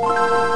you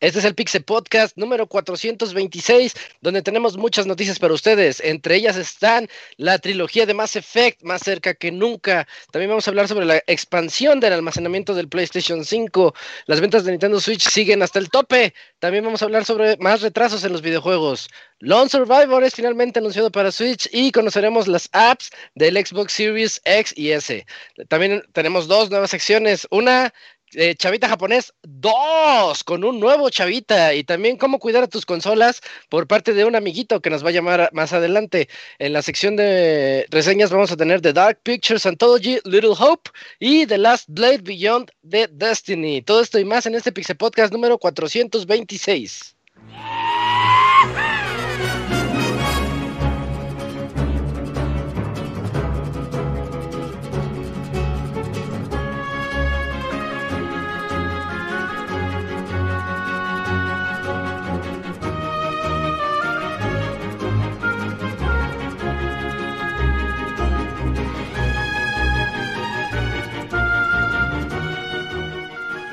Este es el Pixel Podcast número 426, donde tenemos muchas noticias para ustedes. Entre ellas están la trilogía de Mass Effect, más cerca que nunca. También vamos a hablar sobre la expansión del almacenamiento del PlayStation 5. Las ventas de Nintendo Switch siguen hasta el tope. También vamos a hablar sobre más retrasos en los videojuegos. Lone Survivor es finalmente anunciado para Switch y conoceremos las apps del Xbox Series X y S. También tenemos dos nuevas secciones. Una eh, Chavita japonés 2 con un nuevo Chavita y también cómo cuidar a tus consolas por parte de un amiguito que nos va a llamar más adelante. En la sección de reseñas vamos a tener The Dark Pictures Anthology, Little Hope y The Last Blade Beyond the Destiny. Todo esto y más en este Pixel Podcast número 426.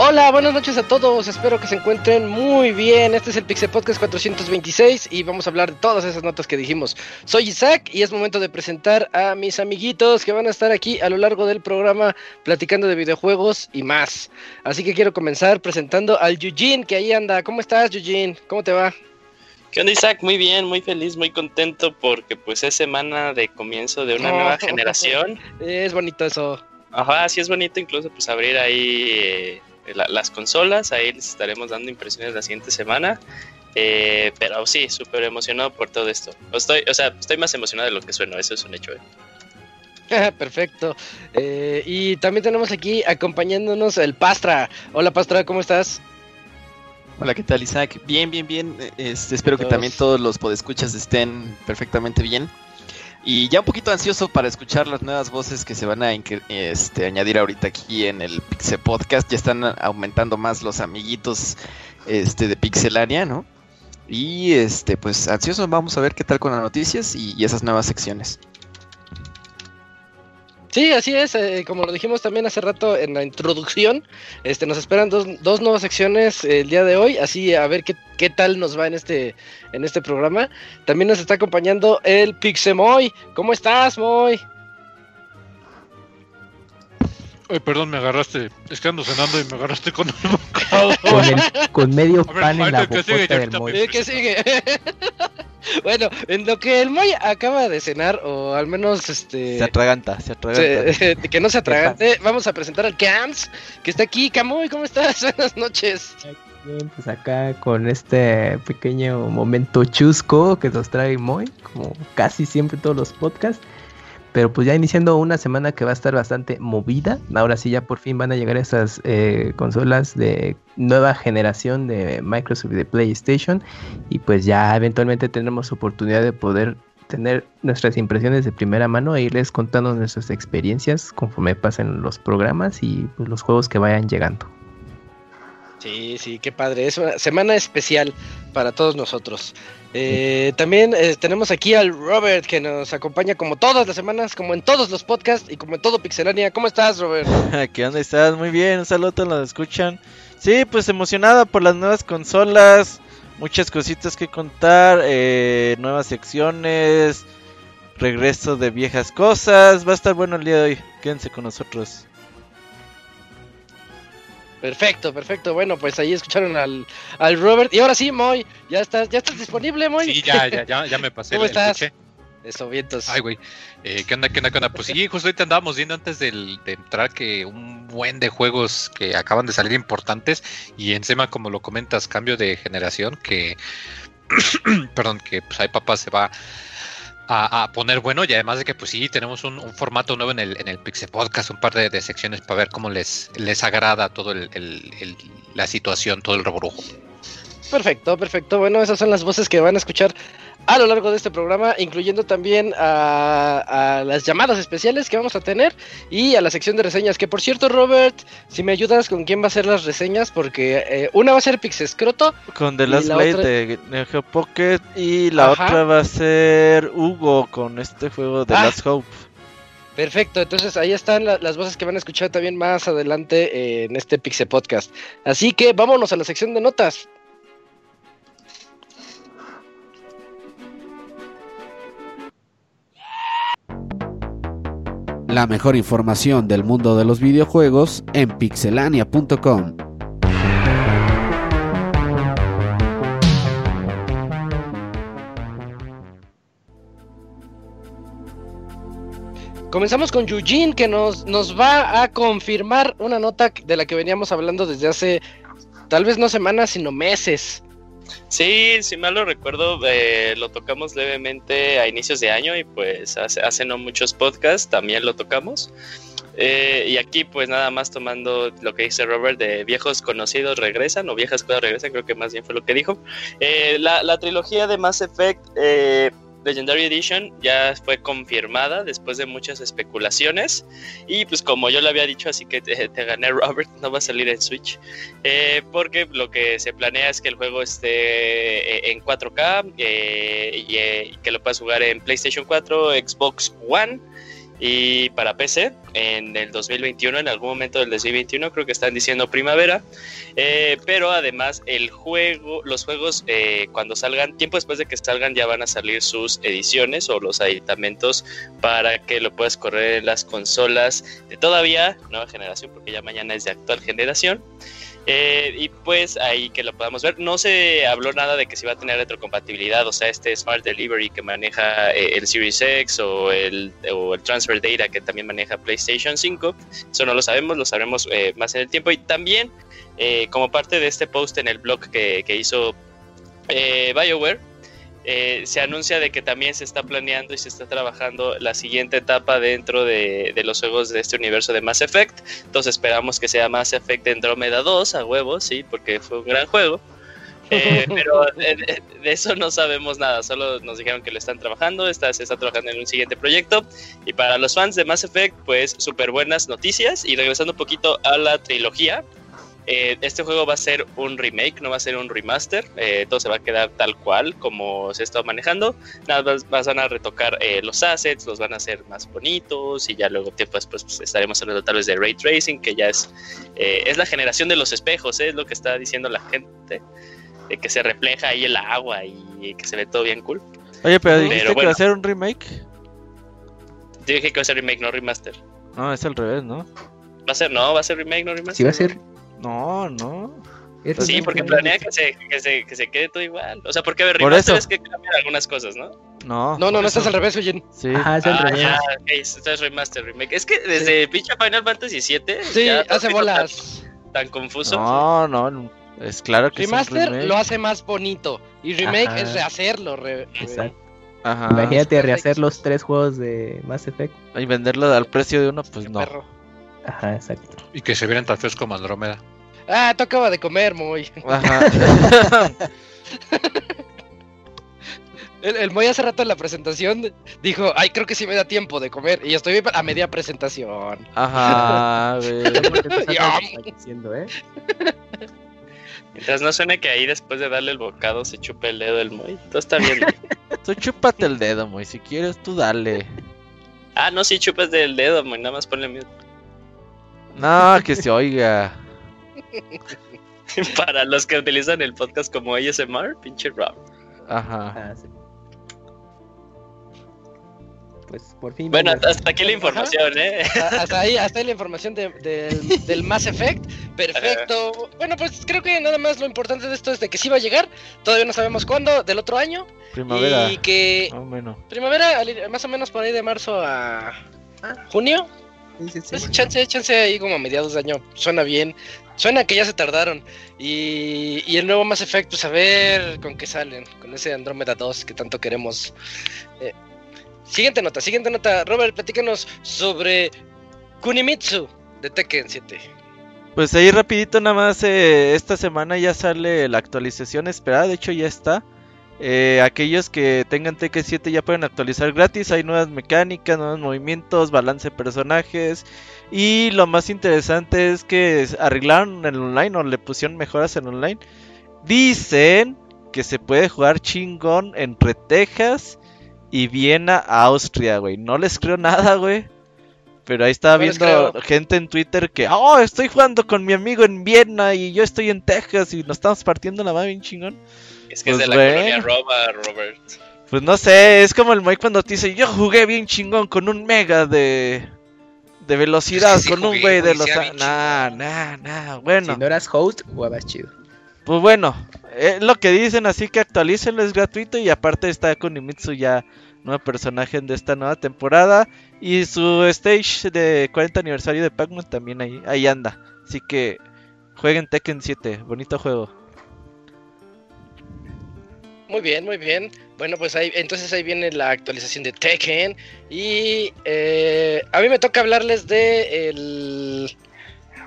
Hola, buenas noches a todos. Espero que se encuentren muy bien. Este es el Pixel Podcast 426 y vamos a hablar de todas esas notas que dijimos. Soy Isaac y es momento de presentar a mis amiguitos que van a estar aquí a lo largo del programa platicando de videojuegos y más. Así que quiero comenzar presentando al Eugene que ahí anda. ¿Cómo estás, Eugene? ¿Cómo te va? ¿Qué onda Isaac? Muy bien, muy feliz, muy contento porque pues es semana de comienzo de una nueva generación. Es bonito eso. Ajá, sí es bonito incluso pues abrir ahí eh, las consolas, ahí les estaremos dando impresiones la siguiente semana. Eh, pero sí, súper emocionado por todo esto. Estoy, o sea, estoy más emocionado de lo que sueno, eso es un hecho. ¿eh? Perfecto. Eh, y también tenemos aquí acompañándonos el Pastra. Hola Pastra, ¿cómo estás? Hola, ¿qué tal Isaac? Bien, bien, bien. Este, espero que también todos los podescuchas estén perfectamente bien. Y ya un poquito ansioso para escuchar las nuevas voces que se van a este, añadir ahorita aquí en el Pixel Podcast. Ya están aumentando más los amiguitos este, de Pixelania, ¿no? Y este, pues ansioso, vamos a ver qué tal con las noticias y esas nuevas secciones. Sí, así es, eh, como lo dijimos también hace rato en la introducción, este, nos esperan dos, dos nuevas secciones el día de hoy, así a ver qué, qué, tal nos va en este, en este programa. También nos está acompañando el Pixemoy. ¿Cómo estás, Moy? Ay, perdón, me agarraste, es que ando cenando y me agarraste con un bocado. Con, con medio pan en la ¿qué sigue? bocota del Moy. Eh, ¿Qué sigue? bueno, en lo que el Moy acaba de cenar, o al menos este... Se atraganta, se atraganta. se- que no se atragante, vamos a presentar al Cams, que está aquí. Camuy, ¿cómo estás? Buenas noches. Bien, pues acá con este pequeño momento chusco que nos trae Moy, como casi siempre todos los podcasts. Pero pues ya iniciando una semana que va a estar bastante movida. Ahora sí ya por fin van a llegar esas eh, consolas de nueva generación de Microsoft y de PlayStation. Y pues ya eventualmente tenemos oportunidad de poder tener nuestras impresiones de primera mano e irles contando nuestras experiencias conforme pasen los programas y pues, los juegos que vayan llegando. Sí, sí, qué padre. Es una semana especial para todos nosotros. Eh, también eh, tenemos aquí al Robert que nos acompaña como todas las semanas, como en todos los podcasts y como en todo Pixelania. ¿Cómo estás, Robert? ¿Qué onda estás? Muy bien, un saludo a todos los que escuchan. Sí, pues emocionada por las nuevas consolas, muchas cositas que contar, eh, nuevas secciones, regreso de viejas cosas. Va a estar bueno el día de hoy, quédense con nosotros. Perfecto, perfecto. Bueno, pues ahí escucharon al, al Robert. Y ahora sí, Moy, ya estás, ya estás disponible, Moy. Sí, ya, ya, ya, ya me pasé ¿Cómo el, estás? Eso, vientos. Ay, güey. Eh, ¿Qué onda, qué onda, qué onda? Pues sí, justo ahorita andábamos viendo antes del, de entrar que un buen de juegos que acaban de salir importantes y encima, como lo comentas, cambio de generación que, perdón, que pues ahí papá se va a, poner bueno y además de que pues sí, tenemos un, formato nuevo en el, en el Pixel Podcast, un par de, secciones para ver cómo les, les agrada todo el, el- el- la situación, todo el rebrujo. Perfecto, perfecto. Bueno, esas son las voces que van a escuchar a lo largo de este programa, incluyendo también a, a las llamadas especiales que vamos a tener y a la sección de reseñas. Que por cierto, Robert, si me ayudas con quién va a ser las reseñas, porque eh, una va a ser Pixescroto. Con The Last la Blade otra- de Neo Pocket y la Ajá. otra va a ser Hugo con este juego de Ah. Last Hope. Perfecto, entonces ahí están la- las voces que van a escuchar también más adelante eh, en este Pixel Podcast. Así que vámonos a la sección de notas. La mejor información del mundo de los videojuegos en pixelania.com. Comenzamos con Eugene que nos, nos va a confirmar una nota de la que veníamos hablando desde hace tal vez no semanas, sino meses. Sí, si mal lo recuerdo, eh, lo tocamos levemente a inicios de año y pues hace, hace no muchos podcasts también lo tocamos. Eh, y aquí pues nada más tomando lo que dice Robert de viejos conocidos regresan o viejas cosas regresan, creo que más bien fue lo que dijo. Eh, la, la trilogía de Mass Effect eh, Legendary Edition ya fue confirmada después de muchas especulaciones y pues como yo lo había dicho, así que te, gané Robert, no va a salir en Switch. Eh, porque lo que se planea es que el juego esté eh, en 4K eh, y, eh, y que lo puedas jugar en PlayStation 4, Xbox One y para PC en el 2021, en algún momento del 2021, creo que están diciendo primavera. Eh, pero además el juego, los juegos eh, cuando salgan, tiempo después de que salgan ya van a salir sus ediciones o los aditamentos para que lo puedas correr en las consolas de todavía nueva generación, porque ya mañana es de actual generación. Eh, y pues ahí que lo podamos ver. No se habló nada de que se iba a tener retrocompatibilidad, o sea, este Smart Delivery que maneja eh, el Series X o el, o el Transfer Data que también maneja PlayStation 5. Eso no lo sabemos, lo sabremos eh, más en el tiempo. Y también, eh, como parte de este post en el blog que, hizo BioWare, eh, se anuncia de que también se está planeando y se está trabajando la siguiente etapa dentro de, de, los juegos de este universo de Mass Effect. Entonces esperamos que sea Mass Effect Andromeda 2 a huevo, sí, porque fue un gran juego. Eh, pero de, de, de, eso no sabemos nada, solo nos dijeron que lo están trabajando, está, se está trabajando en un siguiente proyecto. Y para los fans de Mass Effect, pues súper buenas noticias. Y regresando un poquito a la trilogía, eh, este juego va a ser un remake, no va a ser un remaster. Eh, todo se va a quedar tal cual como se está manejando. Nada más, más van a retocar eh, los assets, los van a hacer más bonitos y ya luego tiempo después pues, estaremos hablando tal vez de ray tracing, que ya es, eh, es la generación de los espejos, es lo que está diciendo la gente, de que se refleja ahí el agua y que se ve todo bien cool. Oye, pero dijiste pero bueno, que va a ser un remake. Yo dije que va a ser remake, no remaster. No, es al revés, ¿no? Va a ser, no, va a ser remake, no remaster. Sí, va a ser. No, no. Sí, porque planea que se, que, se, que se quede todo igual. O sea, porque ver, remaster es que cambian algunas cosas, ¿no? No, no, no, no estás al revés, oye. Sí. Ajá, es al ah, revés. Ya, okay, esto es remaster, remake. Es que desde sí. pinche Final Fantasy VII. Sí, ya hace bolas. Tan, tan, confuso. No, no, es claro que Remaster es lo hace más bonito. Y remake Ajá. es rehacerlo. Re, Exacto. Ajá. Imagínate rehacer los tres juegos de Mass Effect. Y venderlo al precio de uno, pues Qué no. Perro. Ajá, exacto. Y que se vieran tan feos como Andrómeda. Ah, tú acabas de comer, muy. Ajá. El, el Moy hace rato en la presentación dijo, ay, creo que sí me da tiempo de comer. Y estoy a media presentación. Ajá, a ver. diciendo, ¿eh? Mientras no suene que ahí después de darle el bocado se chupe el dedo el Moy. Todo está bien. Tú chúpate el dedo, Moy. Si quieres, tú dale. Ah, no, sí chupas del dedo, Moy. Nada más ponle miedo. No, que se oiga. Para los que utilizan el podcast como ASMR, pinche Rob. Ajá. Ah, sí. Pues por fin. Bueno, hasta, hasta aquí la información, Ajá. ¿eh? Hasta ahí, hasta ahí la información de, de, del Mass Effect. Perfecto. Bueno, pues creo que nada más lo importante de esto es de que sí va a llegar. Todavía no sabemos cuándo, del otro año. Primavera. Y que. Bueno. Primavera, más o menos por ahí de marzo a. ¿Junio? Sí, sí, sí. Pues chance, chance ahí como a mediados de año. Suena bien. Suena que ya se tardaron. Y, y el nuevo Mass Effect, pues a ver con qué salen. Con ese Andrómeda 2 que tanto queremos. Eh, Siguiente nota, siguiente nota. Robert, platícanos sobre Kunimitsu de Tekken 7. Pues ahí rapidito nada más, eh, esta semana ya sale la actualización esperada, de hecho ya está. Eh, aquellos que tengan Tekken 7 ya pueden actualizar gratis, hay nuevas mecánicas, nuevos movimientos, balance de personajes. Y lo más interesante es que arreglaron el online o le pusieron mejoras en online. Dicen que se puede jugar chingón entre Texas y Viena, Austria, güey. No les creo nada, güey. Pero ahí estaba No viendo gente en Twitter que, oh, estoy jugando con mi amigo en Viena y yo estoy en Texas y nos estamos partiendo la madre bien chingón. Es que es Pues de la bueno. colonia Roma, Robert. Pues no sé, es como el Mike cuando te dice, yo jugué bien chingón con un mega de, de velocidad, Es sí con un güey de los... Nah, nah, nah, bueno. Si no eras host, jugabas chido. Pues bueno, es lo que dicen, así que actualícenlo, es gratuito y aparte está con Nimitsu ya nuevo personaje de esta nueva temporada y su stage de 40 aniversario de Pac-Man también ahí, ahí anda. Así que jueguen Tekken 7, bonito juego. Muy bien, muy bien. Bueno, pues ahí, entonces ahí viene la actualización de Tekken. Y eh, a mí me toca hablarles de el,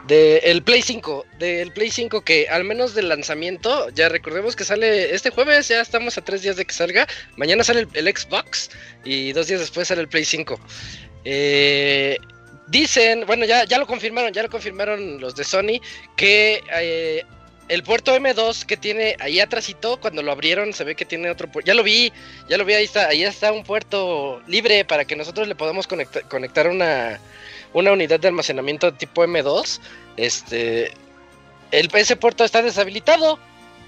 de el Play 5. Del Play 5 que al menos del lanzamiento, ya recordemos que sale este jueves, ya estamos a tres días de que salga. Mañana sale el, Xbox y dos días después sale el Play 5. Eh, dicen, bueno, ya, ya lo confirmaron, ya lo confirmaron los de Sony, que eh, el puerto M2 que tiene ahí atrásito, cuando lo abrieron, se ve que tiene otro puerto. Ya lo vi, ya lo vi, ahí está, ahí está un puerto libre para que nosotros le podamos conecta- conectar una, una unidad de almacenamiento tipo M2. Este, el, ese puerto está deshabilitado.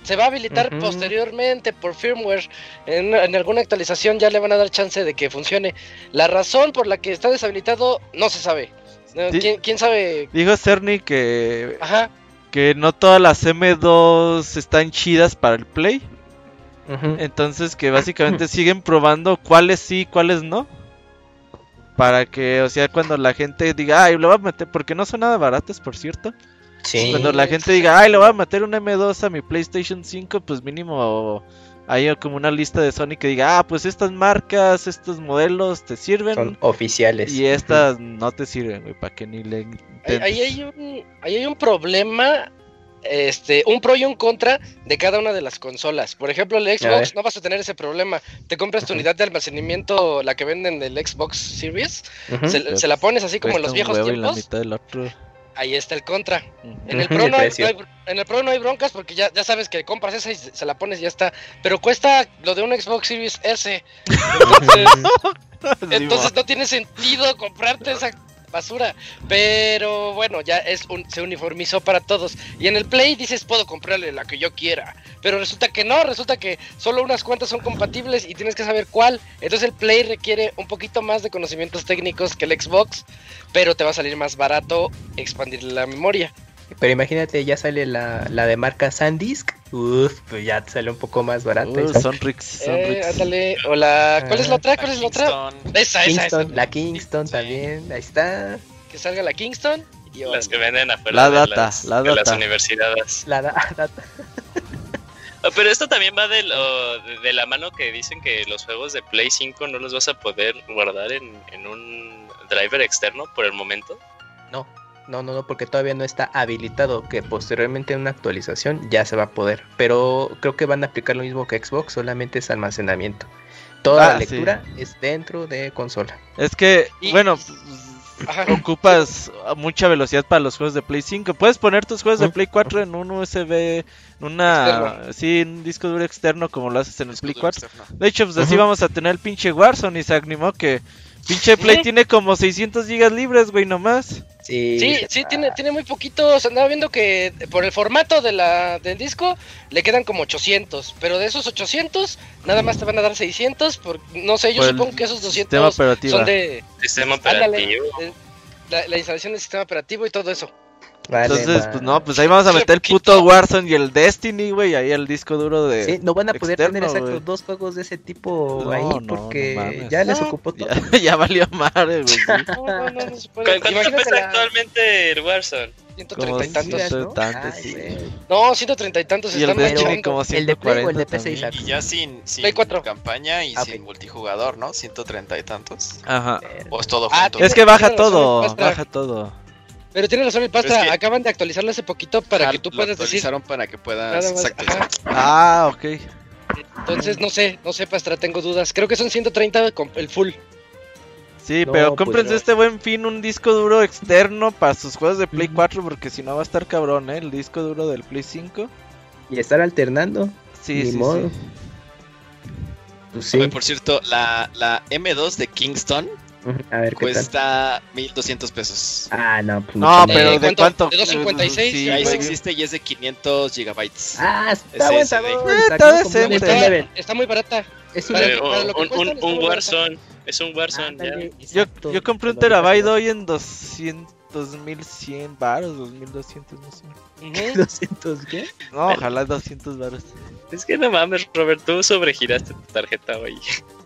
Se va a habilitar posteriormente por firmware. En, en alguna actualización ya le van a dar chance de que funcione. La razón por la que está deshabilitado no se sabe. ¿Quién, quién sabe? Dijo Cerny que, Ajá. Que no todas las M2 están chidas para el Play. Entonces que básicamente siguen probando cuáles sí, cuáles no. Para que, o sea, cuando la gente diga, ay, lo voy a meter, porque no son nada baratas, por cierto. Sí. Cuando la gente diga, ay, le voy a meter un M2 a mi PlayStation 5, pues mínimo hay como una lista de Sony que diga, ah, pues estas marcas, estos modelos te sirven Son oficiales. y estas no te sirven, güey, para que ni le Ahí, hay un, ahí hay un problema, este, un pro y un contra de cada una de las consolas. Por ejemplo, el. Xbox no vas a tener ese problema. Te compras tu unidad de almacenamiento, la que venden del Xbox Series, Ujú. se, se la pones así como en los viejos y la tiempos. mitad del otro. Ahí está el contra. Ujú. En el, Ujú, Pro el no hay, precio. no hay- en el Pro no hay broncas porque ya, ya sabes que compras esa y se se la pones y ya está. Pero cuesta lo de un Xbox Series S. Entonces, entonces no tiene sentido comprarte esa basura. Pero bueno, ya es un, se uniformizó para todos. Y en el Play dices, puedo comprarle la que yo quiera. Pero resulta que no, resulta que solo unas cuantas son compatibles y tienes que saber cuál. Entonces el Play requiere un poquito más de conocimientos técnicos que el Xbox. Pero te va a salir más barato expandir la memoria. Pero imagínate, ya sale la, la de marca SanDisk. Uf, pues ya sale un poco más barato. Uh. Sonrix, Eh, Sonrix. ándale. O la. ¿Cuál es la otra? ¿Cuál es la otra? Kingston. Esa, esa, la Kingston también. Ahí está. Que salga la Kingston. Y Las que venden afuera La de, data, las, la de las data. universidades. La da- la- Oh, pero esto también va de, lo- de la mano que dicen que los juegos de Play 5 no los vas a poder guardar en, en un driver externo por el momento. No, no, no, no, porque todavía no está habilitado. Que posteriormente en una actualización ya se va a poder. Pero creo que van a aplicar lo mismo que Xbox, solamente es almacenamiento. Toda Ah, la sí. lectura es dentro de consola. Es que, Y- bueno, Ajá. ocupas mucha velocidad para los juegos de Play 5. Puedes poner tus juegos de. Play 4 en un USB, en una, sí, en un disco duro externo como lo haces en el Play 4. De hecho, pues así vamos a tener el pinche Warzone y se animó que pinche Play tiene como 600 gigas libres, güey, nomás. Sí, Sí, sí, tiene, tiene muy poquitos. Andaba viendo que por el formato de la, del disco le quedan como 800. Pero de esos 800, nada más te van a dar 600. Por, no sé, yo Por supongo que esos Sistema 200 operativo. son de Sistema ándale, operativo. de- la, la instalación del sistema operativo y todo eso. Vale, Entonces, va. pues no, pues ahí vamos a meter el puto Warzone y el Destiny, güey, ahí el disco duro de... Sí, no van a poder externo, tener exactos dos juegos de ese tipo No, ahí no, no porque mames. ya les No, ocupó todo. Ya, ya valió madre, güey. sí. No, no, no, no se ¿Cu- puede. ¿Cuánto cuesta la actualmente el Warzone? 130 Como y tantos. Gigas, ¿no? tantos, Ay, sí. No, 130 y tantos Y el Destiny como el de Play o el 140 de PC, también. Y ya sin, sin campaña y Ah, sin multijugador, ¿no? 130 y tantos. Ajá. O es todo Ah, junto. tiene- Es que baja todo, baja todo. Pero tiene razón el Pastra, es que- acaban de actualizarlo hace poquito para que tú lo puedas decir. actualizaron para que puedas. Exacto. Ah, ok. Entonces no sé, no sé Pastra, tengo dudas. Creo que son 130 con el full. Sí, No, pero pues cómprense no. este buen fin un disco duro externo para sus juegos de Play Ujú. 4 porque si no va a estar cabrón, ¿eh? El disco duro del Play 5. Y estar alternando. Sí, Ni sí, modo. sí. Pues sí. Oye, por cierto, la, la M2 de Kingston A ver qué tal. cuesta 1200 pesos. Ah, no, pues No, pero ¿De ¿de cuánto? ¿De 256? Sí, Ahí sí existe y es de 500 gigabytes. Ah, está buen sabor. Eh, está un decente. Está, level. está muy barata. Es un Eh, que un, un, un muy Warzone. Es un Warzone, ya. Ándale, Yo, yo compré un terabyte hoy en 200, 2100 baros, 2200, no sé. Ujú. 200, ¿qué? No, ojalá 200 baros. Es que no mames, Robert, tú sobregiraste tu tarjeta hoy.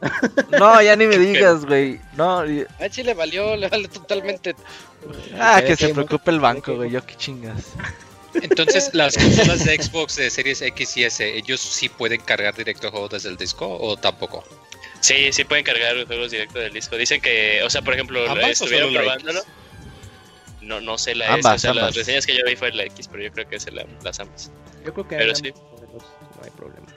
No, ya ni me digas, güey. No, A Chile valió, le vale totalmente. ah, que se preocupe el banco, güey. Yo qué chingas. Entonces, las consolas de Xbox de series X y S, ¿ellos sí pueden cargar directo el juego desde el disco o tampoco? Sí, sí pueden cargar juegos directo del disco. Dicen que, o sea, por ejemplo, ¿Ambas o estuvieron probándolo. No, no sé la Ambas, S, o sea, ambas. las reseñas que yo vi fue la X, pero yo creo que es la, las ambas. Yo creo que Pero sí. modelos, no hay problema.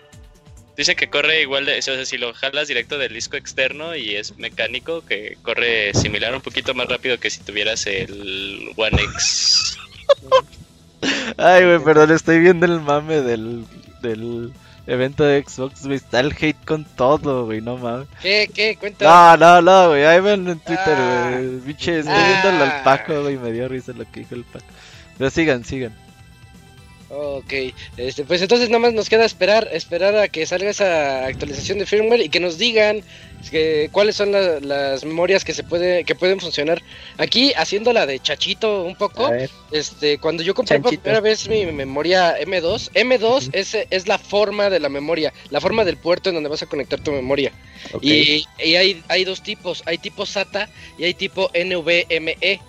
Dice que corre igual de, o sea, si lo jalas directo del disco externo y es mecánico, que corre similar un poquito más rápido que si tuvieras el One X. Ay, güey, perdón, estoy viendo el mame del, del evento de Xbox, güey. Está el hate con todo, güey, no mames. ¿Qué? ¿Qué? Cuenta. No, no, no, güey, ahí ven en Twitter, Ah. güey. Biche, estoy Ah. viendo al Paco, güey, me dio risa lo que dijo el Paco. Pero sigan, sigan. Ok, este, pues entonces nada más nos queda esperar, esperar a que salga esa actualización de firmware y que nos digan que, cuáles son la- las memorias que se puede, que pueden funcionar. Aquí haciéndola de chachito un poco, este, cuando yo compré por primera vez mi memoria M2, M2 Ujú. es, es la forma de la memoria, la forma del puerto en donde vas a conectar tu memoria. Y, y hay, hay dos tipos, hay tipo SATA y hay tipo NVMe.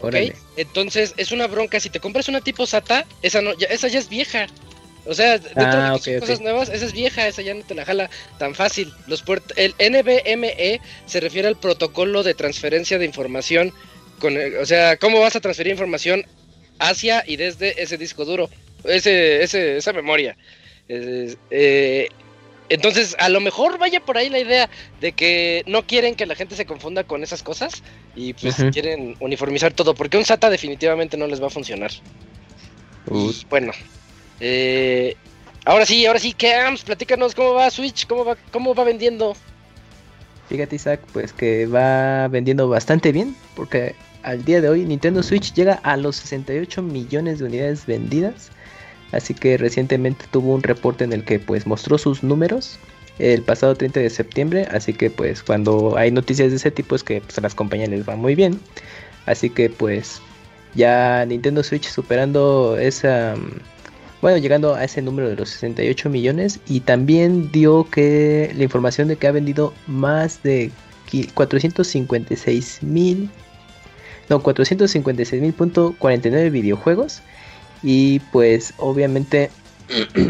¿Ok? Órale. Entonces es una bronca. Si te compras una tipo SATA, esa no, ya, esa ya es vieja. O sea, dentro Ah, de ok, tus ok. cosas nuevas, esa es vieja, esa ya no te la jala tan fácil. Los el NVMe se refiere al protocolo de transferencia de información. Con el- o sea, cómo vas a transferir información hacia y desde ese disco duro, ese, ese, esa memoria. Eh, entonces, a lo mejor vaya por ahí la idea de que no quieren que la gente se confunda con esas cosas y pues quieren uniformizar todo, porque un SATA definitivamente no les va a funcionar. Y bueno, eh, ahora sí, ahora sí, Cams, platícanos cómo va Switch, cómo va, cómo va vendiendo. Fíjate, Isaac, pues que va vendiendo bastante bien, porque al día de hoy Nintendo Switch llega a los 68 millones de unidades vendidas. Así que recientemente tuvo un reporte en el que pues mostró sus números el pasado 30 de septiembre. Así que pues cuando hay noticias de ese tipo es que pues, a las compañías les va muy bien. Así que pues ya Nintendo Switch superando esa... Bueno, llegando a ese número de los 68 millones y también dio que la información de que ha vendido más de qui- 456 mil, no, 456 mil punto 49 videojuegos y pues obviamente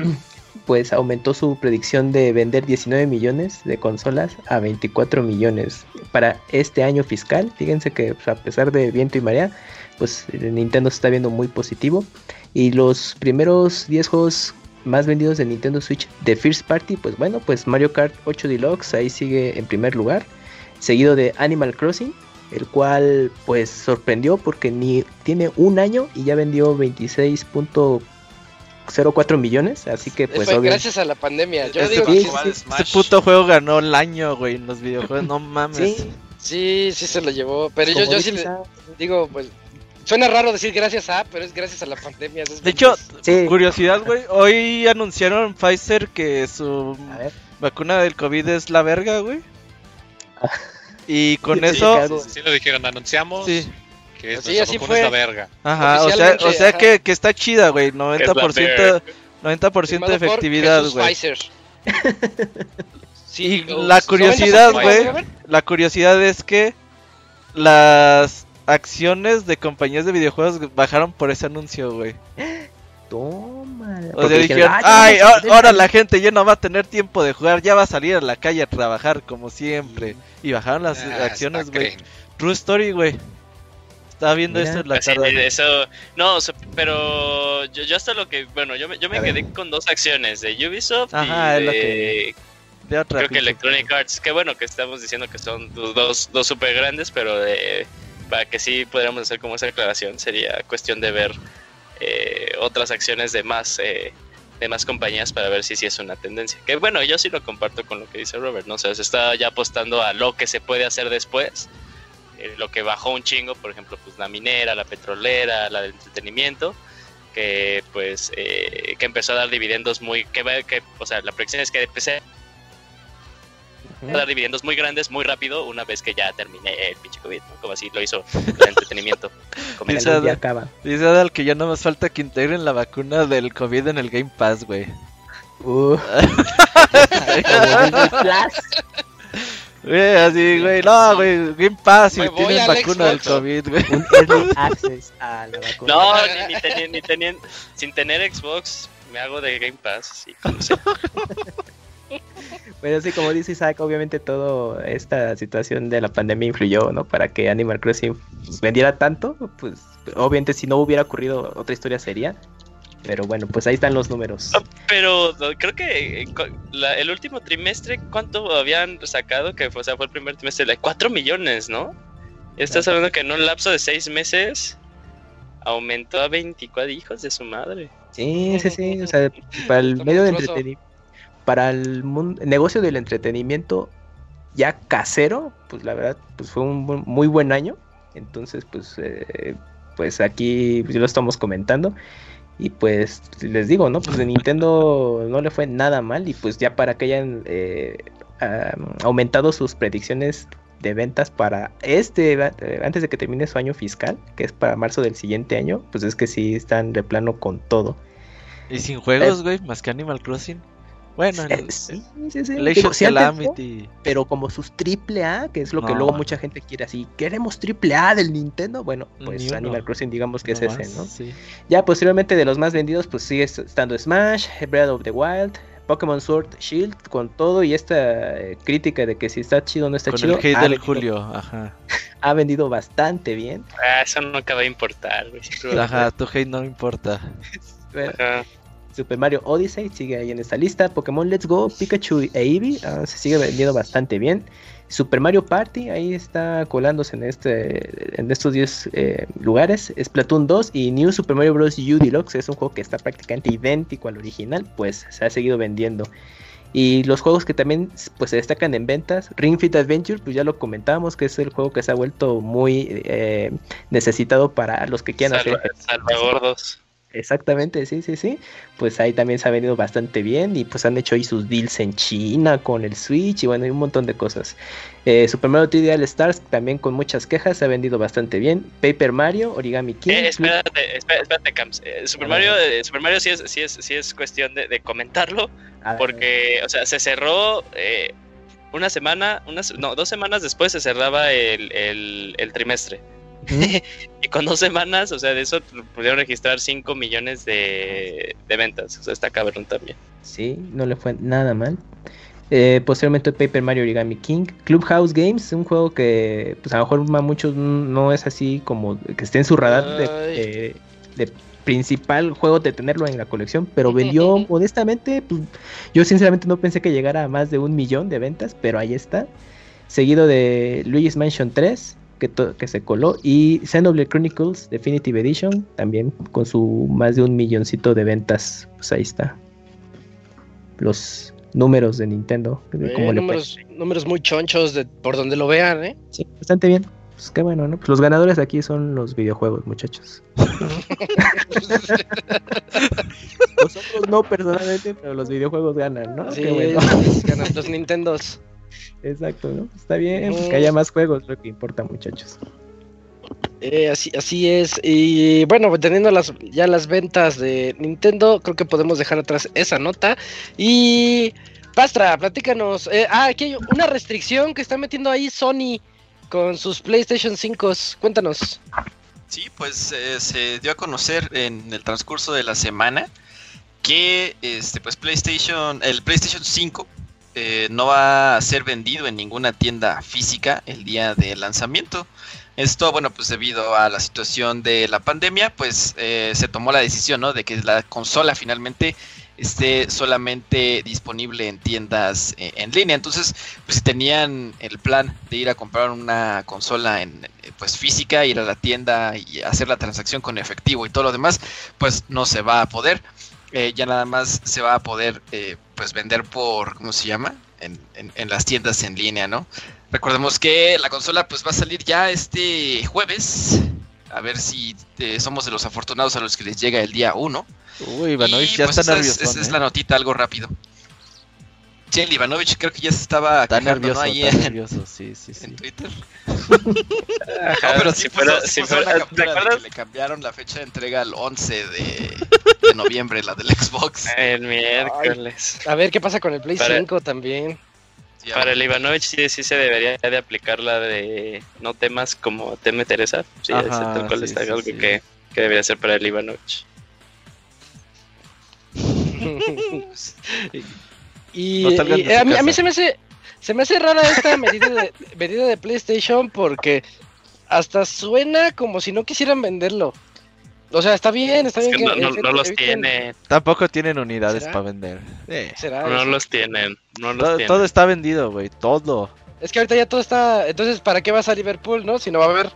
pues aumentó su predicción de vender 19 millones de consolas a 24 millones para este año fiscal. Fíjense que pues, a pesar de viento y marea, pues Nintendo se está viendo muy positivo. Y los primeros 10 juegos más vendidos de Nintendo Switch de First Party, pues bueno, pues Mario Kart 8 Deluxe ahí sigue en primer lugar, seguido de Animal Crossing, el cual pues sorprendió porque ni tiene un año y ya vendió 26.04 millones, así que pues Fue obvio- gracias a la pandemia. Yo Este digo sí, que sí. Este puto juego ganó el año, güey, en los videojuegos. No mames. Sí, sí, sí se lo llevó. Pero yo, como yo sí le ah, digo, pues suena raro decir gracias a, pero es gracias a la pandemia. es De hecho, Sí. curiosidad, güey. Hoy anunciaron Pfizer que su vacuna del COVID es la verga, güey. Y con Sí, eso. Sí lo dijeron, anunciamos sí. Que es Sí, así vacuna es la fue. verga. Ajá, o sea, o sea ajá. que, que está chida, güey. Es la 90%, 90% de efectividad, güey. Y o- la curiosidad, 90%, güey, la curiosidad es que las acciones de compañías de videojuegos bajaron por ese anuncio, güey. Toma. O sea, dijeron, ay, ahora la gente ya no va a tener tiempo de jugar, ya va a salir a la calle a trabajar como siempre. Y bajaron las Ah, acciones, hasta güey. True Story, güey. Estaba viendo Mira. esto en la tarde. eso, no, o sea, pero yo, yo hasta lo que, bueno, yo me, yo me A ver. quedé con dos acciones de Ubisoft Ajá, y de, que- De otra creo que Electronic Arts. Que bueno que estamos diciendo que son dos, dos, dos super grandes, pero de- para que sí pudiéramos hacer como esa aclaración sería cuestión de ver eh, otras acciones de más eh, de más compañías para ver si sí es una tendencia. Que bueno, yo sí lo comparto con lo que dice Robert, ¿no? O sea, se está ya apostando a lo que se puede hacer después. eh, lo que bajó un chingo, por ejemplo, pues la minera, la petrolera, la del entretenimiento, que pues eh, que empezó a dar dividendos muy que, que o sea, la proyección es que empecé a dar dividendos muy grandes muy rápido una vez que ya terminé el pinche COVID, ¿no? como así lo hizo el entretenimiento. Dice Adal- acaba. Dice Adal que ya no más falta que integren la vacuna del COVID en el Game Pass, güey. Uh. Güey, así, güey, no, güey, Game Pass voy tienen vacuna del. COVID, güey. Un early access a la vacuna. No, ni, ni teni- ni teni- sin tener Xbox me hago de Game Pass, sí. Pero sí, como dice Isaac, obviamente toda esta situación de la pandemia influyó, ¿no? Para que Animal Crossing pues, vendiera tanto, pues obviamente si no hubiera ocurrido otra historia sería. Pero bueno, pues ahí están los números. Ah, Pero creo que eh, la- el último trimestre, ¿cuánto habían sacado? Que fue, o sea, fue el primer trimestre de 4 millones, ¿no? Estás hablando que en un lapso de 6 meses aumentó a 24 hijos de su madre. Sí, sí, sí. O sea, para el medio de entretenimiento, para el mundo, negocio del entretenimiento ya casero, pues la verdad, pues fue un buen- muy buen año. Entonces, pues, eh, pues aquí pues, lo estamos comentando. Y pues les digo, ¿no? Pues de Nintendo no le fue nada mal. Y pues ya para que hayan eh, aumentado sus predicciones de ventas para este, eh, antes de que termine su año fiscal, que es para marzo del siguiente año, pues es que sí están de plano con todo. Y sin juegos, güey, más que Animal Crossing. Bueno, el, sí, sí, sí. el Digo, Age of Calamity. pero como sus triple A, que es lo que No. luego mucha gente quiere así, queremos triple A del Nintendo, bueno, pues. Animal Crossing digamos que no es ese, ¿no? Sí. Ya posteriormente de los más vendidos, pues sigue estando Smash, Breath of the Wild, Pokémon Sword Shield, con todo y esta eh, crítica de que si está chido o no está Con chido, el hate ha, del vendido, Julio, ajá. ha vendido bastante bien. Ah, eso nunca va a importar, güey. Ajá, tu hate no me importa. Bueno, Ajá. Super Mario Odyssey sigue ahí en esta lista. Pokémon Let's Go, Pikachu e Eevee ah, se sigue vendiendo bastante bien. Super Mario Party ahí está colándose en este en estos 10 eh, lugares. Splatoon 2 y New Super Mario Bros. U Deluxe es un juego que está prácticamente idéntico al original, pues se ha seguido vendiendo. Y los juegos que también pues se destacan en ventas, Ring Fit Adventure, pues ya lo comentábamos que es el juego que se ha vuelto muy eh, necesitado para los que quieran Salva, hacer salvagordos. Exactamente, sí, sí, sí. Pues ahí también se ha venido bastante bien y pues han hecho ahí sus deals en China con el Switch y bueno, hay un montón de cosas. Eh, Super Mario 3D All Stars también con muchas quejas, se ha vendido bastante bien. Paper Mario, Origami King. Eh, espérate, espérate, espérate, Camps. Eh, Super Mario, eh, Super Mario sí es, sí es, sí es cuestión de, de comentarlo, porque, o sea, se cerró eh, una semana, unas, no, dos semanas después se cerraba el, el, el trimestre. Y con dos semanas, o sea, de eso pudieron registrar 5 millones de, de ventas. O sea, está cabrón también. Sí, no le fue nada mal. Eh, posteriormente Paper Mario Origami King, Clubhouse Games, un juego que pues a lo mejor a muchos no es así como que esté en su radar de principal juego de tenerlo en la colección, pero vendió modestamente, pues, yo sinceramente no pensé que llegara a más de un millón de ventas, pero ahí está. Seguido de Luigi's Mansion 3, que, que se coló, y Xenoblade Chronicles Definitive Edition, también con su más de un milloncito de ventas, pues ahí está los números de Nintendo. de Eh, números, números muy chonchos de, por donde lo vean, ¿eh? Sí, bastante bien. Pues qué bueno, ¿no? Pues los ganadores aquí son los videojuegos, muchachos. Nosotros no personalmente, pero los videojuegos ganan, ¿no? Sí, Qué bueno. ganan los Nintendos. Exacto, ¿no? Está bien, pues que haya más juegos, lo que importa, muchachos. Eh, así, así es. Y bueno, teniendo las, ya las ventas de Nintendo, creo que podemos dejar atrás esa nota. Y Pastra, platícanos. Eh, ah, aquí hay una restricción que está metiendo ahí Sony con sus PlayStation 5. Cuéntanos. Sí, pues eh, se dio a conocer en el transcurso de la semana que este pues PlayStation, el PlayStation 5 eh, no va a ser vendido en ninguna tienda física el día de lanzamiento. Esto, bueno, pues debido a la situación de la pandemia, pues eh, se tomó la decisión, ¿no? De que la consola finalmente esté solamente disponible en tiendas eh, en línea. Entonces, pues si tenían el plan de ir a comprar una consola en eh, pues física, ir a la tienda y hacer la transacción con efectivo y todo lo demás, pues no se va a poder. Ya nada más se va a poder pues vender por, ¿cómo se llama? En, en, las tiendas en línea, ¿no? Recordemos que la consola pues va a salir ya este jueves. A ver si somos de los afortunados a los que les llega el día 1. Uy, Ivanovich ya pues está nervioso. Esa es, la notita, algo rápido. El Ivanovich creo que ya se estaba está nervioso, Ahí está en, nervioso, sí, sí, sí. en Twitter. Ajá, no, pero si sí fuera, puso- sí si puso fuera- una ¿te captura de que le cambiaron la fecha de entrega al 11 de, de noviembre, la del Xbox. El miércoles. A ver qué pasa con el Play Para- 5 también. Para el Ivanovich sí, sí se debería de aplicar la de no temas como teme Teresa. Sí, Ajá, ese tal cual sí, está sí, algo sí. Que, que debería ser para el Ivanovich. y No a, mí, a mí se me hace se me hace rara esta medida de, medida de PlayStation porque hasta suena como si no quisieran venderlo. O sea, está bien, está Es bien que no, que no- los eviten- tienen, Tampoco tienen unidades ¿Será? para vender. Eh, será no los tienen, no los todo, tienen. todo está vendido, güey, todo. Es que ahorita ya todo está. Entonces, ¿para qué vas a Liverpool, no? Si no va a haber.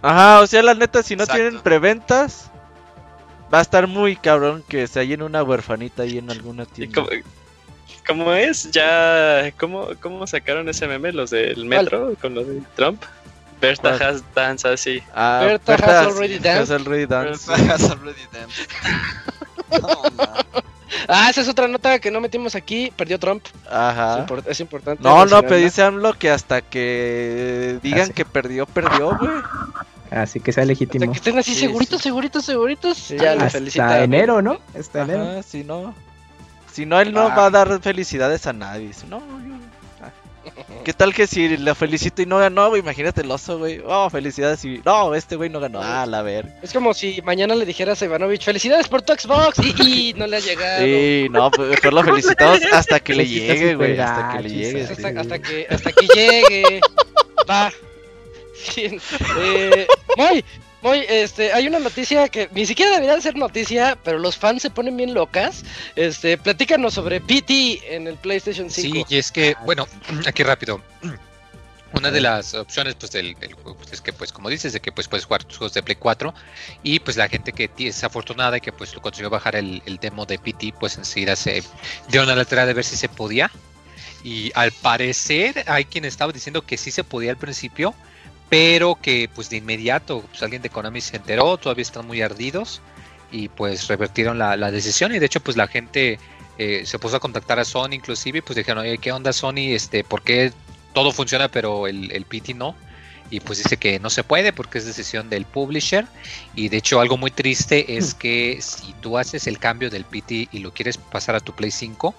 Ajá, o sea, la neta, si no Exacto. tienen preventas, va a estar muy cabrón que se hallen una huerfanita ahí en alguna ¿Y tienda. Cómo, es? Ya, ¿cómo, ¿cómo sacaron ese meme los del metro con lo de Trump? Berta ¿Cuál? has dance así. Ah, Berta has Berta already has danced. already danced. Has already danced. No, no. Ah, esa es otra nota que no metimos aquí. Perdió Trump. Es, Ajá. impor- es importante. No, no, pero dice AMLO que hasta que digan Ah, sí. que perdió, perdió, güey. Así que sea Hasta legítimo. que estén así Sí, seguritos, sí. seguritos, seguritos. Ya le Hasta felicita. enero, ¿no? Hasta enero. Ajá, si no. Si no, él no Ah. va a dar felicidades a nadie. Si no, yo- ah. ¿Qué tal que si le felicito y no ganó, güey? Imagínate el oso, güey. Oh, felicidades y. No, este güey no ganó. Ah, la ver. Es como si mañana le dijeras a Ivanovich, felicidades por tu Xbox. Y, y no le ha llegado. Sí, no, pues mejor lo felicitamos hasta que le llegue, güey. Hasta que le llegue. sí. hasta, sí. hasta que, hasta que llegue. Va. Bien. Eh, Moy, Moy, este, hay una noticia que ni siquiera debería de ser noticia, pero los fans se ponen bien locas. Este, platícanos sobre PT en el PlayStation 5. Sí, y es que, bueno, aquí rápido. Una de las opciones pues del, del juego pues, es que pues como dices de que pues puedes jugar tus juegos de Play 4 y pues la gente que es afortunada y que pues lo consiguió bajar el, el demo de PT pues enseguida se dio una letra de ver si se podía y al parecer hay quien estaba diciendo que sí se podía al principio pero que pues de inmediato pues alguien de Konami se enteró todavía están muy ardidos y pues revertieron la, la decisión y de hecho pues la gente eh, se puso a contactar a Sony inclusive y pues dijeron oye qué onda Sony este por qué todo funciona pero el, el PT no y pues dice que no se puede porque es decisión del publisher y de hecho algo muy triste es que si tú haces el cambio del PT y lo quieres pasar a tu Play 5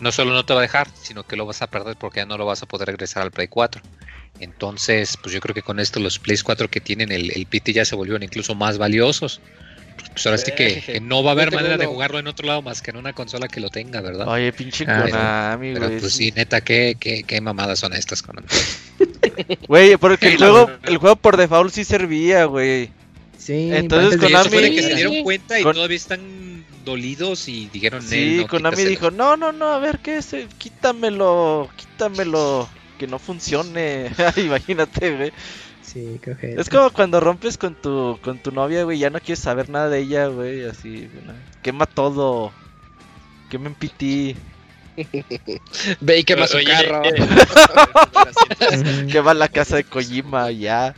no solo no te va a dejar sino que lo vas a perder porque ya no lo vas a poder regresar al Play 4 entonces pues yo creo que con esto los Play 4 que tienen el, el PT ya se volvieron incluso más valiosos pues ahora sí que, que no va a haber manera de jugarlo en otro lado más que en una consola que lo tenga, ¿verdad? Oye, pinche Ah, Konami, Pero güey. pues sí, neta, qué, qué, qué mamadas son estas con Güey, porque el Sí, juego, el juego por default sí servía, güey. Sí, Entonces, Konami- que se dieron cuenta y Con- todavía están dolidos y dijeron Sí, "Nel, no, Konami quítaselo". dijo, no, no, no, a ver, ¿qué es? Quítamelo, quítamelo, que no funcione. Imagínate, güey. Sí, creo que. Es como cuando rompes con tu, con tu novia, güey, ya no quieres saber nada de ella, güey, así, quema todo, quema en PT, Ve y quema su Oye, carro. eh, quema la casa de Kojima, ya.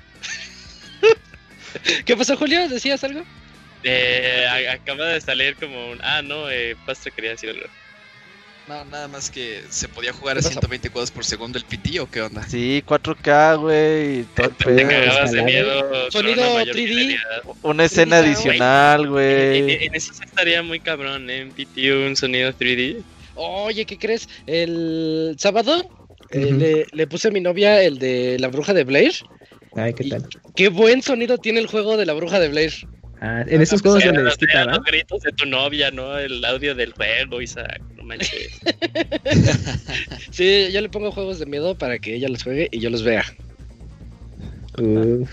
¿Qué pasó, Julio? ¿Decías algo? eh, acaba de salir como un. Ah, no, eh, Pastor quería decir algo. No, nada más que se podía jugar a ¿Qué pasa? 120 cuadros por segundo el PT o qué onda. Sí, 4K, güey. y todo el Te cagabas de miedo. Sonido una mayor 3D. fidelidad. Una escena adicional, En, güey. en ese sí estaría muy cabrón, ¿eh? En PT un sonido 3D. Oye, ¿qué crees? El sábado eh, le, le puse a mi novia el de la bruja de Blair. Ay, qué tal. Qué buen sonido tiene el juego de la bruja de Blair. Ah, en esos juegos donde les quita, eran ¿verdad? los gritos de tu novia, ¿no? El audio del juego, Isaac. No manches. Sí, yo le pongo juegos de miedo para que ella los juegue y yo los vea. Uf.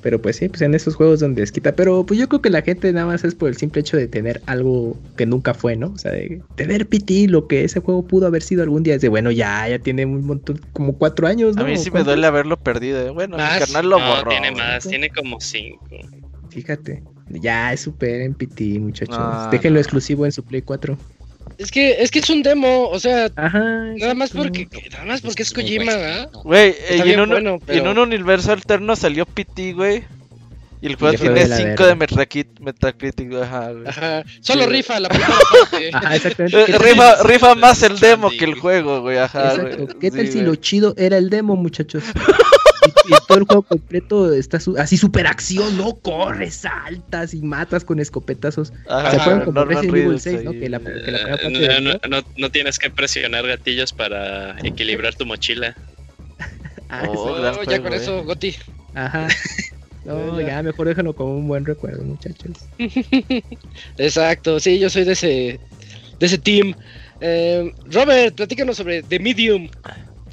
Pero pues sí, pues en esos juegos donde les quita. Pero pues yo creo que la gente nada más es por el simple hecho de tener algo que nunca fue, ¿no? O sea, de tener PT, lo que ese juego pudo haber sido algún día. Es de bueno, ya, ya tiene un montón, como cuatro años, ¿no? A mí sí me duele haberlo perdido. eh. Bueno, mi carnal lo no, borró. tiene más, tiene como cinco. Fíjate. Ya, es super en PT, muchachos. Ah, Déjenlo no. exclusivo en su Play 4. Es que, es que es un demo, o sea, Ajá. nada más porque, nada más porque es Kojima, ¿verdad? Güey, eh, y en un, bueno, y en pero- un universo alterno salió PT, güey. Y el juego tiene de la 5 verga. de Metacritic, Metacritic, güey, ajá, güey. Ajá. Solo Sí. rifa la primera parte. Ajá, exactamente. Eh, ¿Qué tal- rifa, rifa más el demo que el juego, güey, ajá, Exacto. güey. ¿Qué tal Sí, si güey. lo chido era el demo, muchachos? y, todo el juego completo está su- así super acción, ¿no? Corres, saltas y matas con escopetazos. Ajá, ¿Se acuerdan como Resident Evil Reedus 6, ahí, no? Que la, que la primera Eh, parte no, no, juego- no- no tienes que presionar gatillos para equilibrar tu mochila. Ah, Oh, ya juego, con eh. eso, Goti. Ajá. No, ya mejor déjalo como un buen recuerdo, muchachos. Exacto, sí, yo soy de ese, de ese team. Eh, Robert, platícanos sobre The Medium.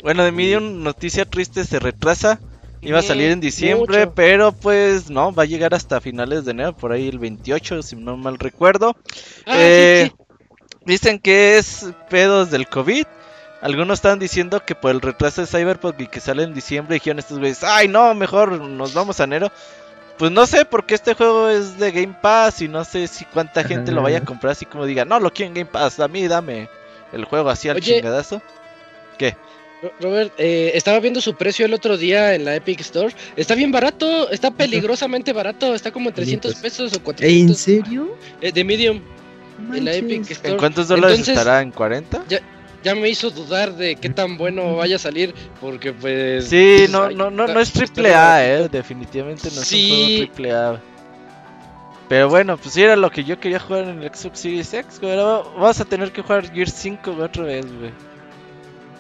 Bueno, de Medium, noticia triste, se retrasa. Iba a salir en diciembre, mucho. pero pues no, va a llegar hasta finales de enero, por ahí el 28, si no mal recuerdo. Ah, Eh, sí, sí. Dicen que es pedos del COVID. Algunos estaban diciendo que por el retraso de Cyberpunk y que sale en diciembre, dijeron estos güeyes, ay no, mejor nos vamos a enero. Pues no sé, porque este juego es de Game Pass y no sé si cuánta gente lo vaya a comprar así como diga, no, lo quiero en Game Pass, a mí dame el juego así al Oye. chingadazo. ¿Qué? Ro- Robert, eh, estaba viendo su precio el otro día en la Epic Store. Está bien barato, está peligrosamente barato. Está como en 300 pesos o ¿En 400. serio? Eh, de Medium, en la Epic manches. Store. ¿En cuántos dólares Entonces, estará? ¿En 40? Ya me hizo dudar de qué tan bueno vaya a salir. Porque pues. Sí, pues, no, no, no, no es triple A, eh, definitivamente no es Sí. un juego triple A. Pero bueno, pues sí era lo que yo quería jugar en el Xbox Series X, güey. Ahora vamos a tener que jugar Gear 5 güey, otra vez, güey.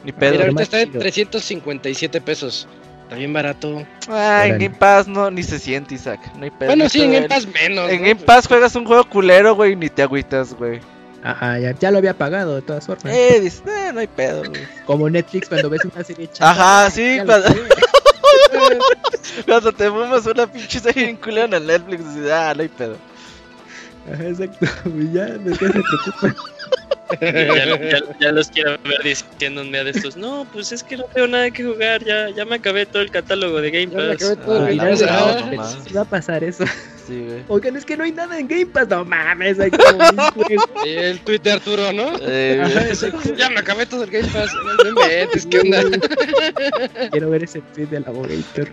Ni pedo. Mira, ahorita está en chido. 357 pesos. Está bien barato. Ah, en. Game Pass no, ni se siente, Isaac. No hay pedo. Bueno, sí, en Game Pass menos. En ¿no? Game Pass juegas un juego culero, güey, y ni te agüitas, güey. Ajá, ya, ya lo había pagado de todas formas. Eh, dices, eh, no hay pedo, güey. Como Netflix cuando ves una serie chata. Ajá, sí, cuando-. Cuando te fumas una pinche serie en el Netflix, dices, ah, no hay pedo. Ajá, exacto. Y ya, después se preocupa. Ya, ya- ya los quiero ver diciendo un día de estos. No, pues es que no tengo nada que jugar. Ya, ya me acabé todo el catálogo de Game Ya me Pass. acabé todo Ah, el final Game Pass. va a pasar eso. Sí, güey. Oigan, es que no hay nada en Game Pass. No mames, hay como el tweet de Arturo, ¿no? Eh, Ajá. Ya me acabé todo el Game Pass. No ¿qué onda? Quiero ver ese tweet del Abogator.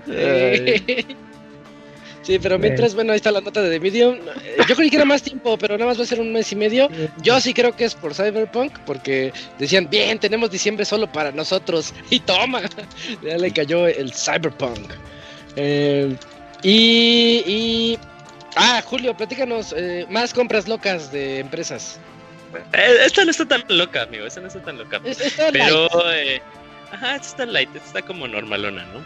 Sí, pero mientras, bueno, ahí está la nota de The Medium. Eh, Yo creí que era más tiempo, pero nada más va a ser un mes y medio. Yo sí creo que es por Cyberpunk, porque decían, bien, tenemos diciembre solo para nosotros. Y toma, ya le cayó el Cyberpunk. Eh, y, y... Ah, Julio, platícanos, eh, más compras locas de empresas. Eh, esta no está tan loca, amigo. Esta no está tan loca. Es- está Pero, light. eh, ajá, esta está light, esta está como normalona, ¿no?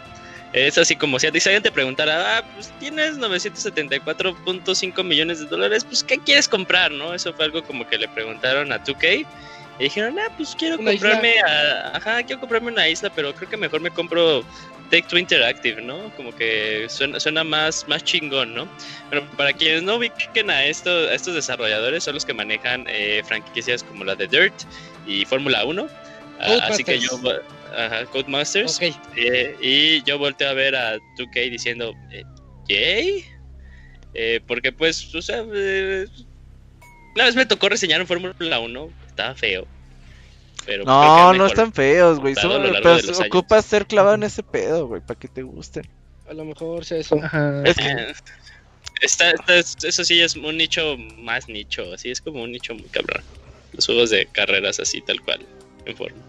Es así como si a ti alguien te preguntara, ah, pues tienes 974.5 millones de dólares, pues ¿qué quieres comprar, no? Eso fue algo como que le preguntaron a 2K y dijeron, ah, pues quiero Una comprarme, a- ajá, quiero comprarme una isla, pero creo que mejor me compro Take Two Interactive, ¿no? Como que suena, suena más, más chingón, ¿no? Pero para quienes no ubiquen a, esto, a estos desarrolladores, son los que manejan eh, franquicias como la de Dirt y Fórmula 1. Ah, así que yo. Ajá, Codemasters. Ok. Eh, y yo volteo a ver a 2K diciendo, eh, ¿yay? Eh, porque pues, o sea, eh, una vez me tocó reseñar un Fórmula 1, estaba feo. Pero No, no están feos, güey. Pero ocupas ser clavado en ese pedo, güey, para que te gusten. A lo mejor sea eso. Ajá. Es que- Eh, Está, está- eso sí es un nicho más nicho, así es como un nicho muy cabrón. Los juegos de carreras así, tal cual, en forma.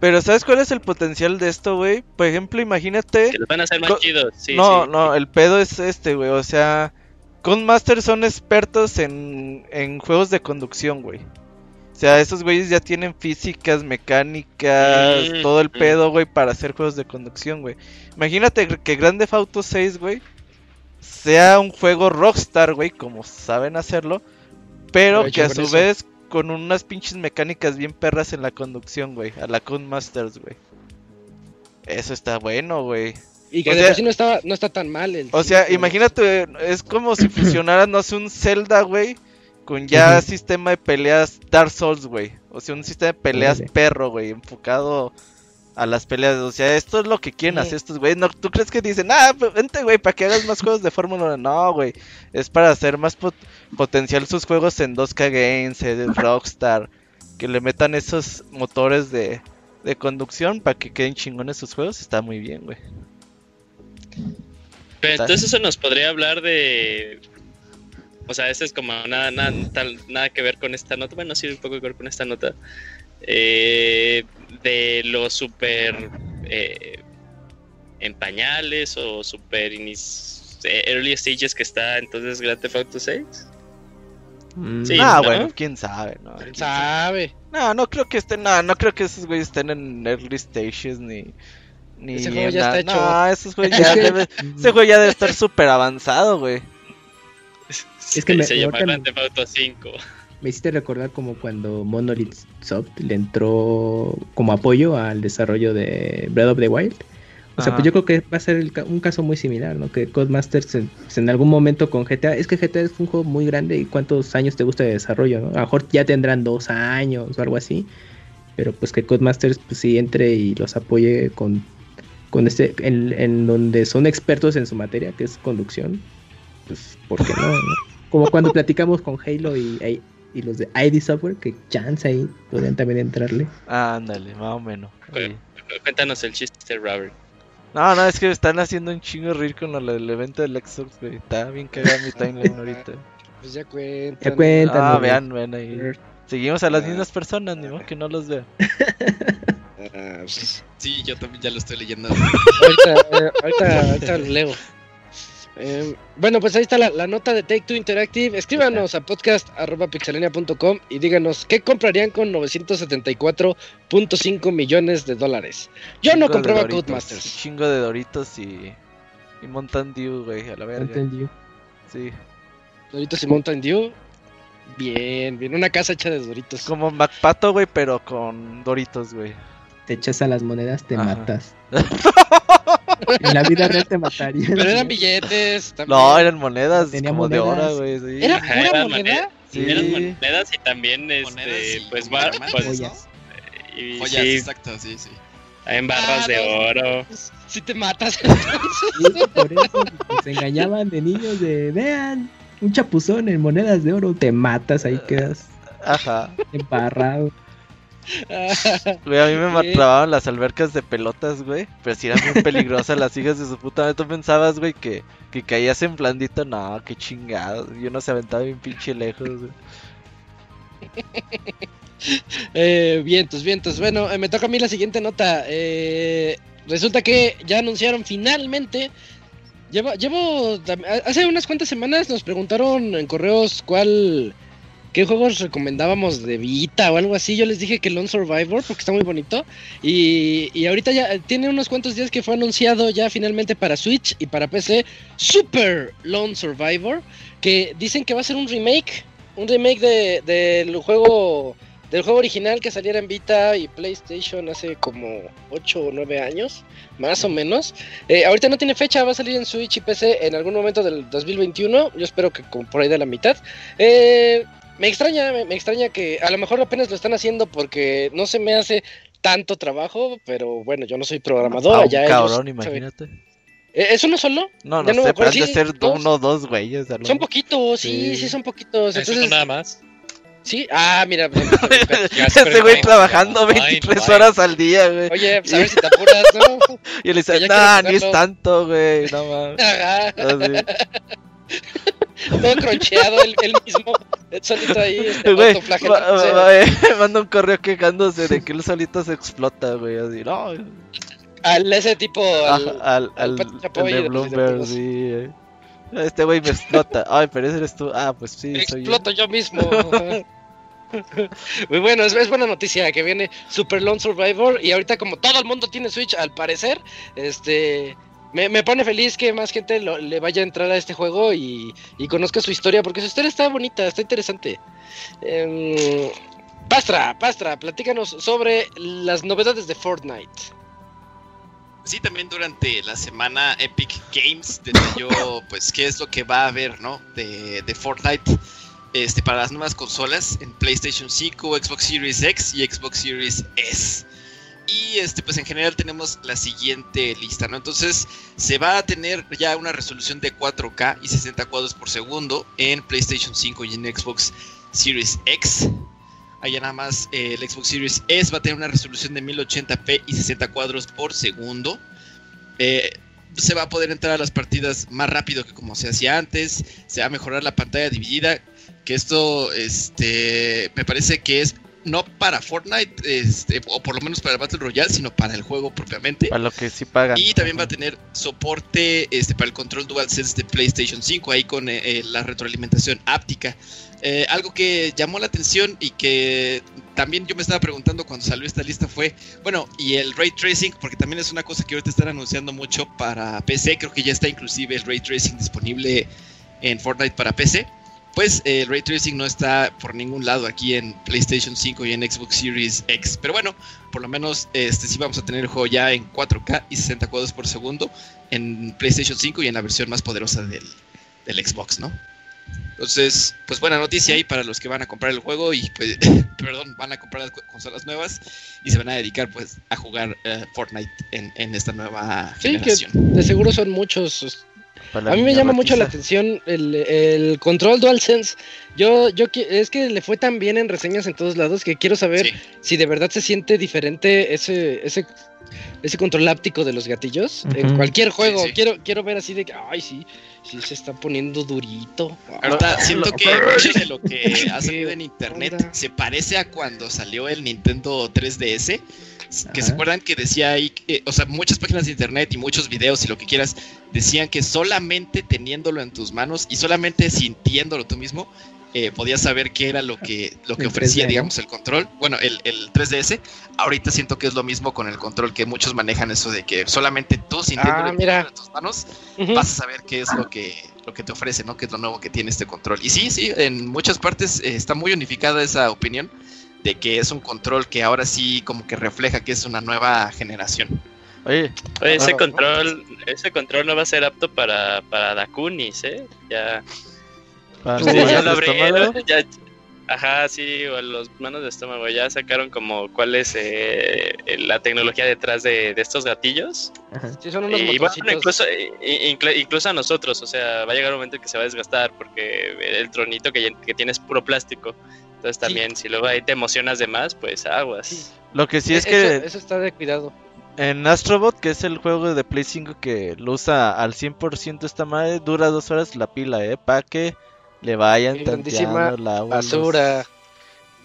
Pero ¿sabes cuál es el potencial de esto, güey? Por ejemplo, imagínate... Que los van a hacer más Co- chidos, sí, no, sí. no, el pedo es este, güey. O sea, Codemasters son expertos en, en juegos de conducción, güey. O sea, esos güeyes ya tienen físicas, mecánicas, Mm, todo el mm. pedo, güey, para hacer juegos de conducción, güey. Imagínate que Grand Theft Auto 6, güey, sea un juego Rockstar, güey, como saben hacerlo, pero que a con su eso. vez con unas pinches mecánicas bien perras en la conducción, güey, a la Codemasters, güey. Eso está bueno, güey. Y que O de sea- por sí no está, no está tan mal. El O sea, imagínate, es como si fusionaras, no sé, un Zelda, güey, con ya sistema de peleas Dark Souls, güey. O sea, un sistema de peleas perro, güey, enfocado a las peleas. O sea, esto es lo que quieren hacer estos güeyes. No, ¿Tú crees que dicen, ah, vente, güey, para que hagas más juegos de Fórmula 1? No, güey. Es para hacer más pot- potencial sus juegos en 2K Games, en Rockstar. Que le metan esos motores de, de conducción para que queden chingones sus juegos. Está muy bien, güey. Pero Está- entonces eso nos podría hablar de. O sea, eso es como nada, nada, tal- nada que ver con esta nota. Bueno, sí, un poco que ver con esta nota. Eh, de los super. eh, en pañales o super inis- eh, early stages que está entonces Grand Theft Auto 6. Mm, Sí. ah, ¿no? bueno, quién sabe, ¿no? ¿Quién ¿Quién sabe? No, no creo que estén, no, no creo que esos güeyes estén en early stages ni. ni Ese juego ya nada. está hecho. No, esos güeyes Es ya debe- ese juego ya debe estar súper avanzado, güey. Es que me- se llama ahorita Grand Theft Auto 5. Me hiciste recordar como cuando Monolith Soft le entró como apoyo al desarrollo de Breath of the Wild. O sea, Ajá. pues yo creo que va a ser el ca- un caso muy similar, ¿no? Que Codemasters en, pues en algún momento con GTA, es que GTA es un juego muy grande y cuántos años te gusta de desarrollo, ¿no? A lo mejor ya tendrán dos años o algo así, pero pues que Codemasters pues sí entre y los apoye con, con este, en, en donde son expertos en su materia, que es conducción, pues ¿por qué no? no? Como cuando platicamos con Halo y, y los de ID Software, que chance ahí podrían también entrarle. Ándale, más o menos. Oye. Cuéntanos el chiste, Robert. No, no, es que me están haciendo un chingo reír con lo del evento del Xbox, güey. Está bien cagado mi timeline ahorita. Pues ya cuentan. Ya cuentan. Ah, güey. vean, vean ahí. Seguimos a las mismas personas, ni modo que no los vean. Ah, pues, Sí, yo también ya lo estoy leyendo. ahorita, eh, ahorita, ahorita lo leo. Eh, bueno, pues ahí está la, la nota de Take Two Interactive. Escríbanos a podcast.pixelania.com y díganos qué comprarían con 974.5 millones de dólares. Yo no Chingo compraba Codemasters. Chingo de Doritos y. Y Mountain Dew, güey, a la verga. Mountain Dew. Sí. Doritos y Mountain Dew. Bien, bien. Una casa hecha de Doritos. Como MacPato, güey, pero con Doritos, güey. Te echas a las monedas, te Ajá. matas. en la vida real te matarían. Pero eran billetes. También. No, eran monedas Tenía como de hora, güey. Sí. ¿Era Ajá, pura eran moneda? Sí. Eran monedas y también este, Monedas y pues, bar- pues, Joyas. y Joyas, sí, exacto, sí, sí. en barras Ah, de oro. Si te matas. Sí, por eso pues, se engañaban de niños de, vean, un chapuzón en monedas de oro, te matas, ahí quedas Ajá. embarrado. Güey, a mí me Ok. matraban las albercas de pelotas, güey. Pero si eran muy peligrosas las hijas de su puta madre. ¿Tú pensabas, güey, que, que caías en blandito? No, qué chingados. Yo no se aventaba bien pinche lejos, güey. Eh, vientos, vientos. Bueno, eh, me toca a mí la siguiente nota. Eh, resulta que ya anunciaron finalmente. Llevo, llevo hace unas cuantas semanas nos preguntaron en correos cuál qué juegos recomendábamos de Vita o algo así. Yo les dije que Lone Survivor porque está muy bonito y, y ahorita ya tiene unos cuantos días que fue anunciado ya finalmente para Switch y para PC Super Lone Survivor que dicen que va a ser un remake, un remake de- del juego del juego original que saliera en Vita y PlayStation hace como 8 o 9 años, más o menos. Eh, ahorita no tiene fecha, va a salir en Switch y PC en algún momento del 2021. Yo espero que por ahí de la mitad. Eh, me extraña, me, me extraña que a lo mejor apenas lo están haciendo porque no se me hace tanto trabajo, pero bueno, yo no soy programador. Ah, ya cabrón, imagínate. Eh, ¿Es uno solo? No, no sé, pero han de sí, ser dos. uno o dos güeyes. Son poquitos, sí, Sí. sí, son poquitos. Entonces, nada más. sí, ah, mira. pues, Ese güey conecta. trabajando Ay, 23 ay. horas al día, güey. Oye, pues a ver si te apuras, ¿no? Y él dice, ya nah, ni es jugarlo". tanto, güey. No mames. Todo croncheado él, él mismo, él solito ahí, este, Güey, eh, manda un correo quejándose de que él solito se explota, güey. Así, no. Al ese tipo, al, Al, al, al el de Bloomberg, sí. eh. Este güey me explota. Ay, pero ese eres tú. Ah, pues sí, soy yo. exploto yo mismo. Muy bueno, es, es buena noticia que viene Super Lone Survivor y ahorita como todo el mundo tiene Switch al parecer, este me, me pone feliz que más gente lo- le vaya a entrar a este juego y, y conozca su historia porque su historia está bonita, está interesante. Em, Pastra, Pastra, platícanos sobre las novedades de Fortnite. Sí, también durante la semana Epic Games detalló pues qué es lo que va a haber, ¿no? De, de Fortnite este, para las nuevas consolas en PlayStation 5, Xbox Series X y Xbox Series S. Y este, pues en general tenemos la siguiente lista, ¿no? Entonces se va a tener ya una resolución de 4K y 60 cuadros por segundo en PlayStation 5 y en Xbox Series X. Allá nada más eh, el Xbox Series S va a tener una resolución de 1080p y 60 cuadros por segundo. Eh, se va a poder entrar a las partidas más rápido que como se hacía antes. Se va a mejorar la pantalla dividida. Que esto, este, me parece que es no para Fortnite, este, o por lo menos para el Battle Royale, sino para el juego propiamente. Para lo que sí pagan. Y también va a tener soporte este, para el control DualSense de PlayStation 5, ahí con eh, eh, la retroalimentación áptica. Eh, algo que llamó la atención y que también yo me estaba preguntando cuando salió esta lista fue, bueno, y el ray tracing, porque también es una cosa que ahorita están anunciando mucho para PC, creo que ya está inclusive el ray tracing disponible en Fortnite para PC. Pues eh, el ray tracing no está por ningún lado aquí en PlayStation 5 y en Xbox Series X. Pero bueno, por lo menos este sí vamos a tener el juego ya en 4K y 60 cuadros por segundo en PlayStation 5 y en la versión más poderosa del, del Xbox, ¿no? Entonces, pues buena noticia ahí para los que van a comprar el juego y pues, perdón, van a comprar las co- consolas nuevas y se van a dedicar pues a jugar eh, Fortnite en, en esta nueva Sí, que generación. de seguro son muchos. A mí me llama mucho la atención el, el control DualSense. Yo, yo es que le fue tan bien en reseñas en todos lados que quiero saber Sí. si de verdad se siente diferente ese, ese, ese control áptico de los gatillos en cualquier juego. sí. Quiero, quiero ver así de que, ay, sí, sí se está poniendo durito. Ahorita Ah, siento lo- que mucho de lo que ha salido en ¿Qué internet se parece a cuando salió el Nintendo 3DS. Que se acuerdan que decía ahí, que- o sea, muchas páginas de internet y muchos videos y lo que quieras decían que solamente teniéndolo en tus manos y solamente sintiéndolo tú mismo eh, podías saber qué era lo que, lo que El ofrecía, 3D, ¿no? digamos, el control. Bueno, el, el 3DS. Ahorita siento que es lo mismo con el control, que muchos manejan eso de que solamente tú sintiéndolo Ah, mira. en tus manos Ujú. vas a saber qué es lo que, lo que te ofrece, ¿no? Qué es lo nuevo que tiene este control. Y sí, sí, en muchas partes eh, está muy unificada esa opinión de que es un control que ahora sí como que refleja que es una nueva generación. Oye, Oye, ese control, ese control no va a ser apto para, para Dakunis, ¿eh? Ya, para Sí, los ya lo abrieron, ya, ajá, sí, o los manos de estómago, ya sacaron como cuál es eh, la tecnología detrás de, de estos gatillos. Ajá. Sí, son unos Y bueno, incluso, incluso a nosotros, o sea, va a llegar un momento en que se va a desgastar porque el tronito que, que tiene es puro plástico. Entonces Sí. también, si luego ahí te emocionas de más, pues aguas. Sí. Lo que sí es eso, que eso está de cuidado. en Astrobot, que es el juego de Play 5 que lo usa al 100% esta madre, dura dos horas la pila, ¿eh? Para que le vayan tanteando los- Basura.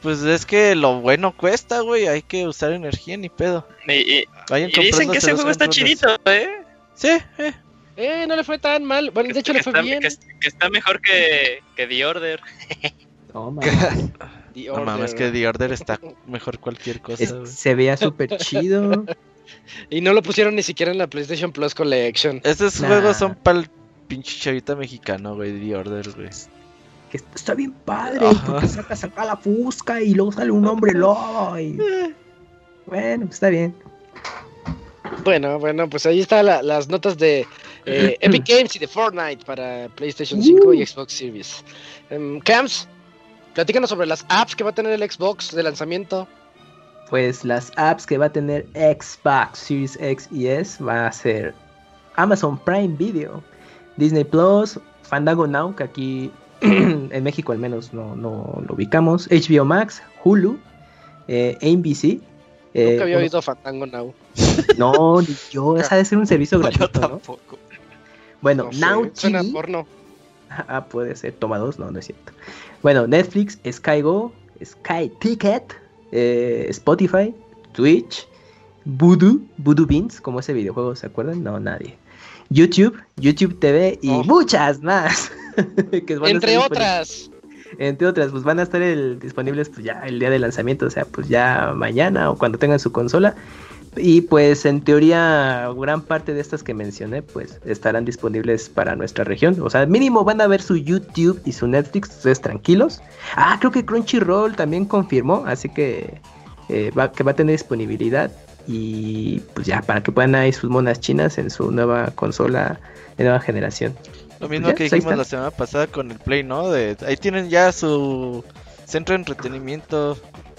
Pues es que lo bueno cuesta, güey. Hay que usar energía ni pedo. Y, y- Vayan y dicen que ese juego está chidito, ¿eh? Sí, eh. Eh, no le fue tan mal. Bueno, de hecho le fue está, bien. Que, que está mejor que, que The Order. Toma. The No mames, que The Order está mejor cualquier cosa, Es- se veía súper chido. Y no lo pusieron ni siquiera en la PlayStation Plus Collection. Estos Nah. juegos son para el pinche chavita mexicano, güey. The Order, güey. Que está bien padre, Ajá. porque sacas acá la fusca y luego sale un hombre lobo. y- Bueno, está bien. Bueno, bueno, pues ahí están las notas de eh, Epic Games y de Fortnite para PlayStation 5 y Xbox Series. Em, Cams, platícanos sobre las apps que va a tener el Xbox de lanzamiento. Pues las apps que va a tener Xbox Series X y S va a ser Amazon Prime Video, Disney Plus, Fandango Now, que aquí en México al menos no, no lo ubicamos, HBO Max, Hulu, eh, ABC. eh, Nunca había bueno, oído Fandango Now. No, ni yo, esa debe ser un servicio Yo gratuito, ¿no? tampoco. Bueno, No sé, Now suena TV, porno. Ah, puede ser. Toma dos, no, no es cierto. Bueno, Netflix, SkyGo, Sky Ticket, eh, Spotify, Twitch, Voodoo, Voodoo Beans, como ese videojuego, ¿se acuerdan? No, nadie. YouTube, YouTube TV y Oh. muchas más. que Entre otras. entre otras, pues van a estar el- disponibles pues ya el día de lanzamiento, o sea, pues ya mañana o cuando tengan su consola. Y pues en teoría gran parte de estas que mencioné pues estarán disponibles para nuestra región. O sea, mínimo van a ver su YouTube y su Netflix, ustedes tranquilos. Ah, creo que Crunchyroll también confirmó, así que, eh, va, que va a tener disponibilidad. Y pues ya, para que puedan ahí sus monas chinas en su nueva consola de nueva generación. Lo mismo Ya, que pues dijimos la semana pasada con el Play, ¿no? De, ahí tienen ya su centro de entretenimiento.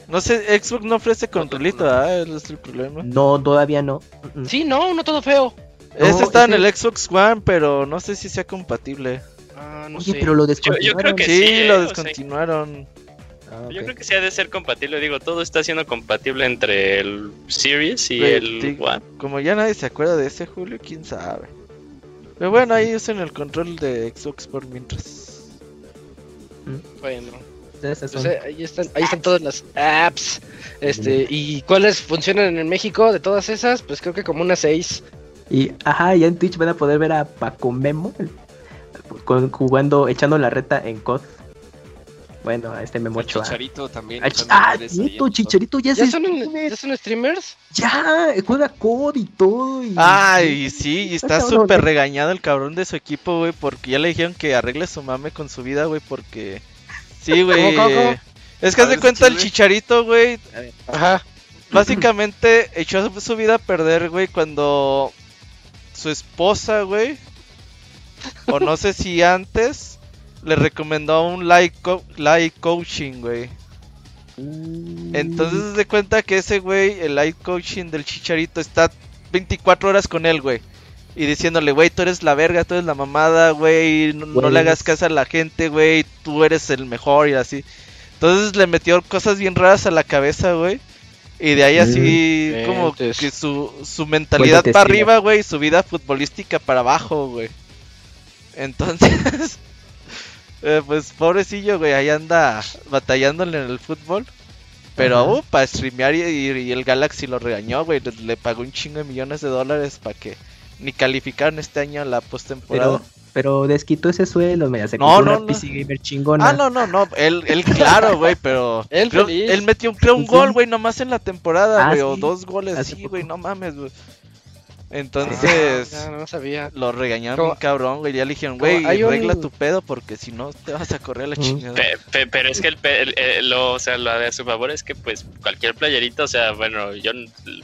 No sé, Xbox no ofrece controlito, ¿ah? Ese es el problema. No, todavía no. Mm, mm. Sí, no, no todo feo. No, Este está en el Xbox One, pero no sé si sea compatible. Ah, no Oye, sé. pero lo yo creo descontinuaron. que sí, sí, ¿eh? lo sea, descontinuaron. Ah, Yo creo que sí ha de ser compatible, digo, todo está siendo compatible entre el Series y el. One. Como ya nadie se acuerda de ese Julio, quién sabe. Pero bueno, ahí usen el control de Xbox por mientras. Bueno, Pues, eh, ahí están, ahí están todas las apps. Este, ¿y cuáles funcionan en México de todas esas? Pues creo que como unas seis. Y ajá, ya en Twitch van a poder ver a Paco Memo con- jugando, echando la reta en COD. Bueno, a este Memo Ochoa. Chicharito también. Ah, en- Chicharito ya, ¿Ya se son, en- ¿Ya son streamers? Ya, juega COD y todo. Y... Ay, sí, y está súper ¿eh? regañado el cabrón de su equipo, güey, porque ya le dijeron que arregle su mame con su vida, güey, porque... Sí, güey. Es que A haz de ver, cuenta el chicharito, güey, Ajá. básicamente echó su vida a perder, güey, cuando su esposa, güey, o no sé si antes, le recomendó un life, co- life coaching, güey. Entonces se de cuenta que ese güey, el life coaching del chicharito, está 24 horas con él, güey. Y diciéndole, güey, tú eres la verga, tú eres la mamada, güey, no, no le hagas caso a la gente, güey, tú eres el mejor y así. Entonces le metió cosas bien raras a la cabeza, güey. Y de ahí así, Mm, como entonces- que su, su mentalidad para arriba, güey, y su vida futbolística para abajo, güey. Entonces, eh, pues pobrecillo, güey, ahí anda batallándole en el fútbol. Pero, uh, para streamear y, y- y el Galaxy lo regañó, güey. Le, le pagó un chingo de millones de dólares para que ni calificaron este año a la postemporada. Pero, pero desquitó ese sueldo, mira, se No, no, una no. PC gamer chingona. Ah, no, no, no. Él, él claro, güey, pero. Él creo- feliz. él metió creo, un Sí. gol, güey, nomás en la temporada, Ah, güey. O sí. dos goles Hace así, poco. güey, no mames, güey. Entonces. Ah, no, no sabía. Lo regañaron Como- un cabrón, güey. Ya le dijeron, güey, hay un- regla tu pedo porque si no te vas a correr a la chingada. Pe- pe- pero es que el, pe- el- el- lo, o sea, lo de a su favor es que pues cualquier playerito, o sea, bueno, yo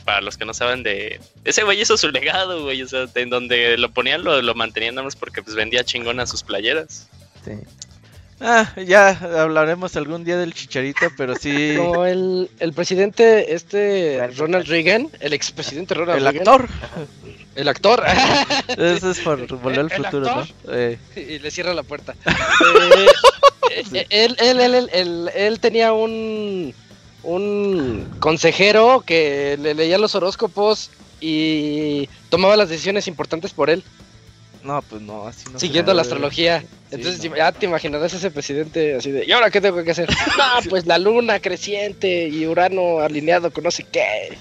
para los que no saben de ese güey hizo su legado, güey, o sea, en donde lo ponían lo, lo mantenían nada más porque pues vendía chingón a sus playeras. Sí. Ah, ya hablaremos algún día del chicharito, pero sí. Como el, el presidente, este Ronald Reagan, el expresidente Ronald El Reagan. actor. El actor. Eso es por volver al ¿El futuro, ¿no? Eh, y le cierra la puerta. Eh, él, él, él, él, él- él tenía un, un consejero que le leía los horóscopos y tomaba las decisiones importantes por él, no, pues no, así no. siguiendo la astrología. Entonces no. ya te imaginarás ese presidente así de, ¿y ahora qué tengo que hacer? No, pues la luna creciente y Urano alineado con no sé qué.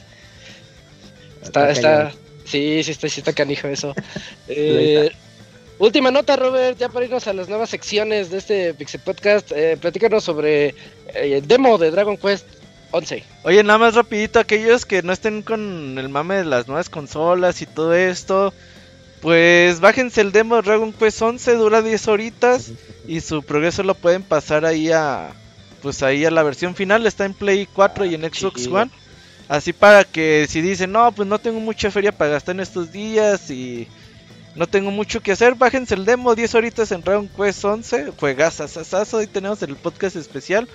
Está, está, sí, sí está, sí está canijo eso. Eh, última nota, Robert, ya para irnos a las nuevas secciones de este Pixel Podcast, eh, platícanos sobre eh, el demo de Dragon Quest 11. Oye, nada más rapidito, aquellos que no estén con el mame de las nuevas consolas y todo esto, pues bájense el demo de Dragon Quest 11, dura 10 horitas y su progreso lo pueden pasar ahí a pues ahí a la versión final, está en Play 4 y en Xbox chido. One. Así para que si dicen, "No, pues no tengo mucha feria para gastar en estos días y no tengo mucho que hacer, bájense el demo 10 horitas en Dragon Quest 11, juegazazazazo, ahí tenemos el podcast especial.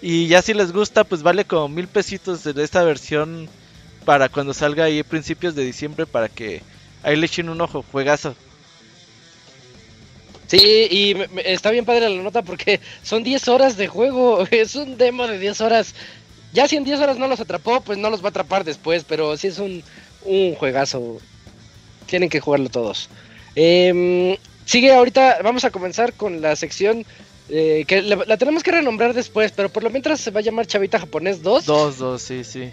Y ya si les gusta, pues vale como mil pesitos de esta versión para cuando salga ahí a principios de diciembre para que ahí le echen un ojo, juegazo. Sí, y está bien padre la nota porque son 10 horas de juego, es un demo de 10 horas. Ya si en 10 horas no los atrapó, pues no los va a atrapar después, pero sí es un, un juegazo. Tienen que jugarlo todos. Em, sigue ahorita, vamos a comenzar con la sección eh, que la, la tenemos que renombrar después, pero por lo mientras se va a llamar Chavita Japonés 2. Dos, dos, sí, sí.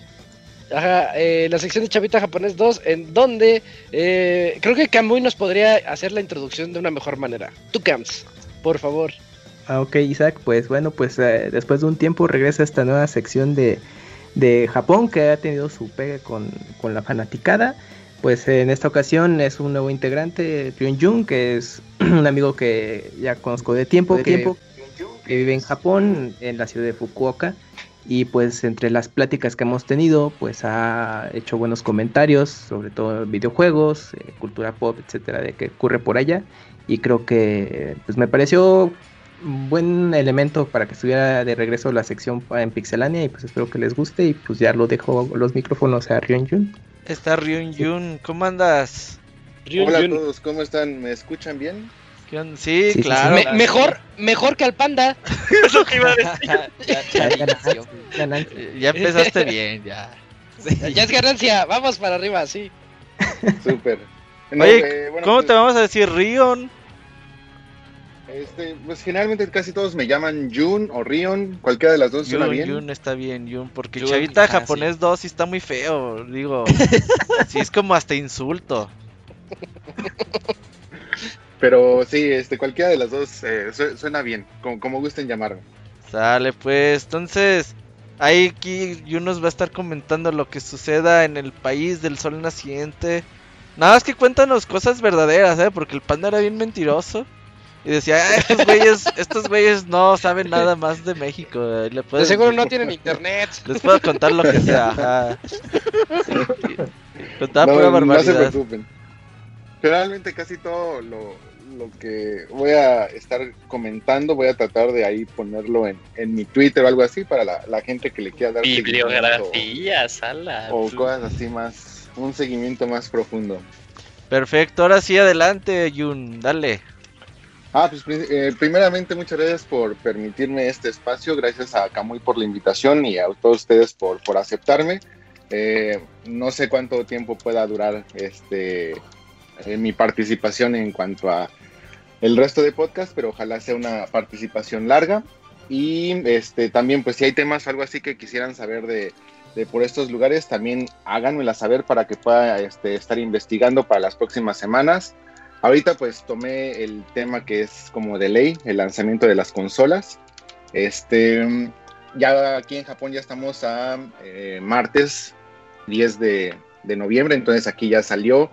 Ajá, eh, la sección de Chavita Japonés 2, en donde eh, creo que Kamui nos podría hacer la introducción de una mejor manera. Tú, Cams, por favor. Ah, ok, Isaac, pues bueno, pues eh, después de un tiempo regresa esta nueva sección de, de Japón que ha tenido su pega con, con la fanaticada. Pues en esta ocasión es un nuevo integrante, Ryun Jun, que es un amigo que ya conozco de tiempo, De que, tiempo. que vive en Japón, en la ciudad de Fukuoka. Y pues entre las pláticas que hemos tenido, pues ha hecho buenos comentarios, sobre todo videojuegos, eh, cultura pop, etcétera, de qué ocurre por allá. Y creo que pues me pareció un buen elemento para que estuviera de regreso la sección en Pixelania y pues espero que les guste y pues ya lo dejo los micrófonos a Ryun Jun. Está Ryun Yun, ¿cómo andas? Ryun Hola a Jun. todos, ¿cómo están? ¿Me escuchan bien? ¿Qué onda? Sí, Sí, sí, claro. Me- mejor, mejor que al panda. Eso te iba a decir. Ya, empezaste bien, ya. Ya es ganancia, vamos para arriba, sí. Súper. No, Oye, eh, bueno, ¿cómo pues, te vamos a decir Rion? Este, pues generalmente casi todos me llaman Jun o Rion, cualquiera de las dos suena Yun, bien. Yun está bien, Yun, porque Yun, Chavita japonés 2 sí está muy feo, digo. sí, es como hasta insulto. Pero sí, este, cualquiera de las dos eh, su- suena bien, como, como gusten llamarme. Sale, pues, entonces, ahí aquí Yun nos va a estar comentando lo que suceda en el país del sol naciente. Nada más que cuéntanos cosas verdaderas, ¿eh? Porque el panda era bien mentiroso. Y decía, "Ah, estos güeyes, estos güeyes no saben nada más de México. eh, Le De seguro no tienen internet. Les puedo contar lo que sea. Ajá. Contaba no, pura no se barbaridad. preocupen. Generalmente casi todo lo, lo que voy a estar comentando voy a tratar de ahí ponerlo en, en mi Twitter o algo así para la, la gente que le quiera dar Bibliografía, sala. o cosas así más, un seguimiento más profundo. Perfecto, ahora sí adelante, Yun, dale. Ah, pues eh, primeramente muchas gracias por permitirme este espacio, gracias a Camuy por la invitación y a todos ustedes por, por aceptarme. Eh, no sé cuánto tiempo pueda durar este eh, mi participación en cuanto a el resto de podcast, pero ojalá sea una participación larga. Y este también, pues si hay temas algo así que quisieran saber de, de por estos lugares, también háganmela saber para que pueda este, estar investigando para las próximas semanas. Ahorita pues tomé el tema que es como de ley, el lanzamiento de las consolas. Este, ya aquí en Japón ya estamos a eh, martes 10 de, de noviembre, entonces aquí ya salió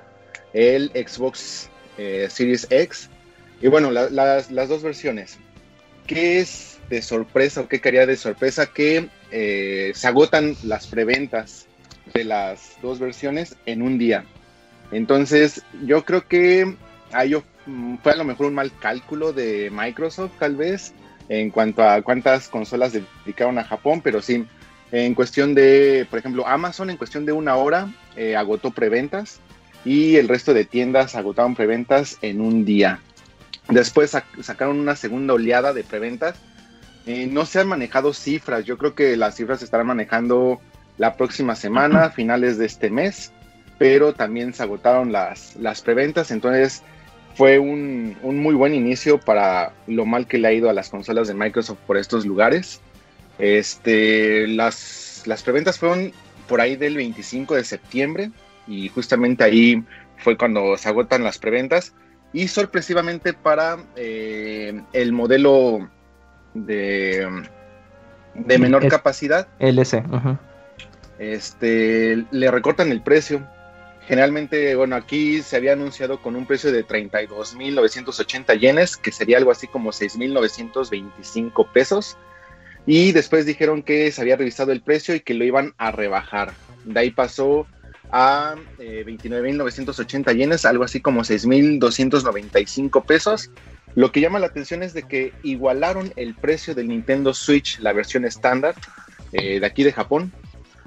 el Xbox eh, Series X. Y bueno, la- las, las dos versiones. ¿Qué es de sorpresa o qué quería de sorpresa? Que eh, se agotan las preventas de las dos versiones en un día. Entonces, yo creo que ahí mm, fue a lo mejor un mal cálculo de Microsoft, tal vez, en cuanto a cuántas consolas dedicaron a Japón, pero sí, en cuestión de, por ejemplo, Amazon, en cuestión de una hora, eh, agotó preventas y el resto de tiendas agotaron preventas en un día. Después sac- sacaron una segunda oleada de preventas. Eh, no se han manejado cifras, yo creo que las cifras se estarán manejando la próxima semana, finales de este mes pero también se agotaron las, las preventas, entonces fue un, un muy buen inicio para lo mal que le ha ido a las consolas de Microsoft por estos lugares. Este, las, las preventas fueron por ahí del 25 de septiembre y justamente ahí fue cuando se agotan las preventas y sorpresivamente para eh, el modelo de, de menor Es- capacidad LS. este, le recortan el precio. Generalmente, bueno, aquí se había anunciado con un precio de 32.980 yenes, que sería algo así como 6.925 pesos. Y después dijeron que se había revisado el precio y que lo iban a rebajar. De ahí pasó a eh, 29.980 yenes, algo así como 6.295 pesos. Lo que llama la atención es de que igualaron el precio del Nintendo Switch, la versión estándar eh, de aquí de Japón,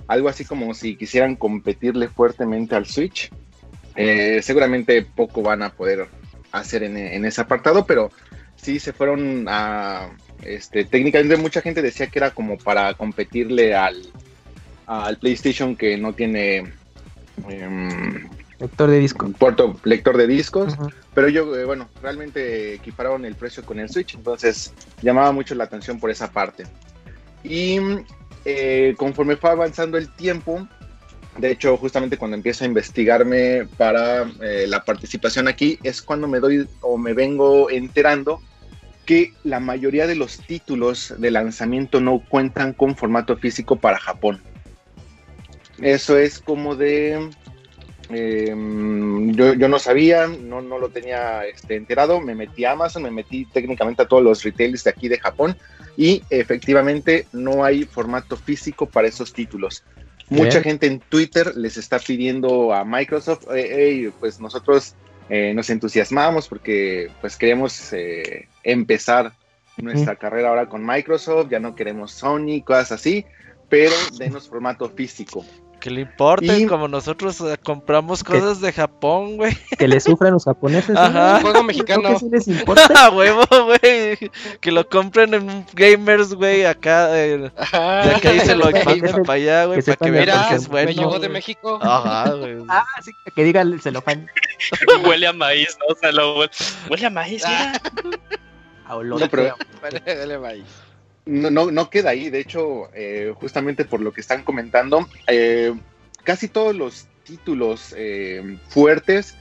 algo así como si quisieran competirle fuertemente al Switch. Eh, seguramente poco van a poder hacer en, ese apartado, pero sí se fueron a... Este, técnicamente mucha gente decía que era como para competirle al PlayStation que no tiene em, Lector de disco. puerto lector de discos, Ujú. pero yo, eh, bueno, realmente equipararon el precio con el Switch, entonces llamaba mucho la atención por esa parte. Y eh, conforme fue avanzando el tiempo, de hecho, justamente cuando empiezo a investigarme para eh, la participación aquí, es cuando me doy o me vengo enterando que la mayoría de los títulos de lanzamiento no cuentan con formato físico para Japón. Eso es como de... eh, yo, yo no sabía, no, no lo tenía este, enterado, me metí a Amazon, me metí técnicamente a todos los retailers de aquí de Japón y efectivamente no hay formato físico para esos títulos. Mucha gente en Twitter les está pidiendo a Microsoft, "Ey, ey, pues nosotros eh, nos entusiasmamos porque pues queremos eh, empezar nuestra carrera ahora con Microsoft, ya no queremos Sony, cosas así, pero denos formato físico. Que le importa, Y- como nosotros eh, compramos cosas de Japón, güey. Que le sufran los japoneses. ¿no? Ajá. Un juego ¿No mexicano. que sí les importa? A huevo, güey. Que lo compren en gamers, güey, acá. eh, de Ajá. acá y se lo Que sepan- para allá, güey, que para que vean que es me bueno. llegó de. México. Ajá, güey. Ah, sí, que diga el celofán. huele a maíz, ¿no? O sea, lo huele, huele a maíz, mira. A olor. No, pero- Vale, dale, bye. No, no, no queda ahí. De hecho, eh, justamente por lo que están comentando, eh, casi todos los títulos eh, fuertes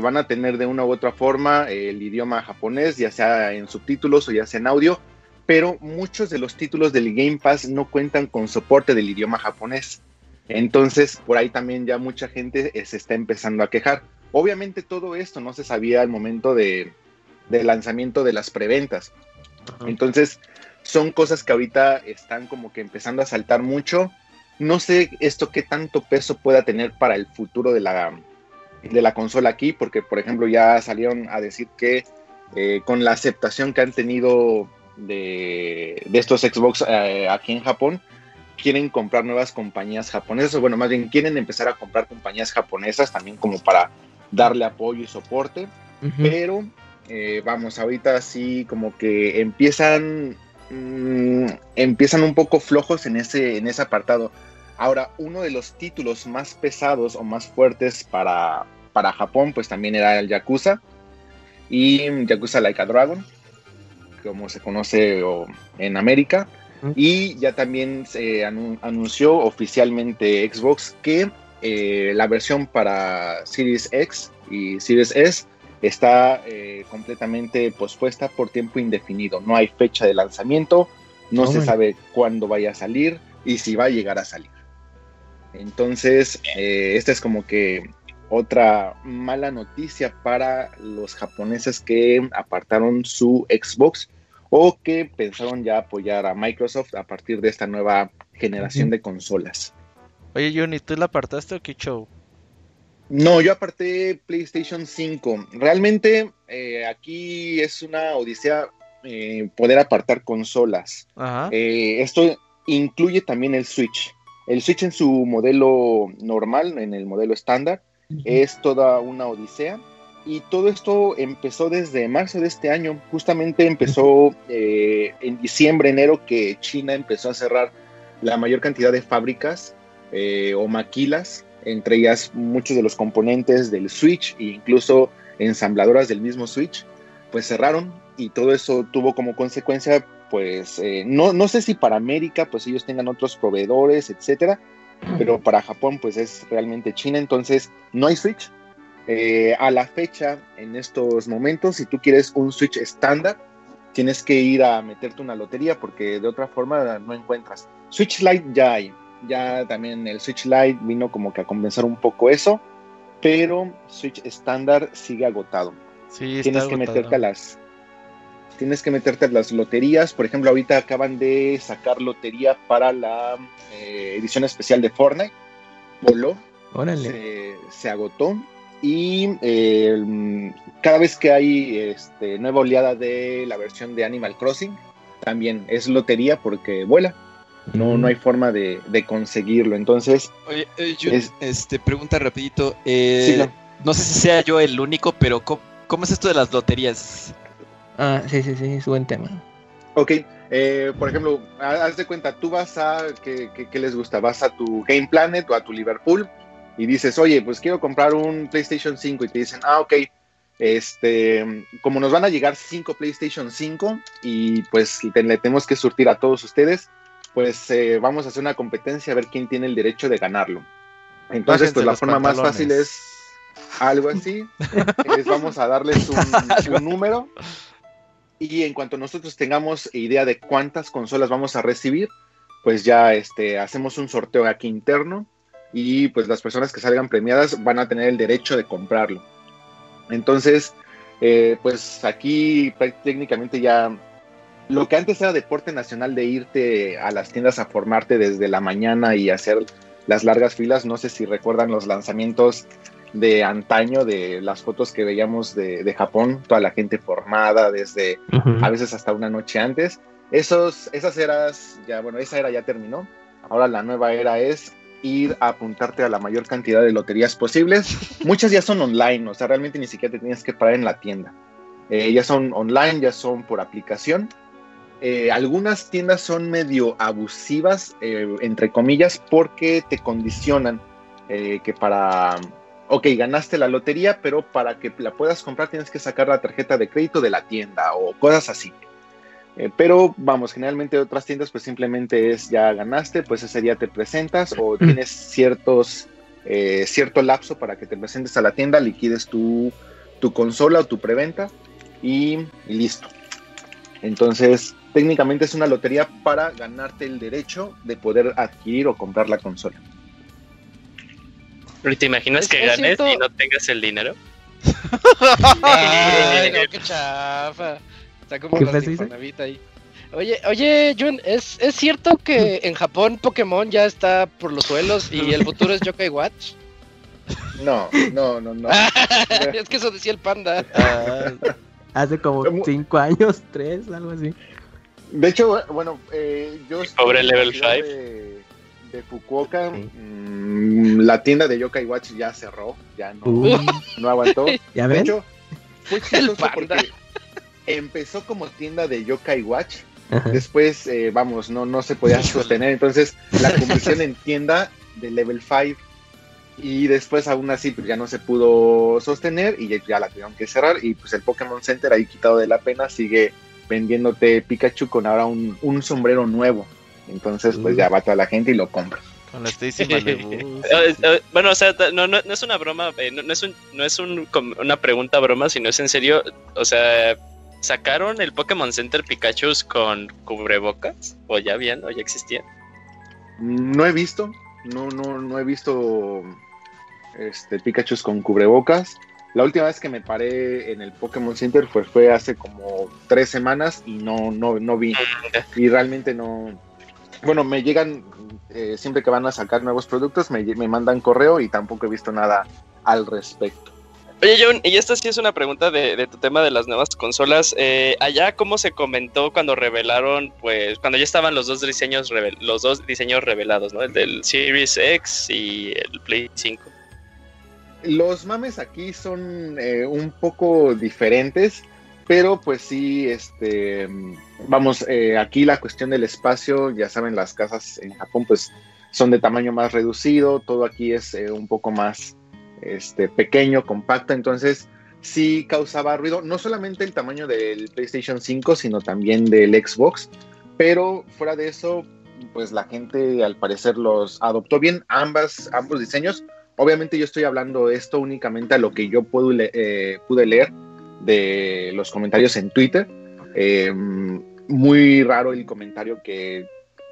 van a tener de una u otra forma el idioma japonés, ya sea en subtítulos o ya sea en audio, pero muchos de los títulos del Game Pass no cuentan con soporte del idioma japonés. Entonces, por ahí también ya mucha gente se está empezando a quejar. Obviamente todo esto no se sabía al momento de, del lanzamiento de las preventas. Entonces, son cosas que ahorita están como que empezando a saltar mucho. No sé esto qué tanto peso pueda tener para el futuro de la, de la consola aquí, porque por ejemplo ya salieron a decir que eh, con la aceptación que han tenido de, de estos Xbox eh, aquí en Japón, quieren comprar nuevas compañías japonesas, o bueno, más bien quieren empezar a comprar compañías japonesas también como para darle apoyo y soporte pero eh, vamos, ahorita sí como que empiezan mm, empiezan un poco flojos en ese, en ese apartado. Ahora, uno de los títulos más pesados o más fuertes para, para Japón, pues también era el Yakuza y Yakuza Like a Dragon, como se conoce o- en América. Y ya también se anu- anunció oficialmente Xbox que eh, la versión para Series X y Series S está eh, completamente pospuesta por tiempo indefinido. No hay fecha de lanzamiento, no se sabe cuándo vaya a salir y si va a llegar a salir. Entonces, eh, esta es como que otra mala noticia para los japoneses que apartaron su Xbox o que pensaron ya apoyar a Microsoft a partir de esta nueva generación de consolas. Oye, Juni, ¿tú la apartaste o qué show? No, yo aparté PlayStation 5. Realmente eh, aquí es una odisea eh, poder apartar consolas. Ajá. Eh, esto incluye también el Switch. El Switch en su modelo normal, en el modelo estándar, es toda una odisea. Y todo esto empezó desde marzo de este año. Justamente empezó eh, en diciembre, enero, que China empezó a cerrar la mayor cantidad de fábricas eh, o maquilas, entre ellas muchos de los componentes del Switch e incluso ensambladoras del mismo Switch, pues cerraron y todo eso tuvo como consecuencia, pues eh, no, no sé si para América, pues ellos tengan otros proveedores, etcétera, pero para Japón, pues es realmente China, entonces no hay Switch. Eh, a la fecha, en estos momentos, si tú quieres un Switch estándar, tienes que ir a meterte una lotería porque de otra forma no encuentras. Switch Lite ya hay, ya también el Switch Lite vino como que a compensar un poco eso, pero Switch estándar sigue agotado. Sí, está tienes que agotado. meterte a las tienes que meterte a las loterías. Por ejemplo, ahorita acaban de sacar lotería para la eh, edición especial de Fortnite. Voló, Órale. se, se agotó. Y eh, cada vez que hay este, nueva oleada de la versión de Animal Crossing, también es lotería porque vuela. No, no hay forma de, de conseguirlo. Entonces, Oye, eh, Es- este, pregunta rapidito. eh, Sí, no. no sé si sea yo el único, pero ¿cómo, cómo es esto de las loterías? Ah, sí, sí, sí, es buen tema. Ok, eh, por ejemplo, ha- haz de cuenta, tú vas a, ¿qué, qué, qué les gusta? ¿Vas a tu Game Planet o a tu Liverpool? y dices, oye, pues quiero comprar un PlayStation 5 y te dicen, ah, ok, este, como nos van a llegar 5 PlayStation 5 y pues le tenemos que surtir a todos ustedes, pues eh, vamos a hacer una competencia a ver quién tiene el derecho de ganarlo. Entonces, pues la forma más fácil es algo así. Les vamos a darles un, un número y en cuanto nosotros tengamos idea de cuántas consolas vamos a recibir, pues ya este, hacemos un sorteo aquí interno y pues las personas que salgan premiadas van a tener el derecho de comprarlo. Entonces, eh, pues aquí técnicamente ya lo que antes era deporte nacional de irte a las tiendas a formarte desde la mañana y hacer las largas filas, no sé si recuerdan los lanzamientos de antaño, de las fotos que veíamos de, Japón, toda la gente formada desde a veces hasta una noche antes. Esos, esas eras, ya, bueno, esa era ya terminó. Ahora la nueva era es ir a apuntarte a la mayor cantidad de loterías posibles. Muchas ya son online, o sea, realmente ni siquiera te tienes que parar en la tienda. Eh, ya son online, ya son por aplicación. Eh, algunas tiendas son medio abusivas, eh, entre comillas, porque te condicionan que para ok, ganaste la lotería, pero para que la puedas comprar tienes que sacar la tarjeta de crédito de la tienda o cosas así. Eh, pero vamos, generalmente otras tiendas pues simplemente es ya ganaste, pues ese día te presentas o tienes ciertos, eh, cierto lapso para que te presentes a la tienda, liquides tu, tu consola o tu preventa y, y listo. Entonces, técnicamente es una lotería para ganarte el derecho de poder adquirir o comprar la consola. ¿Pero te imaginas que ganes y no tengas el dinero? Ay, no, qué chafa. Está como la ahí. Oye, oye, Jun, ¿es, ¿es cierto que en Japón Pokémon ya está por los suelos y el futuro es Yokai Watch? No, no, no, no. es que eso decía el panda. Ah, hace como cinco años, tres, algo así. De hecho, bueno, eh, yo... Pobre level 5 de Fukuoka, mm, la tienda de Yokai Watch ya cerró, ya no, no aguantó. ¿Ya de hecho, fue chistoso porque empezó como tienda de Yokai Watch, después, eh, vamos, no, no se podía sostener, entonces la conversión en tienda de Level 5 y después aún así pues, ya no se pudo sostener y ya, la tuvieron que cerrar y pues el Pokémon Center ahí quitado de la pena sigue vendiéndote Pikachu con ahora un, un sombrero nuevo. Entonces, pues ya va toda la gente y lo compra. Con la Stacy eh, eh, Bueno, o sea, no, no, no es una broma, eh, no, es, un, no es un, una pregunta broma, sino es en serio. O sea, ¿sacaron el Pokémon Center Pikachu con cubrebocas? ¿O ya habían? ¿O ya existían? No he visto, no, no, no he visto este Pikachu con cubrebocas. La última vez que me paré en el Pokémon Center fue, fue hace como tres semanas y no, no, no vi. Mm, y realmente no, bueno, me llegan, eh, siempre que van a sacar nuevos productos, me, mandan correo y tampoco he visto nada al respecto. Oye, John, y esta sí es una pregunta de, tu tema de las nuevas consolas. Eh, allá, ¿cómo se comentó cuando revelaron, pues, cuando ya estaban los dos diseños, los dos diseños revelados, ¿no? El del Series X y el Play 5. Los mames aquí son eh, un poco diferentes. Pero pues sí, este, vamos, eh, aquí la cuestión del espacio, ya saben, las casas en Japón pues son de tamaño más reducido, todo aquí es eh, un poco más este, pequeño, compacto, entonces sí causaba ruido, no solamente el tamaño del PlayStation 5, sino también del Xbox, pero fuera de eso, pues la gente al parecer los adoptó bien, ambas, ambos diseños. Obviamente yo estoy hablando esto únicamente a lo que yo puedo eh, pude leer de los comentarios en Twitter. Eh, muy raro el comentario que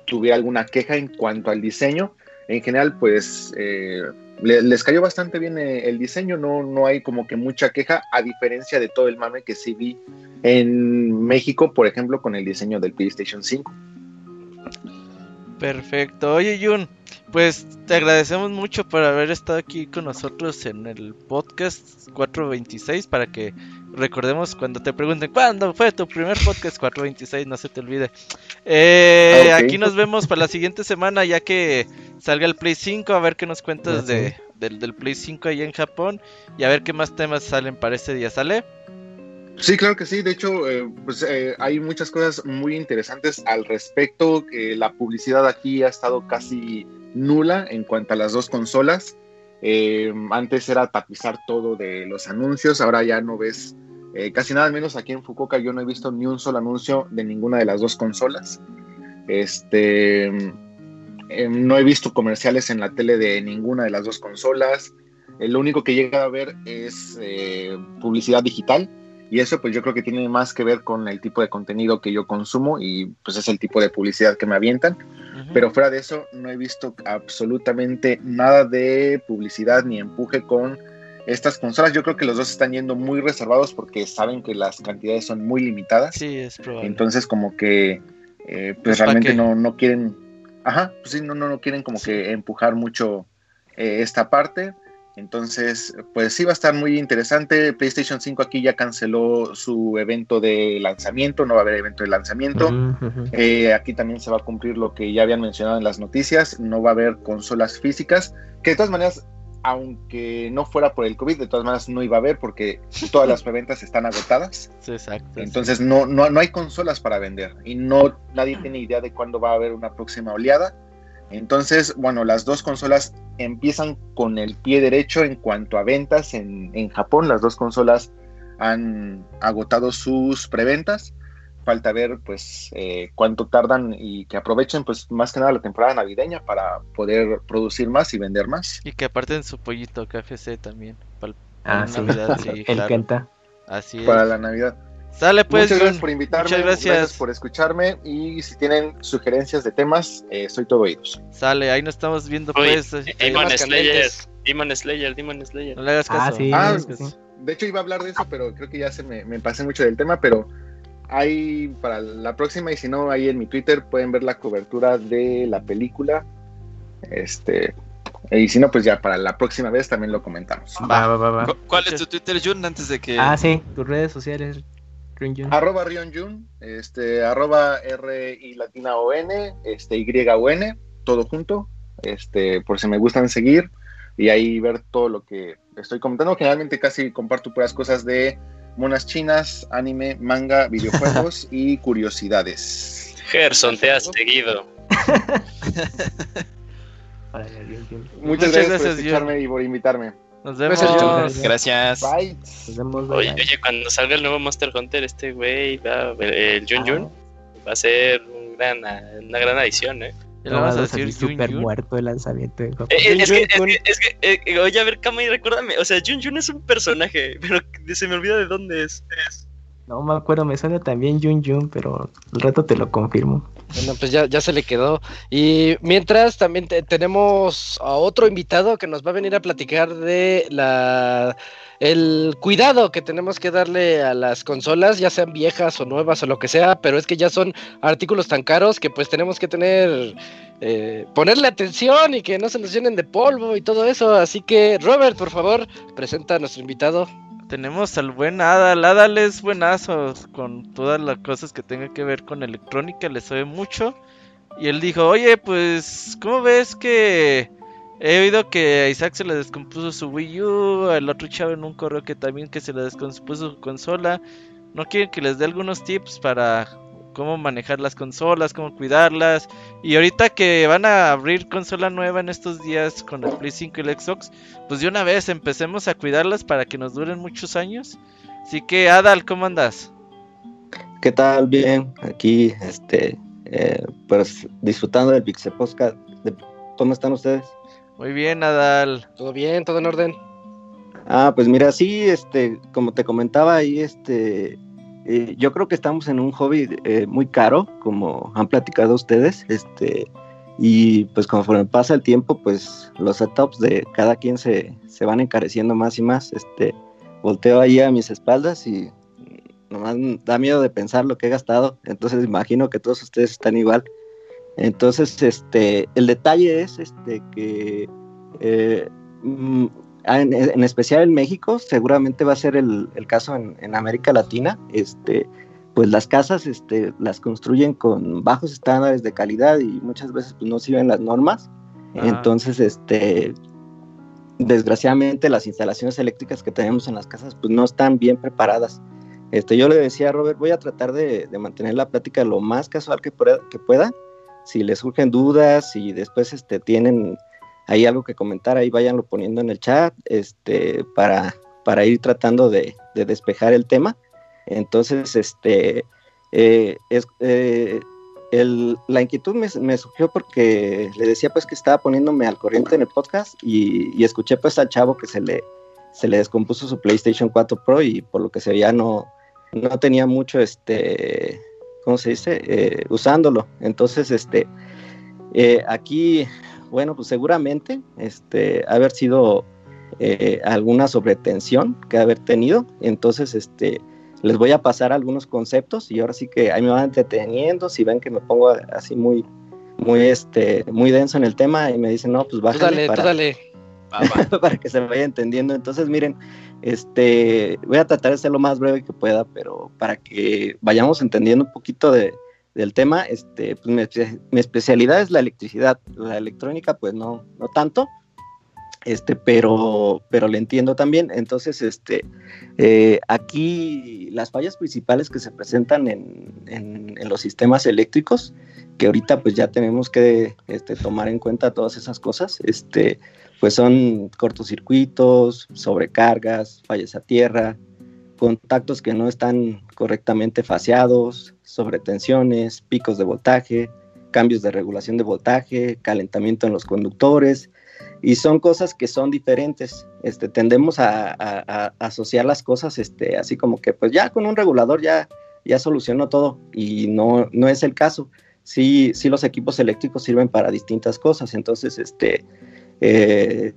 tuviera alguna queja en cuanto al diseño. En general, pues eh, les cayó bastante bien eh, el diseño, no, no hay como que mucha queja, a diferencia de todo el mame que sí vi en México, por ejemplo, con el diseño del PlayStation 5. Perfecto. Oye, Jun, pues te agradecemos mucho por haber estado aquí con nosotros en el podcast 426 para que recordemos cuando te pregunten cuándo fue tu primer podcast 426, no se te olvide. Eh, ah, aquí nos vemos para la siguiente semana ya que salga el Play 5, a ver qué nos cuentas de, del, Play 5 ahí en Japón y a ver qué más temas salen para ese día, ¿sale? Sí, claro que sí. De hecho, eh, pues, eh, hay muchas cosas muy interesantes al respecto. la publicidad aquí ha estado casi nula en cuanto a las dos consolas. Eh, antes era tapizar todo de los anuncios, ahora ya no ves eh, casi nada, menos aquí en Fukuoka yo no he visto ni un solo anuncio de ninguna de las dos consolas. Este, eh, no he visto comerciales en la tele de ninguna de las dos consolas. lo único que llega a ver es publicidad digital y eso pues yo creo que tiene más que ver con el tipo de contenido que yo consumo y pues es el tipo de publicidad que me avientan. Pero fuera de eso, no he visto absolutamente nada de publicidad ni empuje con estas consolas. Yo creo que los dos están yendo muy reservados porque saben que las cantidades son muy limitadas. Sí, es probable. Entonces, como que, eh, pues, pues realmente no, no quieren, ajá, pues sí, no, no, no quieren como que empujar mucho eh, esta parte. Entonces, pues sí va a estar muy interesante. PlayStation 5 aquí ya canceló su evento de lanzamiento, no va a haber evento de lanzamiento. Eh, aquí también se va a cumplir lo que ya habían mencionado en las noticias, no va a haber consolas físicas, que de todas maneras, aunque no fuera por el COVID, de todas maneras no iba a haber porque todas las preventas están agotadas. exacto. Entonces no, no, no hay consolas para vender y no nadie tiene idea de cuándo va a haber una próxima oleada. Entonces, bueno, las dos consolas empiezan con el pie derecho en cuanto a ventas en, Japón. Las dos consolas han agotado sus preventas. Falta ver, pues, eh, cuánto tardan y que aprovechen, pues, más que nada la temporada navideña para poder producir más y vender más. Y que aparten su pollito KFC también. Para, ah, Navidad, sí, el Así es. Para la Navidad. Sale pues. Muchas gracias por invitarme. Muchas gracias. por escucharme. Y si tienen sugerencias de temas, eh, soy todo oídos. Sale, ahí nos estamos viendo pues. Demon Slayer, Demon Slayer, Demon Slayer. No le hagas caso. Ah, sí, ah, de hecho iba a hablar de eso, pero creo que ya se me, me pasé mucho del tema, pero hay para la próxima y si no ahí en mi Twitter pueden ver la cobertura de la película. Este, y si no, pues ya para la próxima vez también lo comentamos. Va, va, va, ¿Cuál es tu Twitter, Jun, antes de que... Ah, sí, tus redes sociales. Arroba Rion este, arroba R y latina O N, este, Y O N, todo junto, este, por si me gustan seguir y ahí ver todo lo que estoy comentando. Generalmente casi comparto puras cosas de monas chinas, anime, manga, videojuegos y curiosidades. Gerson, te has seguido. Muchas, gracias, por escucharme y por invitarme. Nos vemos. Gracias. Bye. Oye, oye, cuando salga el nuevo Monster Hunter, este güey, el Jun Jun, va a ser un gran, una gran adición, ¿eh? Ya lo vas a decir super muerto el lanzamiento. Eh, es, que, es, que, eh, oye, a ver, Kama, recuérdame, o sea, Jun Jun es un personaje, pero se me olvida de dónde es. No me acuerdo, me suena también Jun Jun, pero el rato te lo confirmo. Bueno, pues ya, ya se le quedó. Y mientras también tenemos a otro invitado que nos va a venir a platicar de la el cuidado que tenemos que darle a las consolas, ya sean viejas o nuevas o lo que sea, pero es que ya son artículos tan caros que pues tenemos que tener, eh, ponerle atención y que no se nos llenen de polvo y todo eso. Así que Robert, por favor, presenta a nuestro invitado tenemos al buen Adal. Adal es buenazo con todas las cosas que tenga que ver con electrónica, le sabe mucho. Y él dijo, oye, pues, ¿cómo ves que he oído que a Isaac se le descompuso su Wii U, al otro chavo en un correo que también que se le descompuso su consola? ¿No quieren que les dé algunos tips para cómo manejar las consolas, cómo cuidarlas. Y ahorita que van a abrir consola nueva en estos días con el Play 5 y el Xbox, pues de una vez empecemos a cuidarlas para que nos duren muchos años. Así que Adal, ¿cómo andas? ¿Qué tal? Bien, aquí este eh, pues disfrutando del Pixel Podcast. ¿Cómo están ustedes? Muy bien, Adal. ¿Todo bien? ¿Todo en orden? Ah, pues mira, sí, este, como te comentaba ahí, este, eh, yo creo que estamos en un hobby eh, muy caro, como han platicado ustedes, este, y pues conforme pasa el tiempo, pues los setups de cada quien se, se van encareciendo más y más. Este, volteo ahí a mis espaldas y nomás da miedo de pensar lo que he gastado, entonces imagino que todos ustedes están igual. Entonces, este, el detalle es este que eh, Ah, en, especial en México, seguramente va a ser el, caso en, América Latina, este, pues las casas este, las construyen con bajos estándares de calidad y muchas veces pues, no siguen las normas. Entonces, este, desgraciadamente las instalaciones eléctricas que tenemos en las casas pues no están bien preparadas. Este, yo le decía a Robert, voy a tratar de, mantener la plática lo más casual que, que pueda. Si les surgen dudas, y después este, tienen hay algo que comentar, ahí váyanlo poniendo en el chat, este, para, para ir tratando de, despejar el tema. Entonces, este, eh, es, eh, la inquietud me, surgió porque le decía pues que estaba poniéndome al corriente en el podcast y, escuché pues al chavo que se le, se le descompuso su PlayStation 4 Pro y por lo que se veía no, no tenía mucho, este, ¿cómo se dice? Eh, usándolo. Entonces, este, aquí, bueno, pues seguramente, este, haber sido eh, alguna sobretensión que haber tenido. Entonces, este, les voy a pasar algunos conceptos y ahora sí que ahí me van entreteniendo. Si ven que me pongo así muy, muy, este, muy denso en el tema y me dicen, no, pues bájale. para, dale. para que se vaya entendiendo. Entonces, miren, este, voy a tratar de ser lo más breve que pueda, pero para que vayamos entendiendo un poquito de, del tema, este, pues mi, especialidad es la electricidad, la electrónica, pues no, no tanto, este, pero, pero le entiendo también. Entonces, este, eh, aquí las fallas principales que se presentan en, en, en, los sistemas eléctricos, que ahorita pues ya tenemos que este, tomar en cuenta todas esas cosas, este, pues son cortocircuitos, sobrecargas, fallas a tierra, contactos que no están correctamente faseados, sobretensiones, picos de voltaje, cambios de regulación de voltaje, calentamiento en los conductores, y son cosas que son diferentes. Este, tendemos a, asociar las cosas este, así como que pues ya con un regulador ya, ya solucionó todo y no, no es el caso. Sí, sí los equipos eléctricos sirven para distintas cosas, entonces este, eh,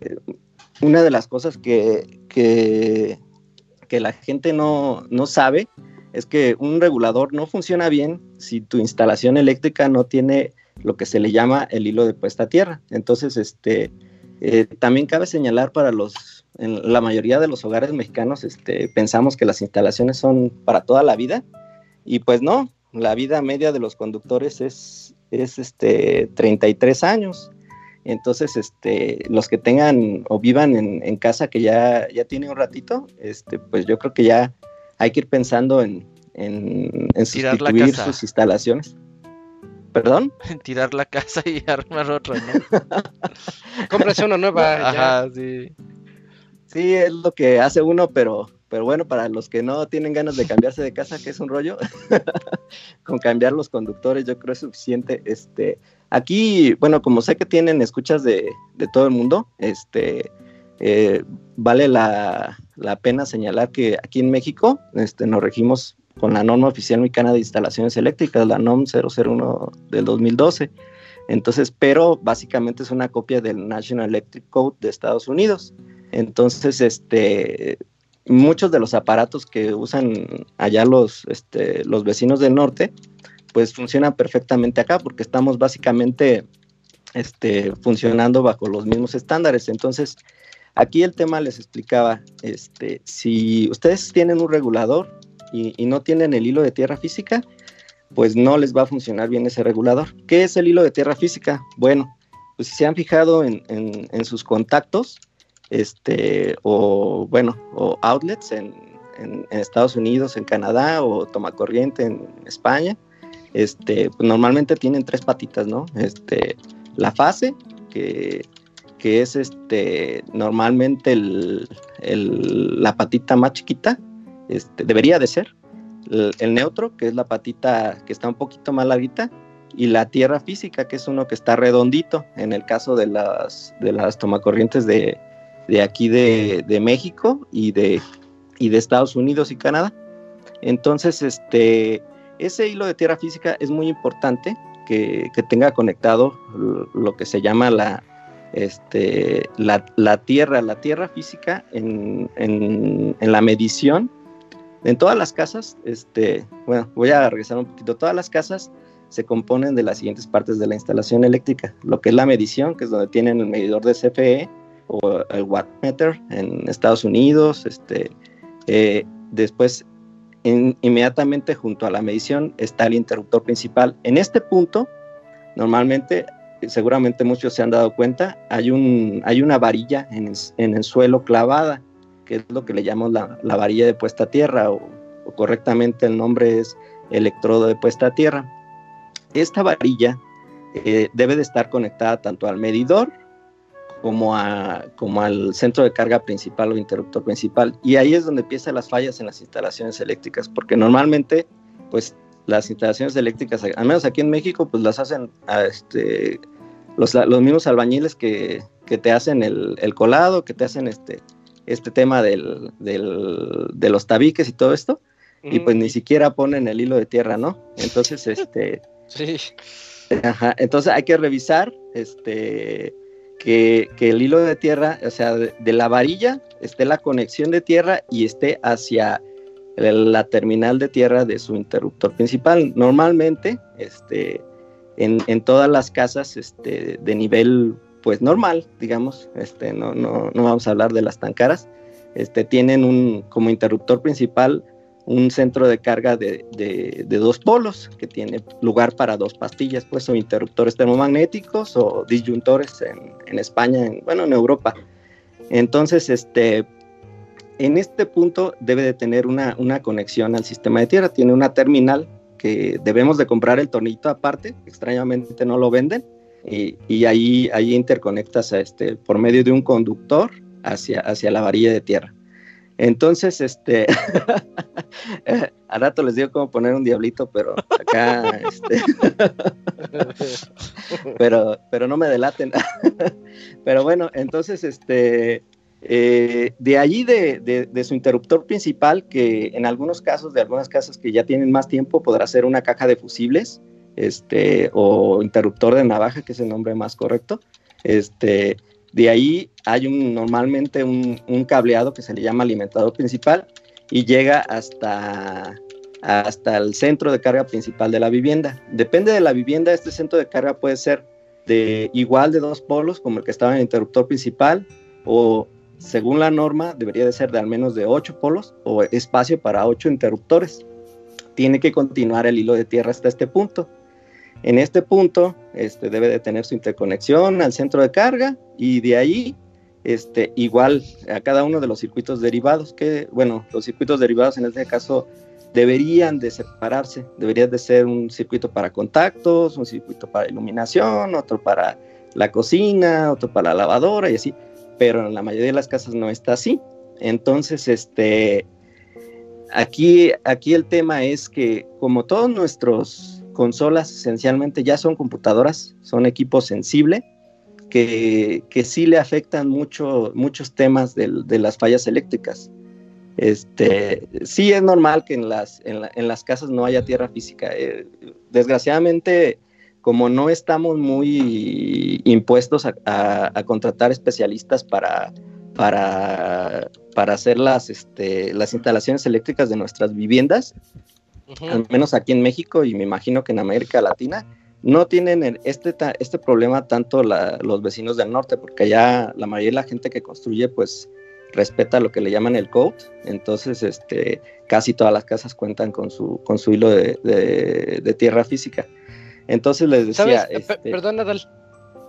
una de las cosas que, que, la gente no, sabe es que un regulador no funciona bien si tu instalación eléctrica no tiene lo que se le llama el hilo de puesta a tierra. Entonces, este, eh, también cabe señalar para los, en la mayoría de los hogares mexicanos, este, pensamos que las instalaciones son para toda la vida y pues no, la vida media de los conductores es, es este, 33 años. Entonces, este, los que tengan o vivan en, casa que ya, ya tiene un ratito, este, pues yo creo que ya hay que ir pensando en, en, sustituir sus instalaciones. ¿Perdón? En tirar la casa y armar otra, ¿no? Cómprase una nueva. Ajá, sí. Sí, es lo que hace uno, pero, pero bueno, para los que no tienen ganas de cambiarse de casa, que es un rollo, con cambiar los conductores yo creo es suficiente. Este, Aquí, bueno, como sé que tienen escuchas de, todo el mundo, este, eh, vale la, pena señalar que aquí en México este, nos regimos con la norma oficial mexicana de instalaciones eléctricas, la NOM 001 del 2012. Entonces, pero básicamente es una copia del National Electric Code de Estados Unidos. Entonces, este, muchos de los aparatos que usan allá los, este, los vecinos del norte, pues funciona perfectamente acá porque estamos básicamente este, funcionando bajo los mismos estándares. Entonces, aquí el tema les explicaba, este, si ustedes tienen un regulador y, no tienen el hilo de tierra física, pues no les va a funcionar bien ese regulador. ¿Qué es el hilo de tierra física? Bueno, pues si se han fijado en, sus contactos, este, o bueno, o outlets en, en, Estados Unidos, en Canadá, o toma corriente en España, este, normalmente tienen tres patitas, ¿no? Este, la fase, que, es este, normalmente la patita más chiquita, este, debería de ser. El, neutro, que es la patita que está un poquito más larguita, y la tierra física, que es uno que está redondito, en el caso de las, de las tomacorrientes de, aquí de, de, México y de, y de Estados Unidos y Canadá. Entonces, este, ese hilo de tierra física es muy importante que, tenga conectado lo, que se llama la, este, la, tierra, la tierra física en, la medición. En todas las casas, este, bueno, voy a regresar un poquito, todas las casas se componen de las siguientes partes de la instalación eléctrica, lo que es la medición, que es donde tienen el medidor de CFE o el wattmeter en Estados Unidos, este, eh, después inmediatamente junto a la medición está el interruptor principal. En este punto, normalmente, seguramente muchos se han dado cuenta, hay, un, hay una varilla en el, suelo clavada, que es lo que le llamamos la, varilla de puesta a tierra, o, correctamente el nombre es electrodo de puesta a tierra. Esta varilla eh, debe de estar conectada tanto al medidor como, a, como al centro de carga principal o interruptor principal. Y ahí es donde empiezan las fallas en las instalaciones eléctricas, porque normalmente, pues las instalaciones eléctricas, al menos aquí en México, pues las hacen a este, los, los mismos albañiles que, que te hacen el, el, colado, que te hacen este, este tema del, del, de los tabiques y todo esto, y pues ni siquiera ponen el hilo de tierra, ¿no? Entonces, este... Sí. Ajá, entonces hay que revisar este, que, el hilo de tierra, o sea, de, de, la varilla, esté la conexión de tierra y esté hacia la terminal de tierra de su interruptor principal. Normalmente, este, en, en todas las casas este, de nivel pues normal, digamos, este, no, no, no vamos a hablar de las tan caras, este, tienen un, como interruptor principal un centro de carga de, de, dos polos que tiene lugar para dos pastillas, pues o interruptores termomagnéticos o disyuntores en, en España, en, bueno, en Europa. Entonces, este, en este punto debe de tener una, una, conexión al sistema de tierra, tiene una terminal que debemos de comprar el tornito aparte, extrañamente no lo venden, y, y ahí, ahí interconectas a este, por medio de un conductor hacia, hacia la varilla de tierra. Entonces, este, a rato les digo cómo poner un diablito, pero acá, este, pero, pero no me delaten. pero bueno, entonces, este, eh, de allí de, de, de, su interruptor principal, que en algunos casos, de algunas casas que ya tienen más tiempo, podrá ser una caja de fusibles, este, o interruptor de navaja, que es el nombre más correcto, este, de ahí hay un, normalmente un, cableado que se le llama alimentador principal y llega hasta, hasta el centro de carga principal de la vivienda. Depende de la vivienda, este centro de carga puede ser de igual de dos polos como el que estaba en el interruptor principal o según la norma debería de ser de al menos de ocho polos o espacio para ocho interruptores. Tiene que continuar el hilo de tierra hasta este punto. En este punto este, debe de tener su interconexión al centro de carga y de ahí este, igual a cada uno de los circuitos derivados, que bueno, los circuitos derivados en este caso deberían de separarse, debería de ser un circuito para contactos, un circuito para iluminación, otro para la cocina, otro para la lavadora y así, pero en la mayoría de las casas no está así. Entonces, este, aquí, aquí el tema es que como todos nuestros consolas esencialmente ya son computadoras, son equipos sensibles que, que sí le afectan mucho, muchos temas de, las fallas eléctricas. Este, sí es normal que en las, en, la, en las casas no haya tierra física. Eh, desgraciadamente, como no estamos muy impuestos a, a, a contratar especialistas para, para, para hacer las, este, las instalaciones eléctricas de nuestras viviendas, uh -huh. al menos aquí en México y me imagino que en América Latina, no tienen este, este problema tanto la, los vecinos del norte, porque allá la mayoría de la gente que construye, pues respeta lo que le llaman el code, entonces este, casi todas las casas cuentan con su, con su hilo de, de, de tierra física. Entonces les decía... ¿Sabes? Este... Perdón, Nadal.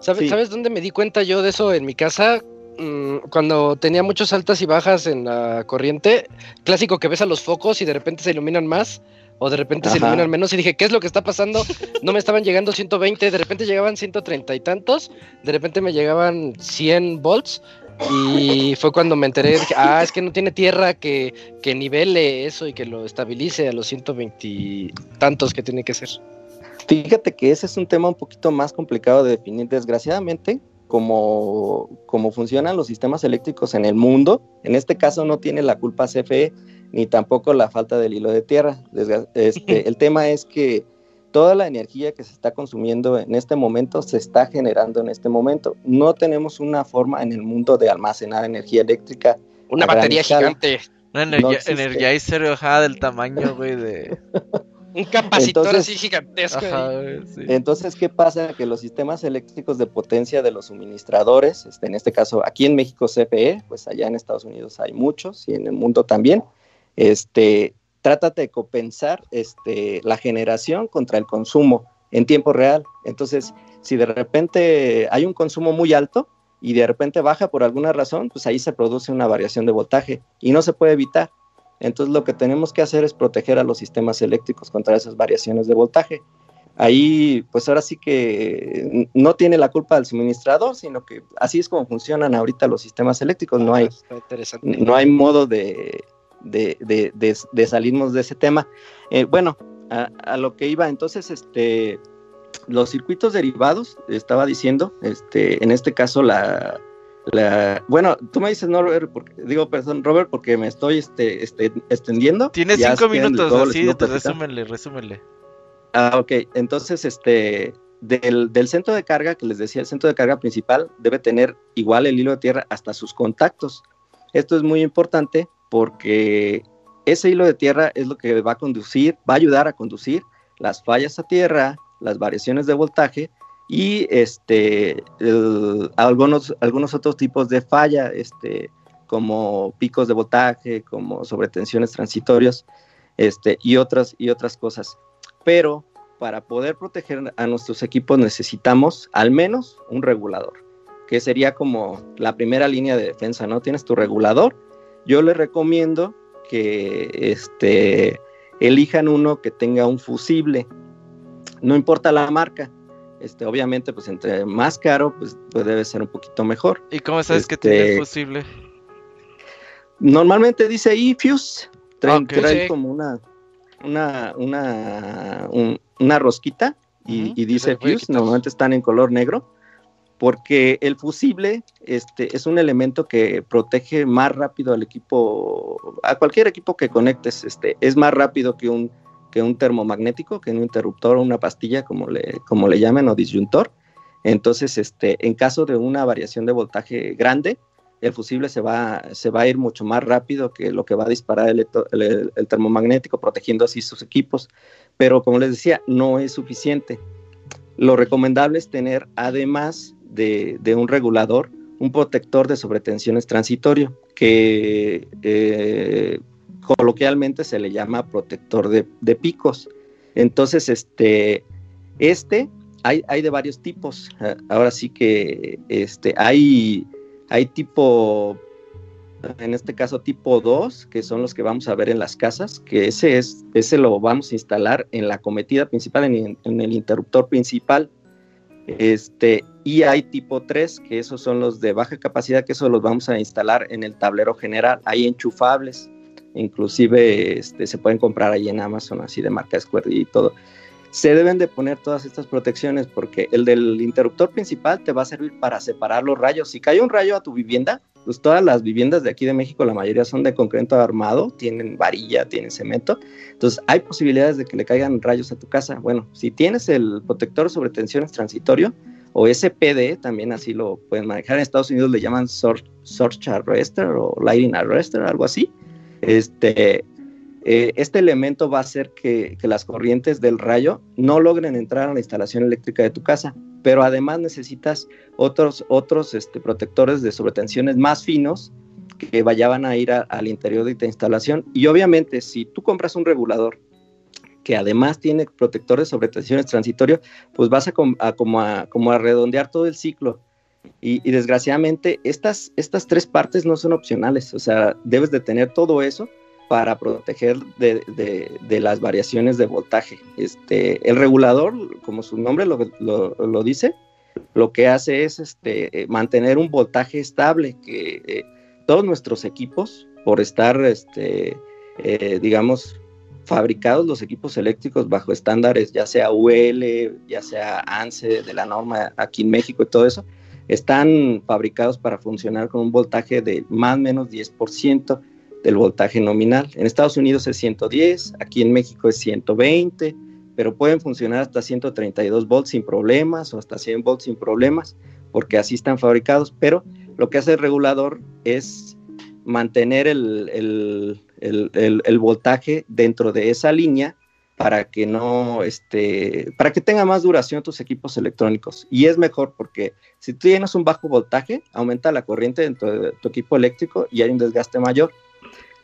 ¿Sabes, sí. ¿Sabes dónde me di cuenta yo de eso en mi casa? Mm, cuando tenía muchas altas y bajas en la corriente, clásico que ves a los focos y de repente se iluminan más o de repente Ajá. se iluminan menos y dije, ¿qué es lo que está pasando? No me estaban llegando 120, de repente llegaban 130 y tantos, de repente me llegaban 100 volts y fue cuando me enteré, dije, ah, es que no tiene tierra que, que nivele eso y que lo estabilice a los 120 y tantos que tiene que ser. Fíjate que ese es un tema un poquito más complicado de definir. Desgraciadamente, como, como funcionan los sistemas eléctricos en el mundo, en este caso no tiene la culpa CFE, ni tampoco la falta del hilo de tierra. Este, el tema es que toda la energía que se está consumiendo en este momento se está generando en este momento. No tenemos una forma en el mundo de almacenar energía eléctrica. Una batería gigante. Una energía, no energía y ajá, del tamaño, güey, de... Un capacitor entonces, así gigantesco. Ajá, sí. Entonces, ¿qué pasa? Que los sistemas eléctricos de potencia de los suministradores, este, en este caso aquí en México CFE, pues allá en Estados Unidos hay muchos y en el mundo también, este, trátate de compensar este, la generación contra el consumo en tiempo real. Entonces, si de repente hay un consumo muy alto y de repente baja por alguna razón, pues ahí se produce una variación de voltaje y no se puede evitar. Entonces, lo que tenemos que hacer es proteger a los sistemas eléctricos contra esas variaciones de voltaje. ahí pues ahora sí que no tiene la culpa del suministrador, sino que así es como funcionan ahorita los sistemas eléctricos, no hay, no hay modo de, de, de, de, salirnos de ese tema. Eh, bueno, a, a, lo que iba, entonces, este, los circuitos derivados, estaba diciendo, este, en este caso la, la, bueno, tú me dices no, Robert, porque, digo, perdón, Robert, porque me estoy este, este, extendiendo. Tienes cinco minutos, así, resúmenle, resúmenle. Ah, ok, entonces, este, del, del, centro de carga, que les decía, el centro de carga principal debe tener igual el hilo de tierra hasta sus contactos. Esto es muy importante porque ese hilo de tierra es lo que va a conducir, va a ayudar a conducir las fallas a tierra, las variaciones de voltaje y este, algunos, otros tipos de falla, este, como picos de voltaje, como sobretensiones transitorias este, y, otras, y otras cosas. Pero para poder proteger a nuestros equipos necesitamos al menos un regulador, que sería como la primera línea de defensa, ¿no? Tienes tu regulador. Yo les recomiendo que este, elijan uno que tenga un fusible, no importa la marca. Este, obviamente, pues entre más caro, pues, pues debe ser un poquito mejor. ¿Y cómo sabes que tiene este, fusible? Normalmente dice eFuse, trae, trae como una, una, una, una rosquita y, dice fuse, normalmente están en color negro, porque el fusible este, es un elemento que protege más rápido al equipo, a cualquier equipo que conectes, este, es más rápido que un que un termomagnético, que un interruptor o una pastilla, como le, como le llamen, o disyuntor. Entonces, este, en caso de una variación de voltaje grande, el fusible se va, se va a ir mucho más rápido que lo que va a disparar el, el, termomagnético, protegiendo así sus equipos. Pero como les decía, no es suficiente. Lo recomendable es tener, además de, un regulador, un protector de sobretensiones transitorio, que eh, coloquialmente se le llama protector de, picos. Entonces, este, este hay, hay, de varios tipos. Ah, ahora sí que este, hay, hay tipo, en este caso tipo 2, que son los que vamos a ver en las casas, que ese, es, ese lo vamos a instalar en la cometida principal, en, en el interruptor principal. Este, y hay tipo 3, que esos son los de baja capacidad, que esos los vamos a instalar en el tablero general. Hay enchufables inclusive este, se pueden comprar ahí en Amazon, así de marca Square y todo. Se deben de poner todas estas protecciones porque el del interruptor principal te va a servir para separar los rayos. Si cae un rayo a tu vivienda, pues todas las viviendas de aquí de México, la mayoría son de concreto armado, tienen varilla, tienen cemento. Entonces hay posibilidades de que le caigan rayos a tu casa. Bueno, si tienes el protector sobre tensiones transitorio o SPD, también así lo pueden manejar. En Estados Unidos le llaman Surge Arrester o Lighting Arrester, algo así este, eh, este elemento va a hacer que, las corrientes del rayo no logren entrar a la instalación eléctrica de tu casa, pero además necesitas otros, otros este, protectores de sobretensiones más finos que vayan a ir al interior de tu instalación. Y obviamente, si tú compras un regulador que además tiene protectores de sobretensiones transitorios, pues vas a, como, a, como a redondear todo el ciclo y, desgraciadamente estas, estas tres partes no son opcionales, o sea, debes de tener todo eso para proteger de, de, las variaciones de voltaje. Este, el regulador, como su nombre lo, lo, dice, lo que hace es este, eh, mantener un voltaje estable, que eh, todos nuestros equipos, por estar, este, eh, digamos, fabricados los equipos eléctricos bajo estándares, ya sea UL, ya sea ANSE, de la norma aquí en México y todo eso, están fabricados para funcionar con un voltaje de más o menos 10% del voltaje nominal. En Estados Unidos es 110, aquí en México es 120, pero pueden funcionar hasta 132 volts sin problemas o hasta 100 volts sin problemas, porque así están fabricados. Pero lo que hace el regulador es mantener el, el voltaje dentro de esa línea para que no, este, para que tenga más duración tus equipos electrónicos. Y es mejor porque si tú tienes un bajo voltaje, aumenta la corriente dentro de tu equipo eléctrico y hay un desgaste mayor.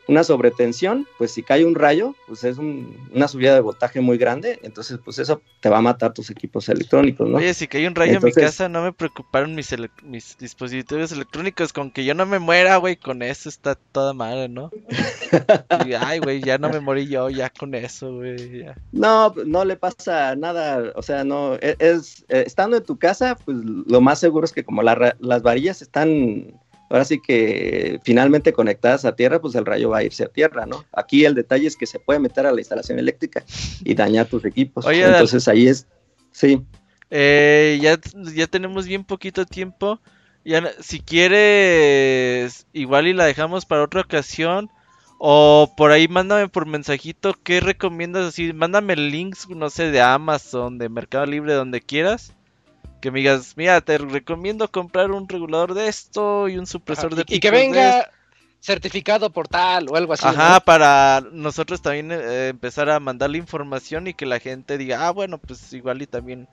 Una sobretensión, pues si cae un rayo, pues es un- una subida de voltaje muy grande, entonces pues eso te va a matar tus equipos electrónicos, ¿no? Oye, si cae un rayo en mi casa, no me preocuparon mis, ele- mis dispositivos electrónicos. Con que yo no me muera, güey, con eso está toda madre, ¿no? Y, ay, güey, ya no me morí yo, ya con eso, güey. No, no le pasa nada, o sea, no, e- es, eh, estando en tu casa, pues lo más seguro es que como la las varillas están, ahora sí que finalmente conectadas a tierra, pues el rayo va a irse a tierra, ¿no? Aquí el detalle es que se puede meter a la instalación eléctrica y dañar tus equipos, Oye, entonces ahí es, sí, Eh, ya, ya tenemos bien poquito tiempo. Ya, si quieres, igual y la dejamos para otra ocasión. O por ahí mándame por mensajito qué recomiendas así. Mándame links, no sé, de Amazon, de Mercado Libre, donde quieras. Que me digas, mira, te recomiendo comprar un regulador de esto y un supresor de y, y que de venga certificado por tal o algo así. Ajá, ¿no? para nosotros también eh, empezar a mandarle información y que la gente diga, ah, bueno, pues igual y también,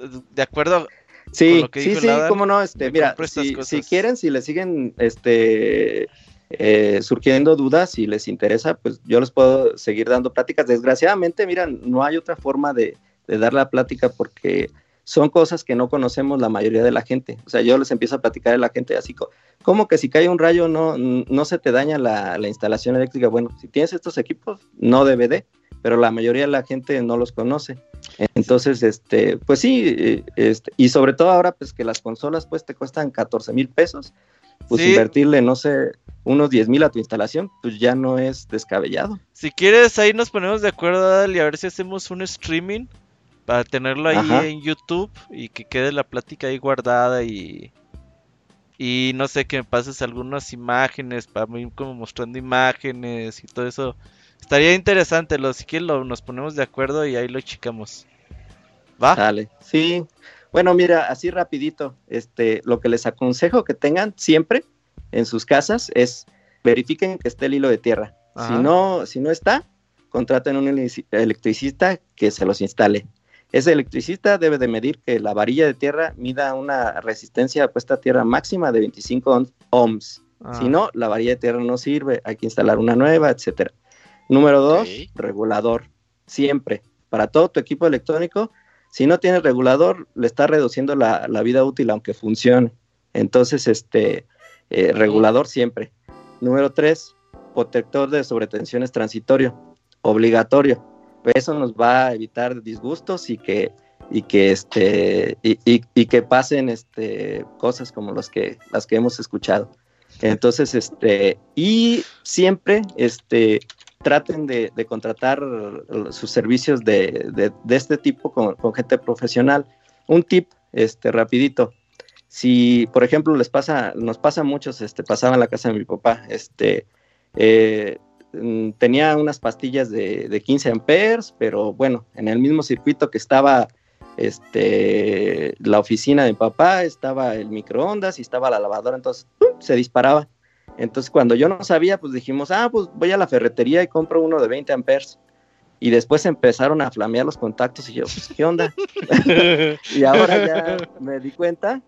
eh, de acuerdo, Sí, lo que sí, dijo sí, cómo no, este, mira, si, si quieren, si les siguen, este, eh, surgiendo dudas, si les interesa, pues yo les puedo seguir dando pláticas. Desgraciadamente, mira, no hay otra forma de, de dar la plática porque son cosas que no conocemos la mayoría de la gente. O sea, yo les empiezo a platicar a la gente así, co- como que si cae un rayo no, no se te daña la, la instalación eléctrica. Bueno, si tienes estos equipos, no debe de, pero la mayoría de la gente no los conoce. Entonces, este, pues sí, eh, este, y sobre todo ahora, pues que las consolas pues te cuestan 14 mil pesos, pues Sí. invertirle, no sé, unos 10 mil a tu instalación, pues ya no es descabellado. Si quieres, ahí nos ponemos de acuerdo, Adal, y a ver si hacemos un streaming para tenerlo ahí Ajá. en YouTube y que quede la plática ahí guardada y y no sé que me pases algunas imágenes para mí como mostrando imágenes y todo eso. Estaría interesante, lo si quieres lo, nos ponemos de acuerdo y ahí lo chicamos. ¿Va? Dale, sí. Bueno, mira, así rapidito, este, lo que les aconsejo que tengan siempre en sus casas es verifiquen que esté el hilo de tierra. Ajá. Si no, si no está, contraten un elici- electricista que se los instale. Ese electricista debe de medir que la varilla de tierra mida una resistencia puesta a tierra máxima de 25 ohm- ohms. Ah. Si no, la varilla de tierra no sirve, hay que instalar una nueva, etcétera. Número dos, regulador. Siempre. Para todo tu equipo electrónico, si no tienes regulador, le está reduciendo la, la vida útil aunque funcione. Entonces, este, eh, regulador siempre. Número tres, protector de sobretensiones transitorio. Obligatorio. Eso nos va a evitar disgustos y que y que este y, y- que pasen este cosas como los que las que hemos escuchado. Entonces este y siempre este traten de, contratar sus servicios de, de- este tipo con, gente profesional. Un tip este rapidito. Si por ejemplo les pasa nos pasa a muchos este pasaba en la casa de mi papá este eh, tenía unas pastillas de, de 15 amperes, pero bueno, en el mismo circuito que estaba este, la oficina de mi papá, estaba el microondas y estaba la lavadora, entonces ¡pum! se disparaba. Entonces cuando yo no sabía, pues dijimos, ah, pues voy a la ferretería y compro uno de 20 amperes. Y después empezaron a flamear los contactos y yo, pues, ¿qué onda? y ahora ya me di cuenta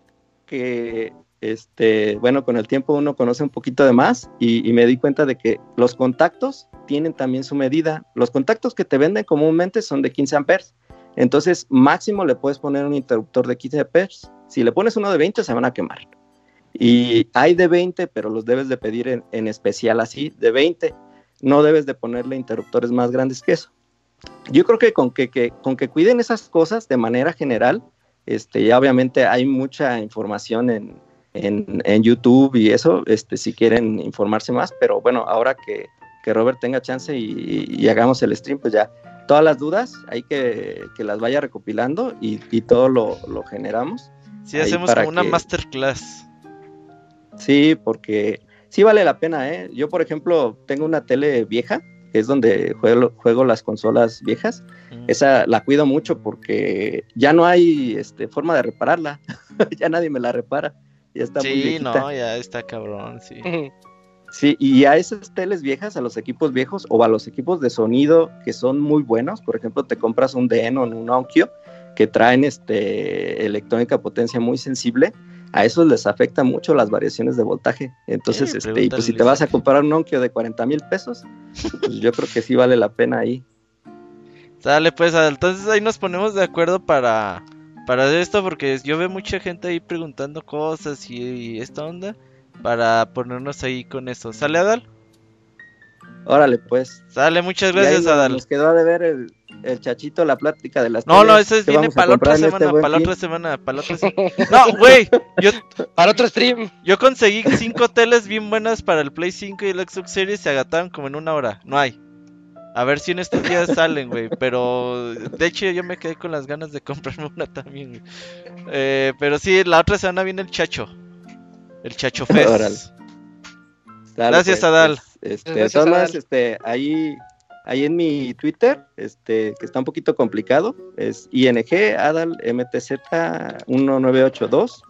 que, este, bueno, con el tiempo uno conoce un poquito de más y, me di cuenta de que los contactos tienen también su medida. Los contactos que te venden comúnmente son de 15 amperes. Entonces, máximo le puedes poner un interruptor de 15 amperes. Si le pones uno de 20, se van a quemar. Y hay de 20, pero los debes de pedir en, en especial así, de 20. No debes de ponerle interruptores más grandes que eso. Yo creo que con que, que- con que cuiden esas cosas de manera general, este, ya obviamente hay mucha información en, en, en YouTube y eso, este, si quieren informarse más, pero bueno, ahora que, que Robert tenga chance y, y hagamos el stream, pues ya todas las dudas hay que, que las vaya recopilando y, y todo lo, lo generamos. Si ahí hacemos como una que- masterclass. Sí, porque sí vale la pena, ¿eh? Yo, por ejemplo, tengo una tele vieja, que es donde juego, juego las consolas viejas. Mm. Esa la cuido mucho porque ya no hay este, forma de repararla. ya nadie me la repara. Ya está muy Sí, viejita. no, ya está cabrón, sí. Sí, y a esas teles viejas, a los equipos viejos o a los equipos de sonido que son muy buenos, por ejemplo, te compras un Denon, un Onkyo, que traen este, electrónica potencia muy sensible, a esos les afecta mucho las variaciones de voltaje. Entonces, Sí, este, y pues si te vas a comprar un Nokia de 40 mil pesos, pues yo creo que sí vale la pena ahí. Sale pues, entonces ahí nos ponemos de acuerdo para, para hacer esto porque yo veo mucha gente ahí preguntando cosas y, y esta onda para ponernos ahí con eso. ¿Sale Adal? Órale, pues. Sale, muchas gracias nos- Adal. Nos quedó de ver el, el chachito, la plática de las No, no, ese que viene para la otra este semana, para la otra semana, para la otra semana. No, güey, yo, Para otro stream. yo conseguí cinco teles bien buenas para el Play 5 y el Xbox Series se agataron como en una hora. No hay. A ver si en estos días salen, güey. Pero de hecho yo me quedé con las ganas de comprarme una también. güey. Eh, pero sí, la otra semana viene el Chacho. El Chacho Fest. Dale, Gracias, pues, Adal. este, Gracias, de todas maneras, Adal. este, ahí, ahí en mi Twitter, este, que está un poquito complicado, es ING Adal MTZ 1982.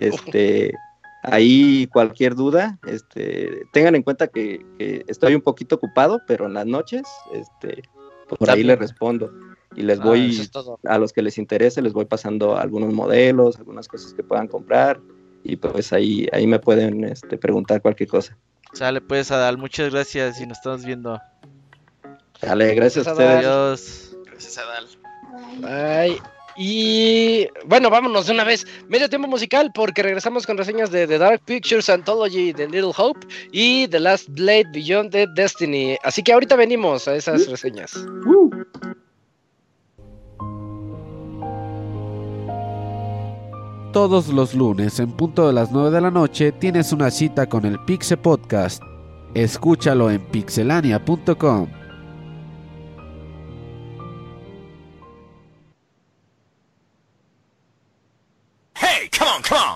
Este, ahí cualquier duda, este, tengan en cuenta que, que estoy un poquito ocupado, pero en las noches, este, por Está ahí bien. les respondo y les Ah, voy es a los que les interese les voy pasando algunos modelos, algunas cosas que puedan comprar y pues ahí ahí me pueden este, preguntar cualquier cosa. Sale pues, Adal. Muchas gracias y nos estamos viendo. Dale, gracias a ustedes. Adiós. Gracias, Adal. Ay, y bueno, vámonos de una vez. Medio tiempo musical porque regresamos con reseñas de The Dark Pictures Anthology de Little Hope y The Last Blade Beyond the Destiny. Así que ahorita venimos a esas reseñas. Todos los lunes en punto de las 9 de la noche tienes una cita con el Pixe Podcast. Escúchalo en pixelania.com. Come on, come on.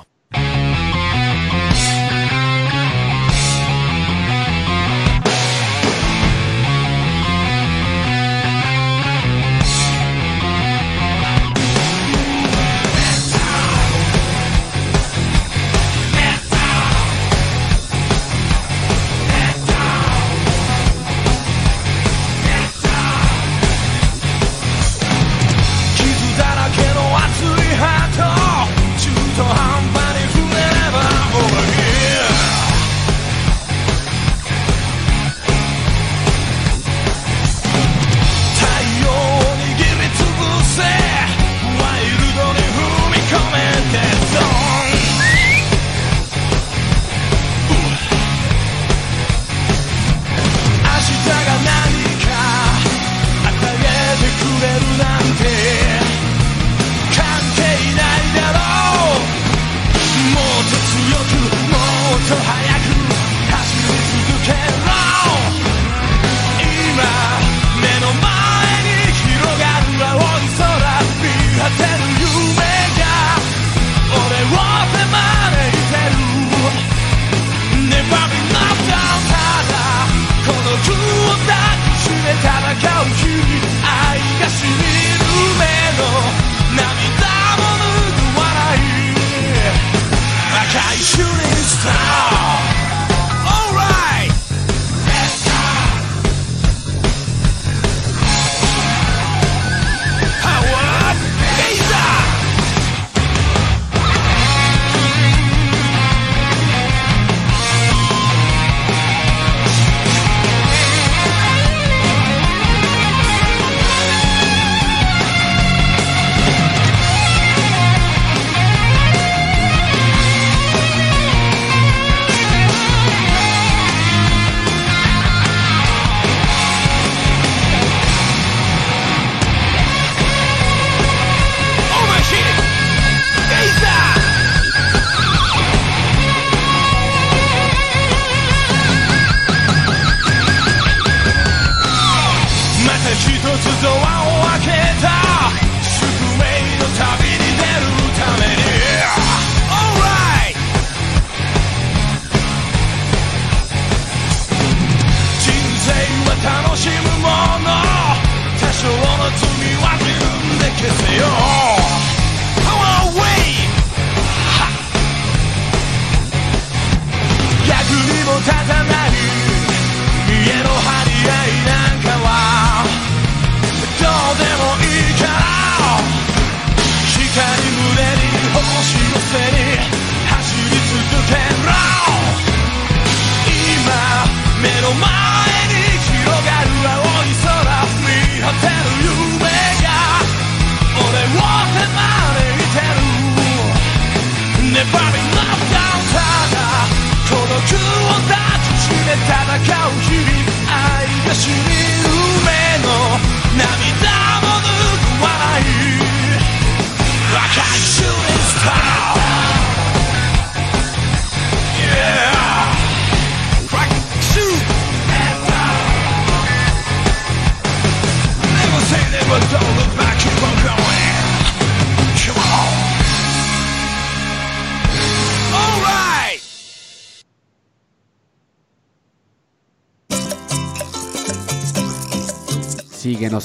う君愛がしみる目の涙も拭わない赤いシュリンスター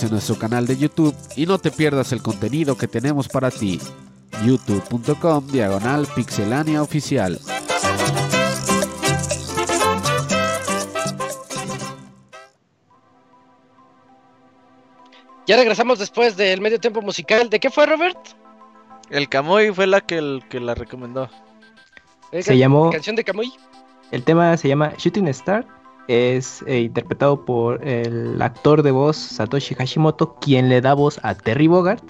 en nuestro canal de YouTube y no te pierdas el contenido que tenemos para ti. youtube.com diagonal pixelania oficial. Ya regresamos después del medio tiempo musical. ¿De qué fue, Robert? El Camoy fue la que, el, que la recomendó. ¿Eh, Se llamó- Canción de Camuy. El tema se llama Shooting Star. Es eh, interpretado por el actor de voz Satoshi Hashimoto, quien le da voz a Terry Bogart.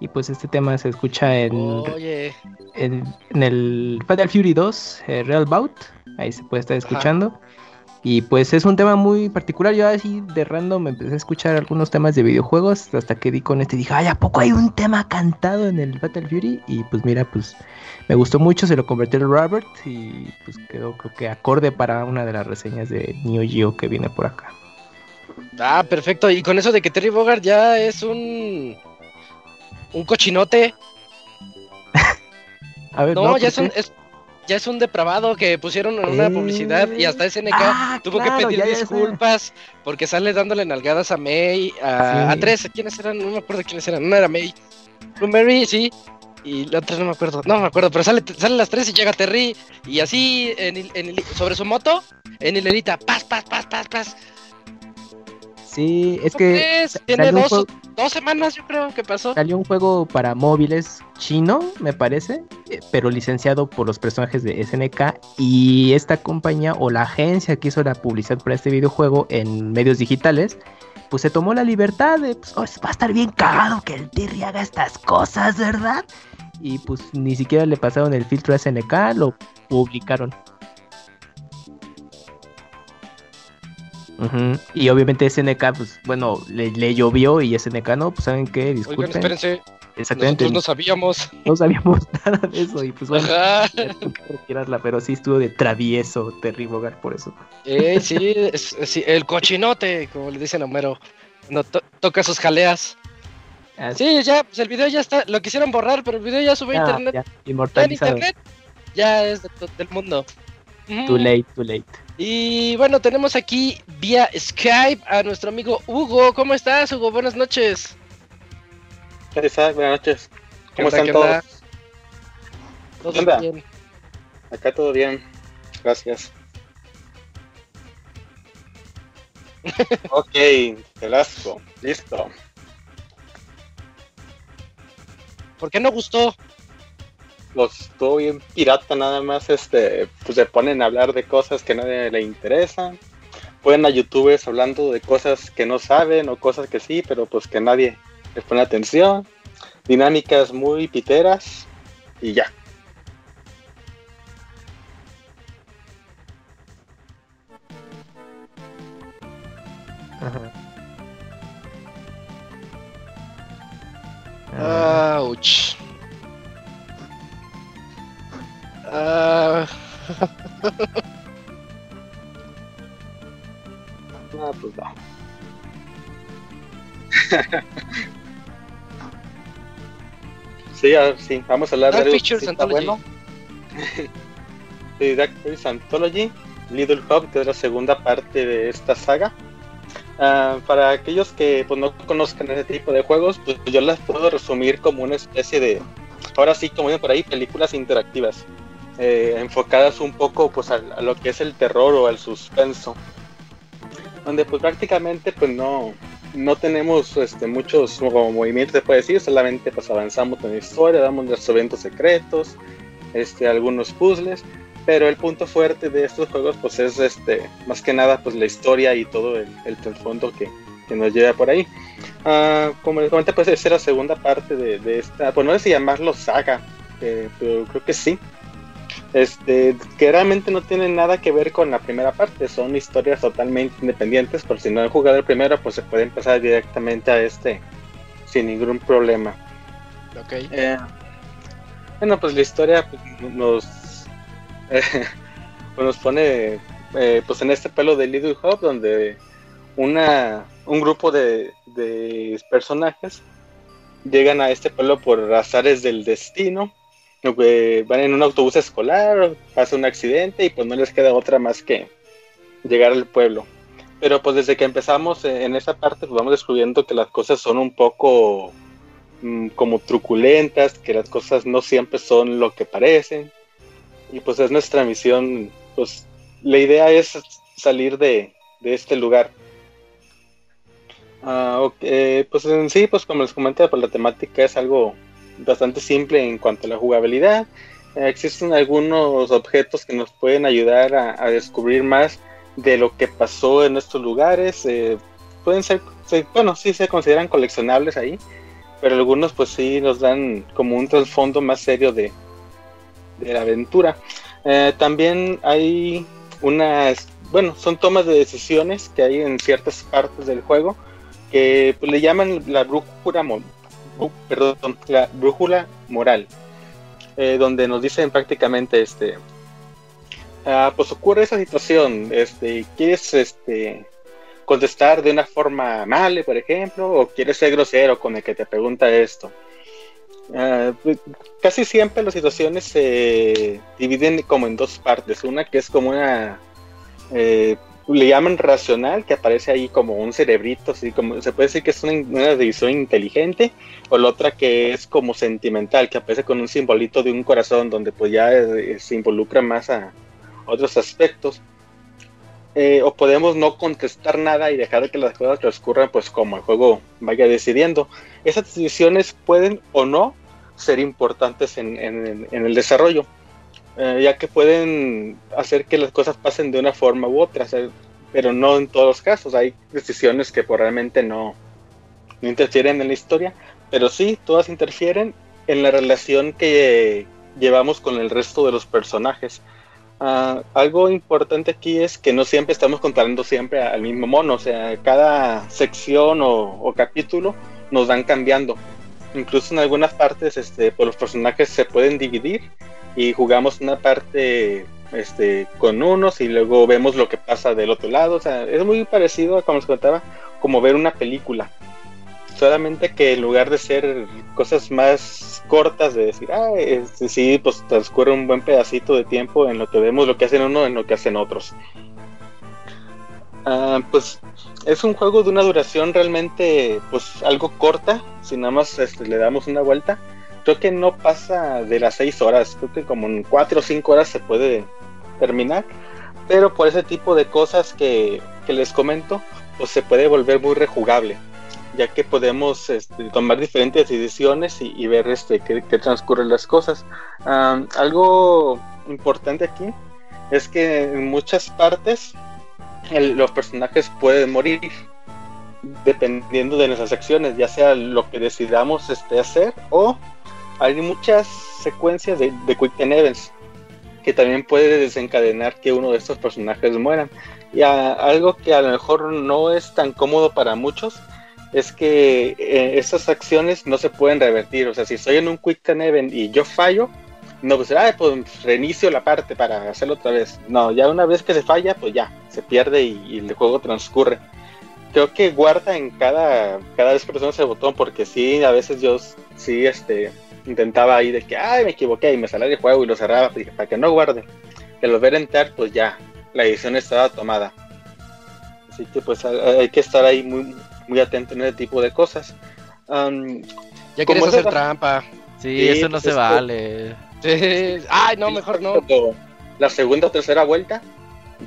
Y pues este tema se escucha en, Oye, en, en el Fatal Fury 2, eh, Real Bout. Ahí se puede estar escuchando. Y pues es un tema muy particular. Yo así de random empecé a escuchar algunos temas de videojuegos hasta que di con este. Dije, ay, ¿a poco hay un tema cantado en el Fatal Fury? Y pues mira, pues me gustó mucho. Se lo convirtió el Robert y pues quedó creo que acorde para una de las reseñas de Neo Geo que viene por acá. ah, perfecto. Y con eso de que Terry Bogard ya es un. Un cochinote. A ver, No, ¿por ya es un, es- ya es un depravado que pusieron en una Eh. publicidad y hasta SNK Ah, tuvo claro, que pedir sé. disculpas porque sale dándole nalgadas a May, a, Sí. a tres, ¿quiénes eran? No me acuerdo quiénes eran, una era May, Blueberry, sí, y la otra no me acuerdo, no me acuerdo, pero sale, salen las tres y llega Terry y así en, en sobre su moto, en hilerita, paz, paz, paz, paz, paz. Sí, es ¿Cómo que sa- Tiene dos, juego- dos semanas yo creo que pasó. Salió un juego para móviles chino, me parece, eh, pero licenciado por los personajes de SNK y esta compañía o la agencia que hizo la publicidad para este videojuego en medios digitales, pues se tomó la libertad de, pues, "Oh, va a estar bien cagado que el Terry haga estas cosas, ¿verdad? Y pues ni siquiera le pasaron el filtro a SNK, lo publicaron. Y obviamente SNK, pues bueno, le, le llovió y SNK no, pues saben qué, Oigan, disculpen. espérense, Exactamente, nosotros no sabíamos. no sabíamos nada de eso y pues bueno, retirarla, pero sí estuvo de travieso Terry Bogard por eso. Eh, sí, es- es- sí, el cochinote, como le dicen a Homero. No to- toca sus jaleas. Así, Sí, ya, pues el video ya está. Lo quisieron borrar, pero el video ya subió a ya, internet. ya, Ya en inmortalizado. internet ya es de to- del mundo. Too late, too late. Y bueno, tenemos aquí vía Skype a nuestro amigo Hugo. ¿Cómo estás, Hugo? Buenas noches. ¿Qué tal? Buenas noches. ¿Qué ¿Cómo onda, están todos? Todo ¿Qué onda? bien. Acá todo bien. Gracias. ok, Velasco. Listo. ¿Por qué no gustó? Los todo bien pirata nada más, este, pues se ponen a hablar de cosas que a nadie le interesan. Pueden a youtubers hablando de cosas que no saben o cosas que sí, pero pues que nadie les pone atención. Dinámicas muy piteras y ya. Ajá. Ouch. Ah, No, pues no. sí, a ver, sí, vamos a hablar Dark de Pictures sí Anthology. bueno. sí, Dark Pictures Anthology, Little Hub, que es la segunda parte de esta saga. Ah, para aquellos que pues, no conozcan ese tipo de juegos, pues yo las puedo resumir como una especie de, ahora sí, como dicen por ahí, películas interactivas, eh, enfocadas un poco pues a, lo que es el terror o el suspenso donde pues prácticamente pues no, no tenemos este, muchos como movimientos se puede decir, solamente pues avanzamos en la historia, damos eventos secretos, este, algunos puzzles, pero el punto fuerte de estos juegos pues es este, más que nada pues la historia y todo el, el trasfondo que, que nos lleva por ahí. Ah, como les comenté pues esa es la segunda parte de, de esta, pues no sé si llamarlo saga, eh, pero creo que sí. Este, que realmente no tienen nada que ver con la primera parte, son historias totalmente independientes, por si no han jugado el primero, pues se pueden pasar directamente a este sin ningún problema. Ok. Eh, bueno, pues la historia pues, nos, eh, pues nos pone eh, pues en este pelo de Little Hope, donde una, un grupo de, de personajes llegan a este pueblo por azares del destino. Eh, van en un autobús escolar, pasa un accidente y pues no les queda otra más que llegar al pueblo. Pero pues desde que empezamos eh, en esa parte pues vamos descubriendo que las cosas son un poco mm, como truculentas, que las cosas no siempre son lo que parecen. Y pues es nuestra misión, pues la idea es salir de, de este lugar. Ah, ok, eh, pues en sí, pues como les comenté, pues la temática es algo bastante simple en cuanto a la jugabilidad. Eh, existen algunos objetos que nos pueden ayudar a, descubrir más de lo que pasó en estos lugares. eh, pueden ser, se- bueno, sí se consideran coleccionables ahí, pero algunos pues sí nos dan como un trasfondo más serio de, de la aventura. Eh, también hay unas, bueno, son tomas de decisiones que hay en ciertas partes del juego que pues, le llaman la brújula, bru- perdón, la brújula moral, eh, donde nos dicen prácticamente este, ah, pues ocurre esa situación, este, quieres este contestar de una forma amable, por ejemplo, o quieres ser grosero con el que te pregunta esto. Ah, pues, casi siempre las situaciones se dividen como en dos partes. Una que es como una, eh, le llaman racional, que aparece ahí como un cerebrito, así como se puede decir que es una, división inteligente, o la otra que es como sentimental, que aparece con un simbolito de un corazón, donde pues ya eh, se involucra más a otros aspectos. Eh, o podemos no contestar nada y dejar que las cosas transcurran pues como el juego vaya decidiendo. Esas decisiones pueden o no ser importantes en, en- en el desarrollo, eh, ya que pueden hacer que las cosas pasen de una forma u otra, o sea, pero no en todos los casos. Hay decisiones que pues, realmente no, no interfieren en la historia, pero sí, todas interfieren en la relación que llevamos con el resto de los personajes. Ah, algo importante aquí es que no siempre estamos contando siempre al mismo mono, o sea, cada sección o, o capítulo nos van cambiando. Incluso en algunas partes, este, pues los personajes se pueden dividir y jugamos una parte este, con unos y luego vemos lo que pasa del otro lado. O sea, es muy parecido a como les contaba, como ver una película. Solamente que en lugar de ser cosas más cortas, de decir, ah, este, sí, pues transcurre un buen pedacito de tiempo en lo que vemos lo que hacen uno, en lo que hacen otros. Ah, pues es un juego de una duración realmente, pues algo corta, si nada más este, le damos una vuelta. Creo que no pasa de las 6 horas, creo que como en 4 o 5 horas se puede terminar. Pero por ese tipo de cosas que, que les comento, pues se puede volver muy rejugable ya que podemos este, tomar diferentes decisiones y, ver este, qué, transcurren las cosas. Am, algo importante aquí es que en muchas partes el- los personajes pueden morir dependiendo de nuestras acciones, ya sea lo que decidamos este, hacer o hay muchas secuencias de, de Quick Time Events que también puede desencadenar que uno de estos personajes mueran. Y a- algo que a lo mejor no es tan cómodo para muchos es que eh, estas acciones no se pueden revertir. O sea, si estoy en un Quick Time Event y yo fallo, no, pues, ah, pues reinicio la parte para hacerlo otra vez. No, ya una vez que se falla, pues ya, se pierde y, y el juego transcurre. Creo que guarda en cada, cada vez que presionas el botón, porque sí, a veces yo sí este, intentaba ahí de que, ay, me equivoqué y me salía el juego y lo cerraba dije, para que no guarde. Que lo ver entrar, pues ya, la edición estaba tomada. Así que pues hay que estar ahí muy, muy atento en ese tipo de cosas. Am, Ya quieres hacer la- trampa. Sí, Sí, eso no pues se es que- vale. Sí. Ay, no, mejor no. La segunda o tercera vuelta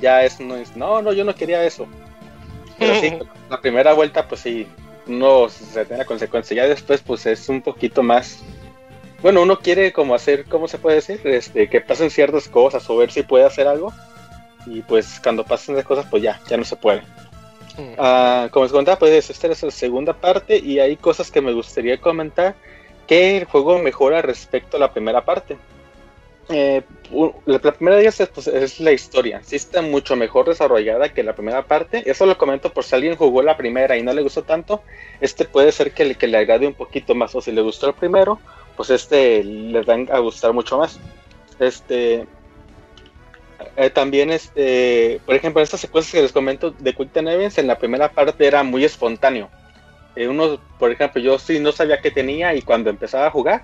ya es no es no, no, yo no quería eso. Pero sí, la primera vuelta pues sí, uno se tiene la consecuencia. Ya después pues es un poquito más bueno, uno quiere como hacer, ¿cómo se puede decir? Este, que pasen ciertas cosas o ver si puede hacer algo. Y pues cuando pasen las cosas pues ya, ya no se puede. Ah, como les comentaba, pues esta es la segunda parte y hay cosas que me gustaría comentar que el juego mejora respecto a la primera parte. Eh, la, la primera de ellas es, pues, es la historia. Sí está mucho mejor desarrollada que la primera parte. Eso lo comento por si alguien jugó la primera y no le gustó tanto. Este puede ser que, le- que le agrade un poquito más. O si le gustó el primero, pues este le van a gustar mucho más. Este. eh, también, este, por ejemplo, estas secuencias que les comento de Quick Time en la primera parte era muy espontáneo. Eh, uno, por ejemplo, yo sí no sabía qué tenía y cuando empezaba a jugar,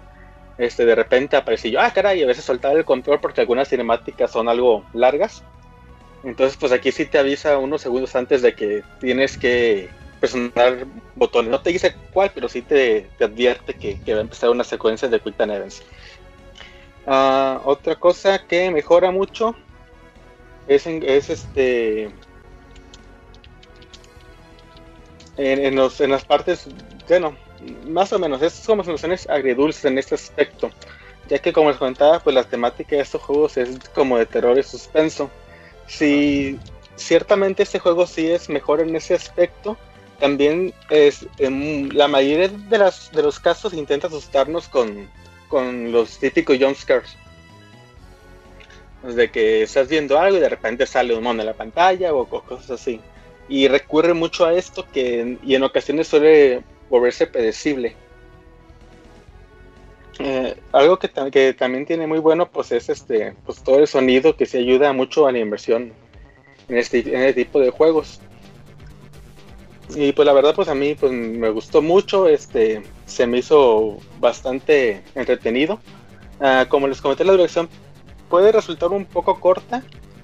este, de repente aparecí yo, ah, caray, y a veces soltaba el control porque algunas cinemáticas son algo largas. Entonces, pues aquí sí te avisa unos segundos antes de que tienes que presionar botones. No te dice cuál, pero sí te, te advierte que, que va a empezar una secuencia de Quick Time Events. Ah, otra cosa que mejora mucho es, en- es este en, en los, en las partes, bueno, más o menos, es como soluciones agridulces en este aspecto, ya que como les comentaba, pues la temática de estos juegos es como de terror y suspenso. Si ciertamente este juego sí es mejor en ese aspecto, también es en la mayoría de, las, de los casos intenta asustarnos con, con los típicos jumpscares. De que estás viendo algo y de repente sale un mono en la pantalla o, cosas así. Y recurre mucho a esto que y en ocasiones suele volverse predecible. Eh, algo que, ta- que también tiene muy bueno pues es este pues todo el sonido que se ayuda mucho a la inversión este, en este tipo de juegos. Y pues la verdad pues a mí pues me gustó mucho, este se me hizo bastante entretenido. Ah, como les comenté la duración puede resultar un poco corta,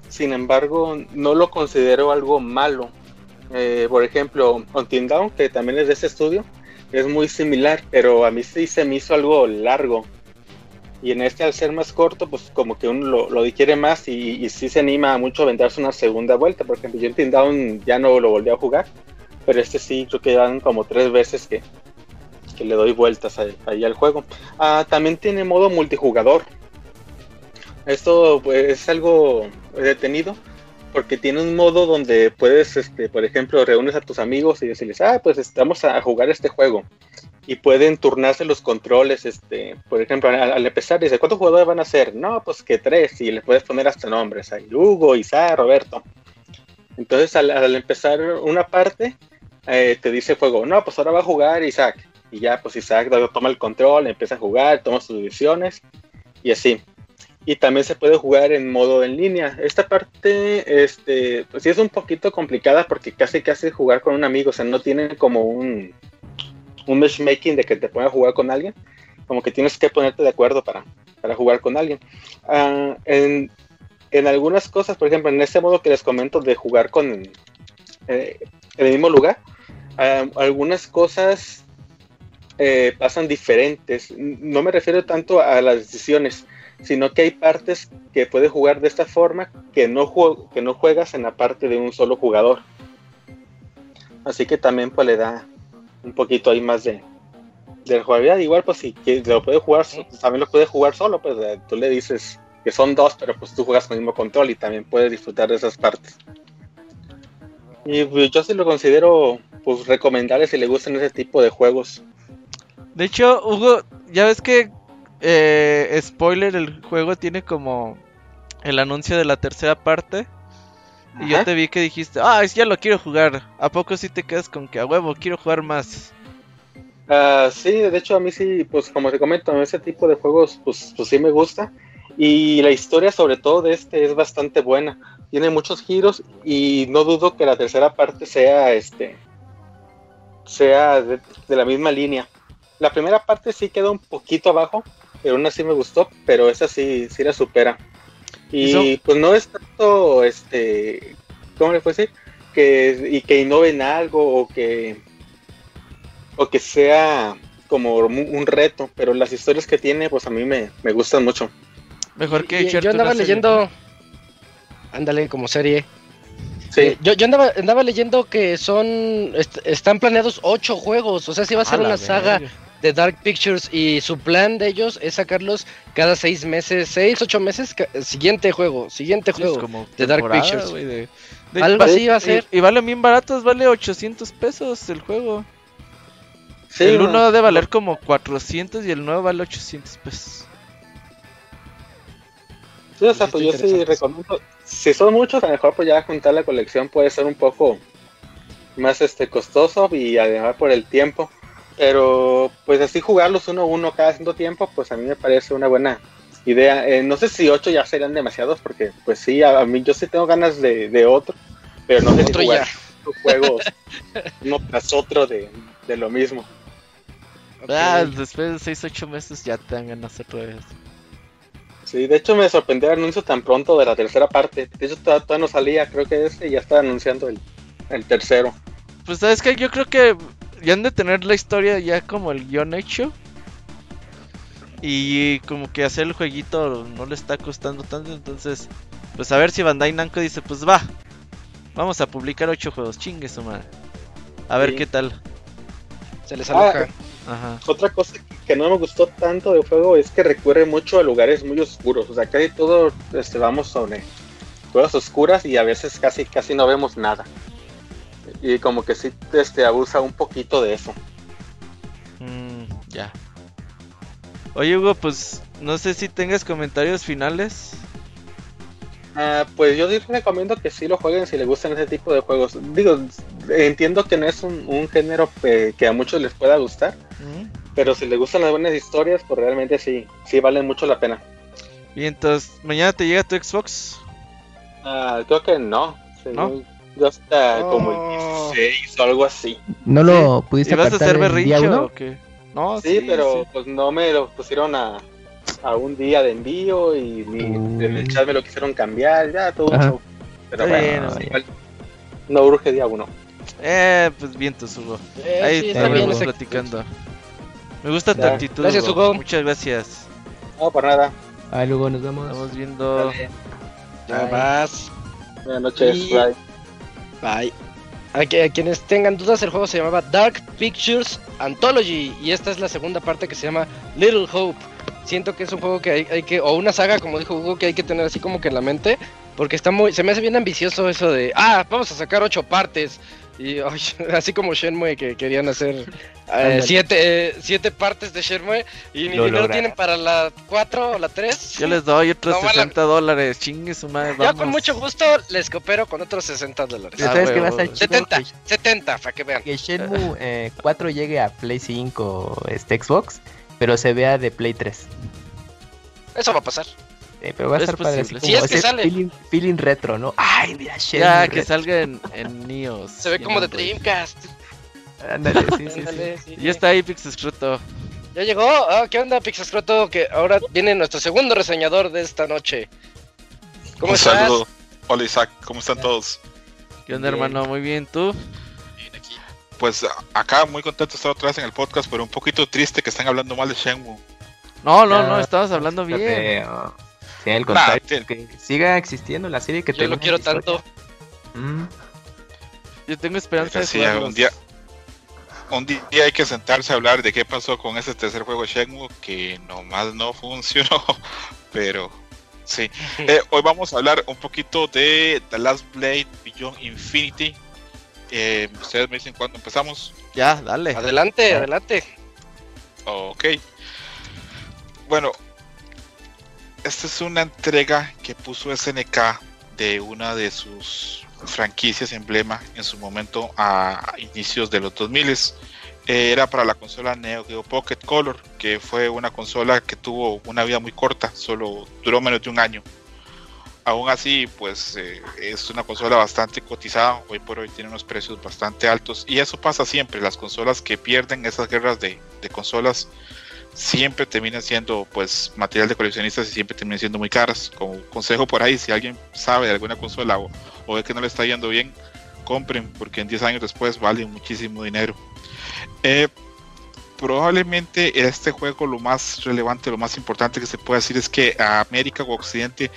sin embargo no lo considero algo malo. Eh, por ejemplo, Until Dawn, que también es de ese estudio, es muy similar, pero a mí sí se me hizo algo largo. Y en este, al ser más corto, pues como que uno lo, lo más y, sí se anima mucho a aventarse una segunda vuelta. Por ejemplo, yo Until Dawn ya no lo volví a jugar, pero este sí, creo que van como tres veces que, que le doy vueltas ahí, al juego. Ah, también tiene modo multijugador. Esto pues, es algo detenido porque tiene un modo donde puedes, este, por ejemplo, reúnes a tus amigos y decirles, ah, pues estamos a jugar este juego. Y pueden turnarse los controles, este, por ejemplo, al, empezar, dice, ¿cuántos jugadores van a ser? No, pues que tres, y les puedes poner hasta nombres, ahí, Hugo, Isaac, Roberto. Entonces, al empezar una parte, eh, te dice el juego, no, pues ahora va a jugar Isaac. Y ya, pues Isaac toma el control, empieza a jugar, toma sus decisiones, y así y también se puede jugar en modo en línea. Esta parte, este, pues sí es un poquito complicada porque casi casi jugar con un amigo, o sea, no tiene como un, un matchmaking de que te pueda jugar con alguien, como que tienes que ponerte de acuerdo para, para jugar con alguien. Ah, en, en algunas cosas, por ejemplo, en este modo que les comento de jugar con eh, en el mismo lugar, ah, algunas cosas eh, pasan diferentes. No me refiero tanto a las decisiones, sino que hay partes que puedes jugar de esta forma que no, que no juegas en la parte de un solo jugador. Así que también pues le da un poquito ahí más de, de jugabilidad. Igual pues si lo puedes jugar, también lo puedes jugar solo, pues eh, tú le dices que son dos, pero pues tú juegas con el mismo control y también puedes disfrutar de esas partes. Y pues, yo sí lo considero pues recomendable si le gustan ese tipo de juegos. De hecho, Hugo, ya ves que eh, spoiler, el juego tiene como el anuncio de la tercera parte. Y yo te vi que dijiste, ah, ya lo quiero jugar. ¿A poco sí te quedas con que a huevo quiero jugar más? Ah, sí, de hecho a mí sí, pues como te comento, ese tipo de juegos pues, pues sí me gusta. Y la historia sobre todo de este es bastante buena. Tiene muchos giros y no dudo que la tercera parte sea este sea de, de la misma línea. La primera parte sí queda un poquito abajo, pero aún así me gustó, pero esa sí, sí la supera. Y Eso- pues no es tanto este ¿cómo le puedo decir? Que, y que innoven algo o que o que sea como un reto, pero las historias que tiene, pues a mí me, me gustan mucho. Mejor que Y- yo andaba leyendo. Ándale, como serie. Sí, Eh, yo, yo andaba, andaba leyendo que son. est- están planeados ocho juegos. O sea, si va a ser A una saga de Dark Pictures. Y su plan de ellos es sacarlos cada seis meses, seis, ocho meses. Siguiente juego, siguiente es juego. como de Dark Pictures. güey, de- de- Algo va- así va a y- ser. Y, valen bien baratos, vale 800 pesos el juego. sí, el no, uno ha de valer como 400 y el nuevo vale 800 pesos. Sí, o sea, pues yo sí recomiendo. Si son muchos, a lo mejor pues ya juntar la colección puede ser un poco más este costoso y además por el tiempo. Pero pues así jugarlos uno a uno cada cierto tiempo, pues a mí me parece una buena idea. Eh, no sé si ocho ya serían demasiados, porque pues sí, a, a mí yo sí tengo ganas de, de otro, pero no sé Otro si jugar juegos uno tras otro de, de lo mismo. Ah, después de 6, 8 meses ya te dan ganas otra vez. Sí, de hecho me sorprendió el anuncio tan pronto de la tercera parte. De hecho todavía, todavía no salía, creo que este ya está anunciando el, el tercero. Pues sabes que yo creo que ya han de tener la historia ya como el guion hecho. Y como que hacer el jueguito no le está costando tanto. Entonces, pues a ver si Bandai Namco dice, pues va. Vamos a publicar 8 juegos, chingue su madre. A ver Sí. qué tal. Se les aloja. Ajá. Otra cosa que no me gustó tanto del juego es que recurre mucho a lugares muy oscuros. O sea, casi todo este, vamos sobre cuevas oscuras y a veces casi casi no vemos nada. Y como que sí este, abusa un poquito de eso. Mm, ya. Oye Hugo, pues no sé si tengas comentarios finales. Ah, pues yo sí recomiendo que sí lo jueguen si les gustan ese tipo de juegos. Digo, entiendo que no es un, un género eh, que a muchos les pueda gustar, Mm. pero si les gustan las buenas historias, pues realmente sí, sí valen mucho la pena. Y entonces, mañana te llega tu Xbox. Ah, creo que no. ¿No? Yo hasta Oh. como el 16 o algo así. ¿No lo pudiste ¿Y vas a hacer berrinche uno? o qué? No, Sí, pero pues no me lo pusieron a, a un día de envío y ni en el chat me lo quisieron cambiar, ya todo un Ajá. show. Pero Está bueno, bien, igual no urge día uno. Eh, pues vientos, Hugo. Eh, Ahí sí, estaremos bien platicando. Me gusta tu actitud. Gracias, Hugo. Muchas gracias. No, por nada. Ah, luego nos vemos. Estamos viendo. Dale. Bye. vas. Buenas noches. Y- Bye. Bye. A, que- a quienes tengan dudas, el juego se llamaba Dark Pictures Anthology y esta es la segunda parte que se llama Little Hope. Siento que es un juego que hay, hay que, o una saga, como dijo Hugo, que hay que tener así como que en la mente, porque está muy, se me hace bien ambicioso eso de, ah, vamos a sacar ocho partes. Y ay, así como Shenmue que querían hacer eh, siete, eh, siete partes de Shenmue y ni dinero tienen para la cuatro o la tres. Yo les doy otros No, van a- 60 dólares. Chingue su madre. Yo con mucho gusto les coopero con otros 60 dólares. Ah, ¿Sabes qué va a huevo. estar chido? 70, Que, 70, para que vean. que Shenmue eh, 4 llegue a Play 5 este Xbox, pero se vea de Play 3. Eso va a pasar. Eh, pero va a Es estar padre. posible. así Si es que sale. Feeling, feeling retro, ¿no? Ay, mira. Ya, que retro. salga en, en Neos. Se ve como de. Dreamcast. Ándale, sí, sí, sí. Ándale, sí, Ya sí. está ahí Pixescroto. Ya llegó. Ah, ¿Qué onda, Pixescroto? Que ahora viene nuestro segundo reseñador de esta noche. ¿Cómo Un estás? saludo. Hola Isaac, ¿cómo están todos? ¿Qué onda, Bien. hermano? Muy bien, ¿tú? Pues acá muy contento de estar otra vez en el podcast, pero un poquito triste que están hablando mal de Shenmue. No, no, no, estabas hablando bien. Pero, sí, Nah, contrario, que siga existiendo la serie que Yo lo quiero historia. tanto. Mm, Yo tengo esperanza de Sí, jugarlos. un día, un día hay que sentarse a hablar de qué pasó con ese tercer juego de Shenmue que nomás no funcionó, pero sí. Eh, hoy vamos a hablar un poquito de The Last Blade Beyond Infinity. Eh, Ustedes me dicen cuándo empezamos. Ya, dale. Adelante, adelante. Ok. Bueno, esta es una entrega que puso SNK de una de sus franquicias emblema en su momento a inicios de los 2000. Eh, era para la consola Neo Geo Pocket Color, que fue una consola que tuvo una vida muy corta, solo duró menos de un año. Aún así, pues eh, es una consola bastante cotizada, hoy por hoy tiene unos precios bastante altos y eso pasa siempre, las consolas que pierden esas guerras de, consolas siempre terminan siendo pues material de coleccionistas y siempre terminan siendo muy caras. Como consejo por ahí, si alguien sabe de alguna consola o, o ve que no le está yendo bien, compren porque en 10 años después valen muchísimo dinero. Eh, probablemente este juego lo más relevante, lo más importante que se puede decir es que a América o Occidente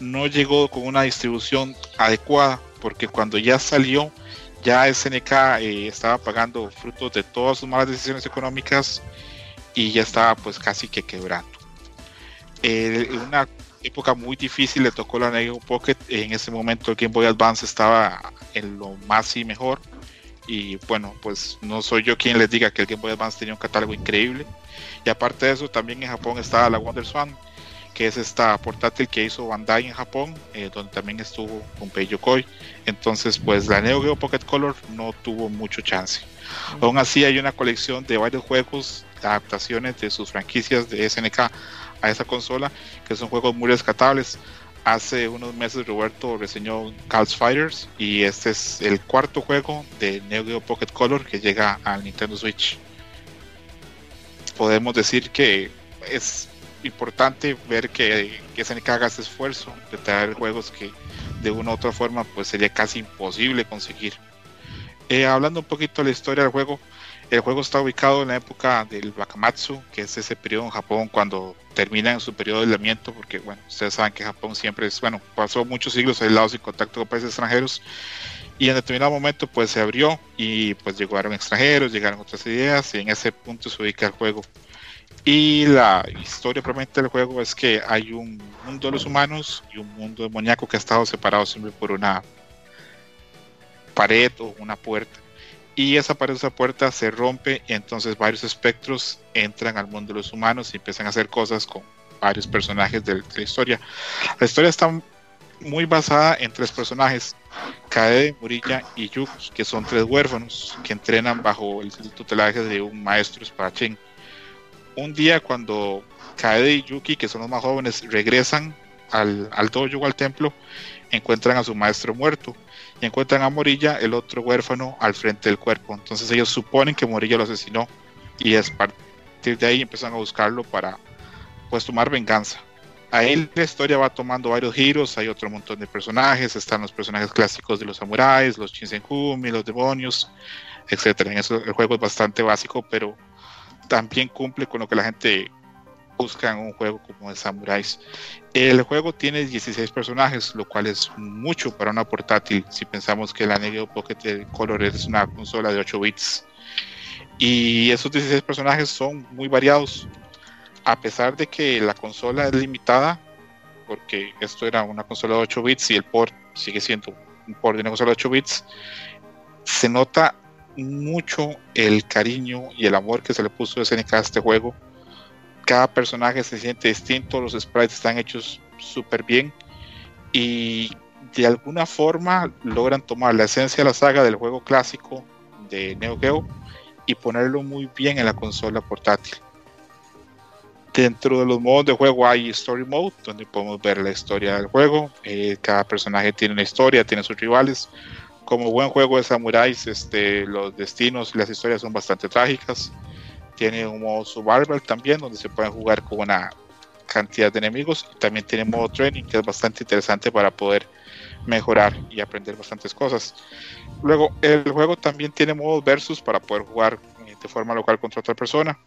no llegó con una distribución adecuada porque cuando ya salió ya SNK eh, estaba pagando frutos de todas sus malas decisiones económicas y ya estaba pues casi que quebrando. En una época muy difícil le tocó la Neo Pocket, en ese momento el Game Boy Advance estaba en lo más y mejor y bueno pues no soy yo quien les diga que el Game Boy Advance tenía un catálogo increíble y aparte de eso también en Japón estaba la Wonder Swan que es esta portátil que hizo Bandai en Japón, eh, donde también estuvo con Yokoi. Entonces, pues la Neo Geo Pocket Color no tuvo mucho chance. Aún así, hay una colección de varios juegos, adaptaciones de sus franquicias de SNK a esa consola, que son juegos muy rescatables. Hace unos meses Roberto reseñó Cal's Fighters y este es el cuarto juego de Neo Geo Pocket Color que llega al Nintendo Switch. Podemos decir que es importante ver que, que SNK haga ese esfuerzo de traer juegos que de una u otra forma pues sería casi imposible conseguir. Eh, hablando un poquito de la historia del juego, el juego está ubicado en la época del Bakamatsu, que es ese periodo en Japón cuando termina en su periodo de aislamiento, porque bueno, ustedes saben que Japón siempre es, bueno, pasó muchos siglos aislados sin contacto con países extranjeros y en determinado momento pues se abrió y pues llegaron extranjeros, llegaron otras ideas y en ese punto se ubica el juego. Y la historia propiamente del juego es que hay un mundo de los humanos y un mundo demoníaco que ha estado separado siempre por una pared o una puerta y esa pared, esa puerta se rompe y entonces varios espectros entran al mundo de los humanos y empiezan a hacer cosas con varios personajes de, la historia. La historia está muy basada en tres personajes, Kaede, Murilla y Yuki, que son tres huérfanos que entrenan bajo el tutelaje de un maestro espadachín. Un día cuando Kaede y Yuki, que son los más jóvenes, regresan al, al dojo o al templo, encuentran a su maestro muerto y encuentran a Morilla, el otro huérfano, al frente del cuerpo. Entonces ellos suponen que Morilla lo asesinó y es partir de ahí empiezan a buscarlo para pues tomar venganza. Ahí la historia va tomando varios giros, hay otro montón de personajes, están los personajes clásicos de los samuráis, los Shinsenkumi, los demonios, etcétera. En eso el juego es bastante básico, pero también cumple con lo que la gente busca en un juego como de samuráis. El juego tiene 16 personajes, lo cual es mucho para una portátil si pensamos que la Neo Pocket Color es una consola de 8 bits. Y esos 16 personajes son muy variados, a pesar de que la consola es limitada, porque esto era una consola de 8 bits y el port sigue siendo un port de una consola de 8 bits, se nota mucho el cariño y el amor que se le puso a SNK a este juego cada personaje se siente distinto, los sprites están hechos súper bien y de alguna forma logran tomar la esencia de la saga del juego clásico de Neo Geo y ponerlo muy bien en la consola portátil. Dentro de los modos de juego hay Story Mode, donde podemos ver la historia del juego. Eh, cada personaje tiene una historia, tiene sus rivales. Como buen juego de samuráis, este, los destinos y las historias son bastante trágicas. Tiene un modo survival también donde se pueden jugar con una cantidad de enemigos. También tiene modo training que es bastante interesante para poder mejorar y aprender bastantes cosas. Luego el juego también tiene modo versus para poder jugar eh, de forma local contra otra persona.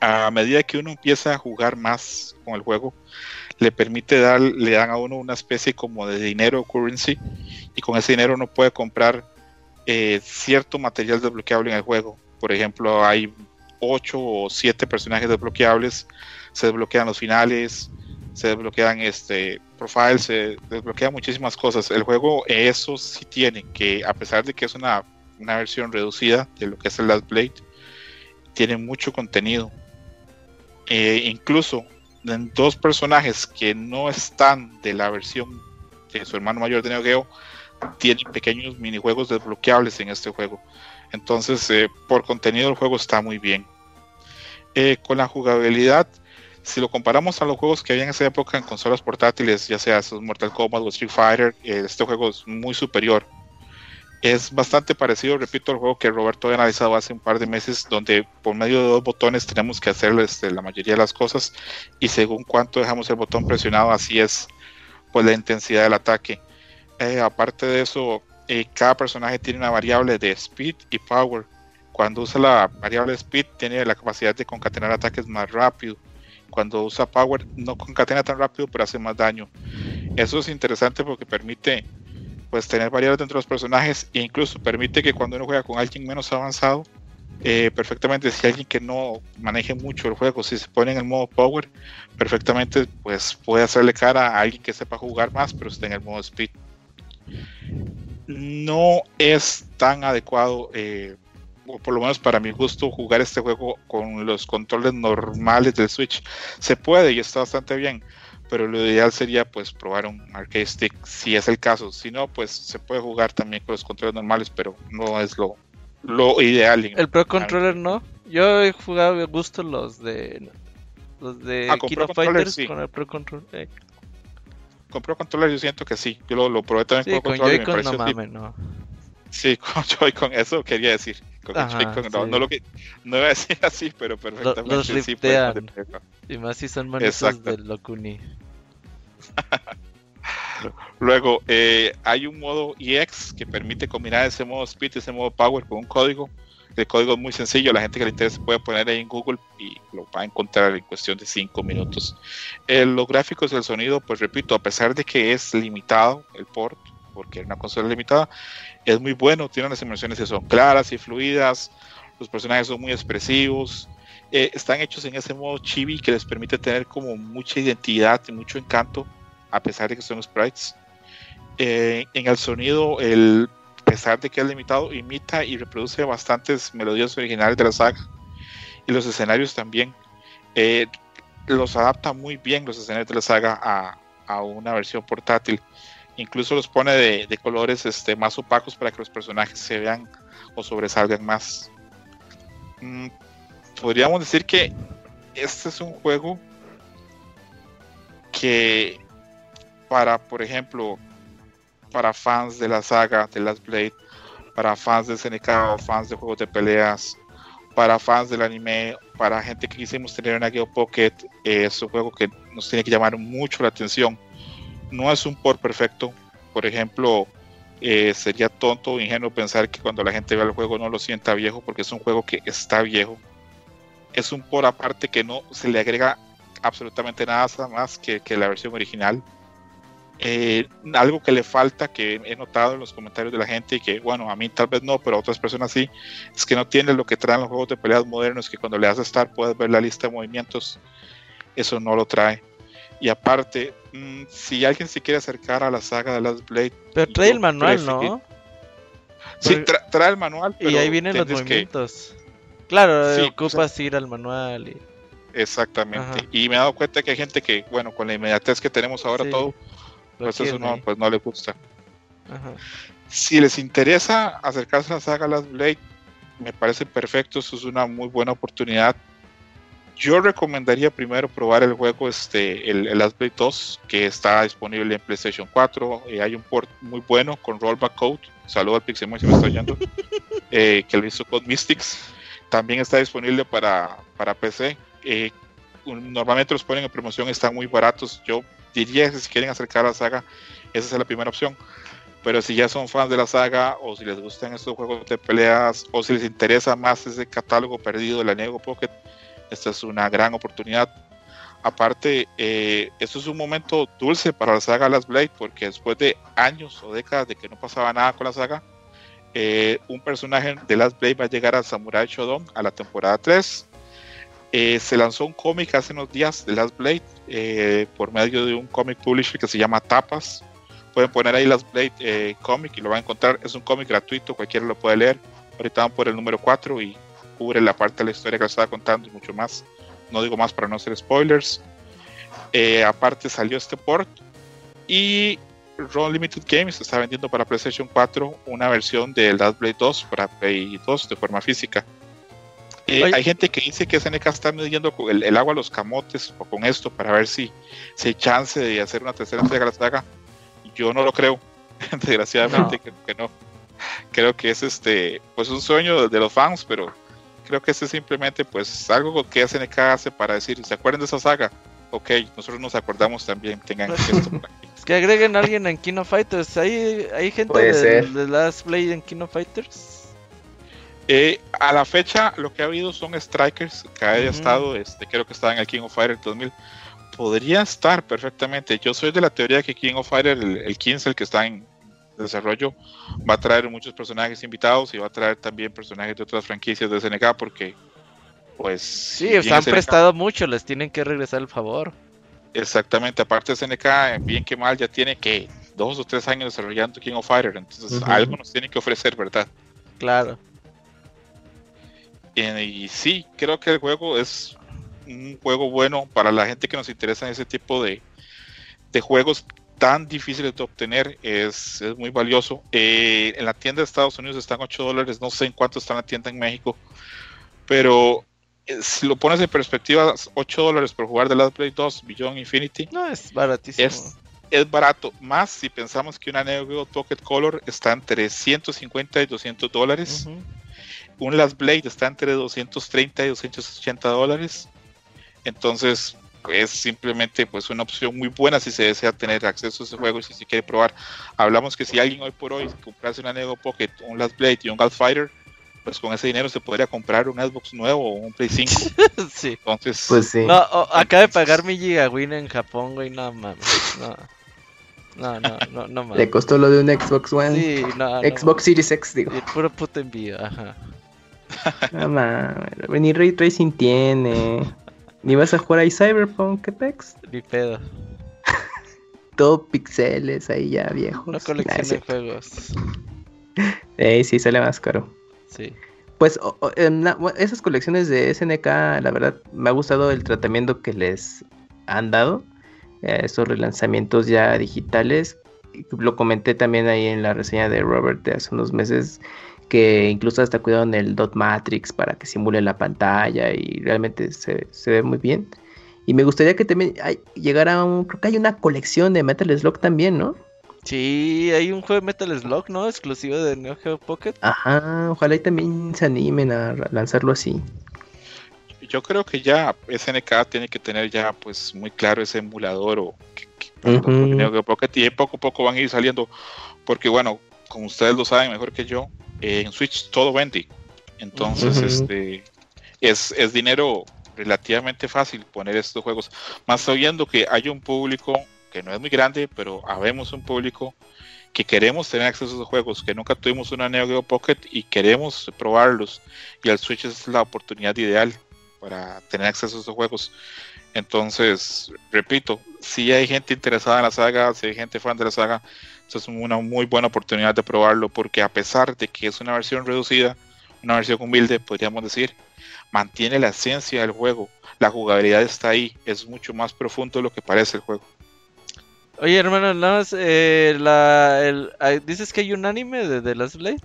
A medida que uno empieza a jugar más con el juego le permite dar le dan a uno una especie como de dinero currency y con ese dinero uno puede comprar eh, cierto material desbloqueable en el juego por ejemplo hay 8 o 7 personajes desbloqueables, se desbloquean los finales, se desbloquean este profiles, se desbloquean muchísimas cosas. El juego eso sí tiene, que a pesar de que es una, una versión reducida de lo que es el Last Blade, tiene mucho contenido. Eh, incluso dos personajes que no están de la versión de su hermano mayor de Neo Geo, tienen pequeños minijuegos desbloqueables en este juego. Entonces, eh, por contenido el juego está muy bien. Eh, con la jugabilidad, si lo comparamos a los juegos que había en esa época en consolas portátiles, ya sea Mortal Kombat o Street Fighter, eh, este juego es muy superior. Es bastante parecido, repito, al juego que Roberto había analizado hace un par de meses, donde por medio de dos botones tenemos que hacer este, la mayoría de las cosas y según cuánto dejamos el botón presionado, así es pues la intensidad del ataque. aparte de eso, eh, cada personaje tiene una variable de speed y power. Cuando usa la variable speed tiene la capacidad de concatenar ataques más rápido. Cuando usa power no concatena tan rápido pero hace más daño. Eso es interesante porque permite pues tener variables dentro de los personajes e incluso permite que cuando uno juega con alguien menos avanzado eh, perfectamente si alguien que no maneje mucho el juego si se pone en el modo power perfectamente pues puede hacerle cara a alguien que sepa jugar más pero está en el modo speed no es tan adecuado eh, o por lo menos para mi gusto, jugar este juego con los controles normales del Switch. Se puede y está bastante bien, pero lo ideal sería pues probar un arcade stick si es el caso. Si no, pues se puede jugar también con los controles normales, pero no es lo, lo ideal. El Pro Controller no. Yo he jugado de gusto los de los de Ah, con Kino Pro Fighters sí. con el Pro Controller. eh, Con Pro Controller yo siento que sí. Yo lo, lo probé también sí, con con Controller Joy-Con no mames, no. Sí, con Joy-Con, eso quería decir. Con el Ajá, Joy-Con, no, sí. no lo que, no iba a decir así, pero perfectamente los sí puede riftean. poner- Y más si son manitos de Locuni. Luego, eh, hay un modo EX que permite combinar ese modo Speed y ese modo Power con un código. El código es muy sencillo, la gente que le interese puede poner ahí en Google y lo va a encontrar en cuestión de 5 minutos. Eh, los gráficos y el sonido, pues repito, a pesar de que es limitado el port, porque es una consola limitada, es muy bueno, tiene unas inmersiones que son claras y fluidas, los personajes son muy expresivos, eh, están hechos en ese modo chibi que les permite tener como mucha identidad y mucho encanto, a pesar de que son sprites. Eh, en el sonido, el, pesar de que es limitado, imita y reproduce bastantes melodías originales de la saga. Y los escenarios también. Eh, los adapta muy bien los escenarios de la saga a, a una versión portátil. Incluso los pone de, de colores este, más opacos para que los personajes se vean o sobresalgan más. Mm, podríamos decir que este es un juego que para, por ejemplo, para fans de la saga de Last Blade, para fans de SNK fans de juegos de peleas, para fans del anime, para gente que quisimos tener una Geo Pocket, eh, es un juego que nos tiene que llamar mucho la atención. No es un port perfecto, por ejemplo, eh, sería tonto o ingenuo pensar que cuando la gente vea el juego no lo sienta viejo, porque es un juego que está viejo. Es un por aparte que no se le agrega absolutamente nada más que, que la versión original. Eh, algo que le falta, que he notado en los comentarios de la gente, y que bueno, a mí tal vez no, pero a otras personas sí, es que no tiene lo que traen los juegos de peleas modernos, que cuando le das a estar puedes ver la lista de movimientos. Eso no lo trae. Y aparte, mm, si alguien se quiere acercar a la saga de Last Blade, Pero trae el manual, ¿no? Sí, Porque- tra- trae el manual, Y ahí vienen los que- movimientos. Claro, Sí, ocupas ir al manual. Y... Exactamente. Ajá. Y me he dado cuenta que hay gente que, bueno, con la inmediatez que tenemos ahora Sí, todo, pues eso no, pues no le gusta. Ajá. Si les interesa acercarse a la saga Last Blade, me parece perfecto, eso es una muy buena oportunidad. Yo recomendaría primero probar el juego, este, el, el Last Blade 2, que está disponible en PlayStation 4. eh, hay un port muy bueno con Rollback Code. Saludo al Pixemoy si me está oyendo. eh, que lo hizo con Mystics. También está disponible para, para PC. eh, normalmente los ponen en promoción, están muy baratos. Yo diría que si quieren acercar a la saga, esa es la primera opción. Pero si ya son fans de la saga, o si les gustan estos juegos de peleas, o si les interesa más ese catálogo perdido de la Nego Pocket, esta es una gran oportunidad. Aparte, eh, esto es un momento dulce para la saga Last Blade, porque después de años o décadas de que no pasaba nada con la saga, eh, un personaje de Last Blade va a llegar a Samurai Shodown a la temporada 3. Eh, se lanzó un cómic hace unos días de Last Blade eh, por medio de un cómic publisher que se llama Tapas. Pueden poner ahí Last Blade cómic y lo van a encontrar. Es un cómic gratuito, cualquiera lo puede leer. Ahorita van por el número 4 y cubre la parte de la historia que les estaba contando y mucho más. No digo más para no hacer spoilers. Aparte salió este port y Ron Limited Games está vendiendo para PlayStation 4 una versión de Last Blade 2 para Play 2 de forma física. Eh, hay gente que dice que SNK está midiendo con el, el agua a los camotes o con esto para ver si, si hay chance de hacer una tercera entrega de la saga. Yo no lo creo, desgraciadamente creo que no. Creo que es este pues un sueño de, los fans, pero creo que es simplemente pues algo que SNK hace para decir, ¿se acuerdan de esa saga? Ok, nosotros nos acordamos también, tengan esto por aquí. Que agreguen a alguien en Kino Fighters. ¿Hay, hay gente de, de Last Blade en Kino Fighters? Eh, a la fecha, lo que ha habido son strikers que haya estado, este, creo que estaba en el King of Fighters 2000. Podría estar perfectamente. Yo soy de la teoría que King of Fighter, el, el 15, el que está en desarrollo, va a traer muchos personajes invitados y va a traer también personajes de otras franquicias de SNK porque, pues. Sí, bien se han SNK prestado mucho, les tienen que regresar el favor. Exactamente, aparte de SNK, bien que mal, ya tiene que dos o tres años desarrollando King of Fighter, entonces algo nos tiene que ofrecer, ¿verdad? Claro. Eh, y sí, creo que el juego es un juego bueno para la gente que nos interesa en ese tipo de, de juegos tan difíciles de obtener. Es, es muy valioso. Eh, en la tienda de Estados Unidos están 8 dólares. No sé en cuánto está en la tienda en México. Pero si lo pones en perspectiva, 8 dólares por jugar The Last Blade 2, Beyond Infinity. No, es baratísimo. Es, es barato. Más si pensamos que una Neo Geo Pocket Color está entre 150 y 200 dólares. Un Last Blade está entre 230 y 280 dólares. Entonces es simplemente pues una opción muy buena si se desea tener acceso a ese juego y si se quiere probar. Hablamos que si alguien hoy por hoy comprase una Neo Pocket, un Last Blade y un Gulf Fighter, pues con ese dinero se podría comprar un Xbox nuevo o un Play 5. sí. Entonces, Pues sí. No, oh, acaba de pagar mi Gigawin en Japón, güey, no mames. No. No, no, no, no mames. Le costó lo de un Xbox One. Sí, no, no. Xbox Series X, digo. El puro puto envío, ajá. No mames, ni Ray Tracing tiene. Ni vas a jugar ahí Cyberpunk, ¿qué pex? Ni pedo. Todo pixeles ahí ya viejos. Una Nah, colección es de cierto. juegos. Eh, sí, sale más caro. Pues esas colecciones de SNK, la verdad, me ha gustado el tratamiento que les han dado. eh, esos relanzamientos ya digitales. Lo comenté también ahí en la reseña de Robert de hace unos meses. Que incluso hasta cuidaron el dot matrix para que simule la pantalla. Y realmente se, ve muy bien. Y me gustaría que también hay- llegara un. Creo que hay una colección de Metal Slug también, ¿no? Sí, hay un juego de Metal Slug, ¿no? Exclusivo de Neo Geo Pocket. Ajá, ojalá y también se animen a lanzarlo así. yo creo que ya SNK tiene que tener ya pues muy claro ese emulador o que- Neo Geo Pocket y poco a poco van a ir saliendo porque bueno, como ustedes lo saben mejor que yo, eh, en Switch todo vende. Entonces, este es, es dinero relativamente fácil poner estos juegos, más sabiendo que hay un público que no es muy grande, pero habemos un público que queremos tener acceso a esos juegos, que nunca tuvimos una Neo Geo Pocket y queremos probarlos. Y el Switch es la oportunidad ideal para tener acceso a esos juegos. Entonces, repito, si hay gente interesada en la saga, si hay gente fan de la saga, esto es una muy buena oportunidad de probarlo, porque a pesar de que es una versión reducida, una versión humilde, podríamos decir, mantiene la esencia del juego. La jugabilidad está ahí, es mucho más profundo de lo que parece el juego. Oye, hermano, nada más, eh, la, el, ¿dices que hay un anime de The Last Blade?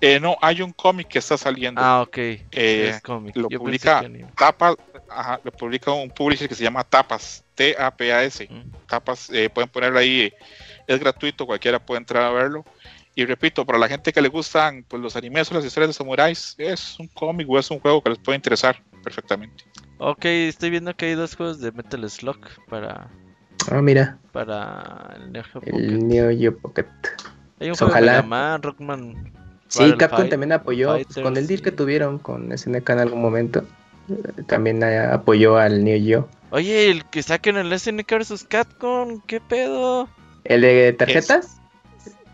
Eh, no, hay un cómic que está saliendo. Ah, ok. Eh, es cómic. lo Yo publica. Tapas, ajá, lo publica un publisher que se llama Tapas, T-A-P-A-S. Mm. Tapas, eh, pueden ponerlo ahí, eh, es gratuito, cualquiera puede entrar a verlo. Y repito, para la gente que le gustan pues, los animes o las historias de samuráis, es un cómic o es un juego que les puede interesar perfectamente. Ok, estoy viendo que hay dos juegos de Metal Slug para, Ah, mira, para el Neo Geo Pocket. el Neo Geo Pocket. Hay un Pues juego ojalá. de Mega Man, Rockman. Sí, Battle Capcom Fight- también apoyó pues, con el deal sí. que tuvieron con SNK en algún momento. También eh, apoyó al Neo Geo. Oye, el que saquen el SNK vs Capcom, ¿qué pedo? ¿El de tarjetas?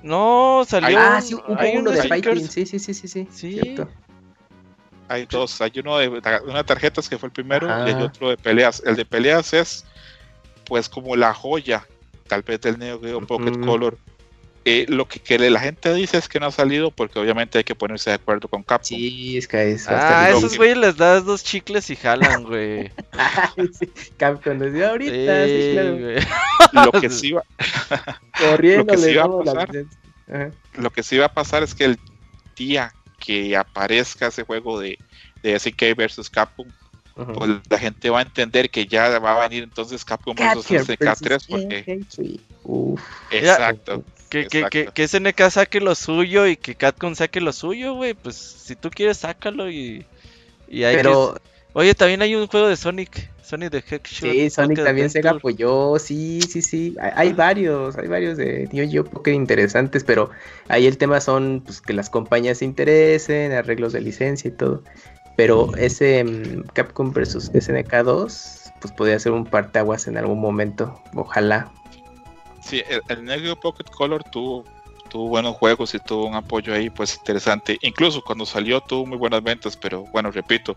No, salió. ah, sí, hubo hay uno de Fighting. Sí, sí, sí, sí, sí. Sí. cierto. Hay dos, hay uno de una de tarjetas que fue el primero y hay otro de peleas. El de peleas es pues como la joya, tal vez del Neo Geo Pocket. Color. Eh, lo que, que la gente dice es que no ha salido porque obviamente hay que ponerse de acuerdo con Capcom. Sí, es que es Ah, esos que- güeyes les das dos chicles y jalan, güey. Sí, Capcom decía ahorita, sí, Sí, claro. güey. Lo que sí va, Corriendo Lo que sí va a la pasar- lo que sí va a pasar es que el día que aparezca ese juego de, de SNK versus Capcom, Pues la gente va a entender que ya va a venir entonces Capcom versus Capcom SNK versus 3 porque SNK3. Uf. exacto. Que, que, que, que SNK saque lo suyo y que Capcom saque lo suyo, güey. Pues si tú quieres, sácalo y. y hay Pero que- Oye, también hay un juego de Sonic. Sonic the Hedgehog. sí, Sonic Pocket también se Adventure. apoyó. Sí, sí, sí. Hay, hay varios, hay varios de Neo Geo Pocket interesantes, pero ahí el tema son pues, que las compañías se interesen, arreglos de licencia y todo. Pero ese mm, Capcom versus SNK 2, pues podría ser un parteaguas en algún momento. Ojalá. Sí, el, el Neo Geo Pocket Color tuvo, tuvo buenos juegos y tuvo un apoyo ahí pues interesante. Incluso cuando salió tuvo muy buenas ventas, pero bueno, repito,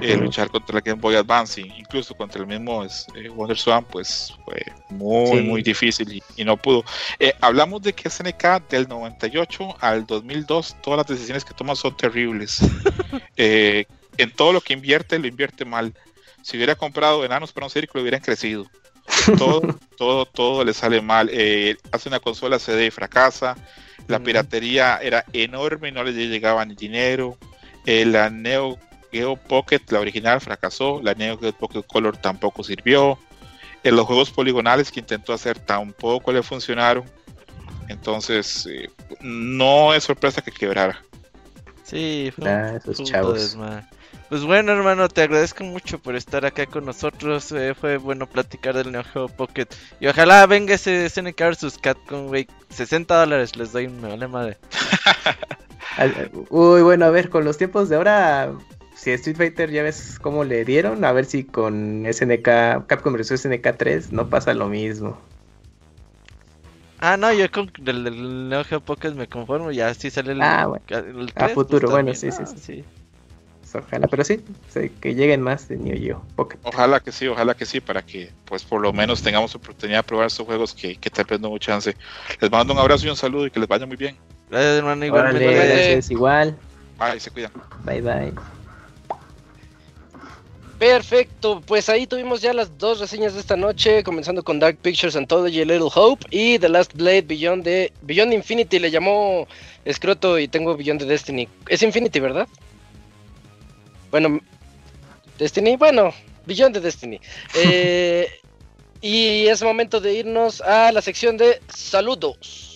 eh, luchar contra la Game Boy Advance, incluso contra el mismo eh, Wonder Swan, pues fue muy, Sí. muy difícil y, y no pudo. Eh, hablamos de que SNK del 98 al 2002, todas las decisiones que toma son terribles. Eh, en todo lo que invierte, lo invierte mal. Si hubiera comprado enanos para un círculo, hubieran crecido. Todo, todo, todo le sale mal. Hace una consola CD y fracasa. La piratería era enorme, no le llegaba ni dinero. La Neo Geo Pocket, la original, fracasó. La Neo Geo Pocket Color tampoco sirvió. En los juegos poligonales que intentó hacer tampoco le funcionaron. Entonces, eh, no es sorpresa que quebrara. Sí, fue Ah, un esos chavos. desmadre. Pues bueno, hermano, te agradezco mucho por estar acá con nosotros. eh, fue bueno platicar del Neo Geo Pocket. Y ojalá venga ese SNK vs Capcom, güey. 60 dólares les doy, me vale madre. Uy, bueno, a ver, con los tiempos de ahora, si Street Fighter ya ves cómo le dieron, a ver si con SNK, Capcom vs SNK 3 no pasa lo mismo. Ah, no, yo con el del Neo Geo Pocket me conformo. Ya sí sale el, Ah, bueno. el A 3, futuro, pues, bueno, también, sí, ¿no? sí, sí. Pues Ojalá, pero sí, sí, que lleguen más de Neo Geo Pocket. Ojalá que sí, ojalá que sí, para que pues por lo menos tengamos oportunidad de probar estos juegos que, que tal vez no hubo chance. Les mando un abrazo y un saludo y que les vaya muy bien. Gracias, hermano, Órale, igualmente. gracias, igual. Bye, se cuidan. Bye, bye. Perfecto, pues ahí tuvimos ya las dos reseñas de esta noche, comenzando con Dark Pictures Anthology Little Hope y The Last Blade Beyond de Beyond Infinity le llamó Escroto y tengo Beyond the Destiny. Es Infinity, ¿verdad? Bueno, Destiny, bueno, Beyond the Destiny. Eh, y es momento de irnos a la sección de saludos.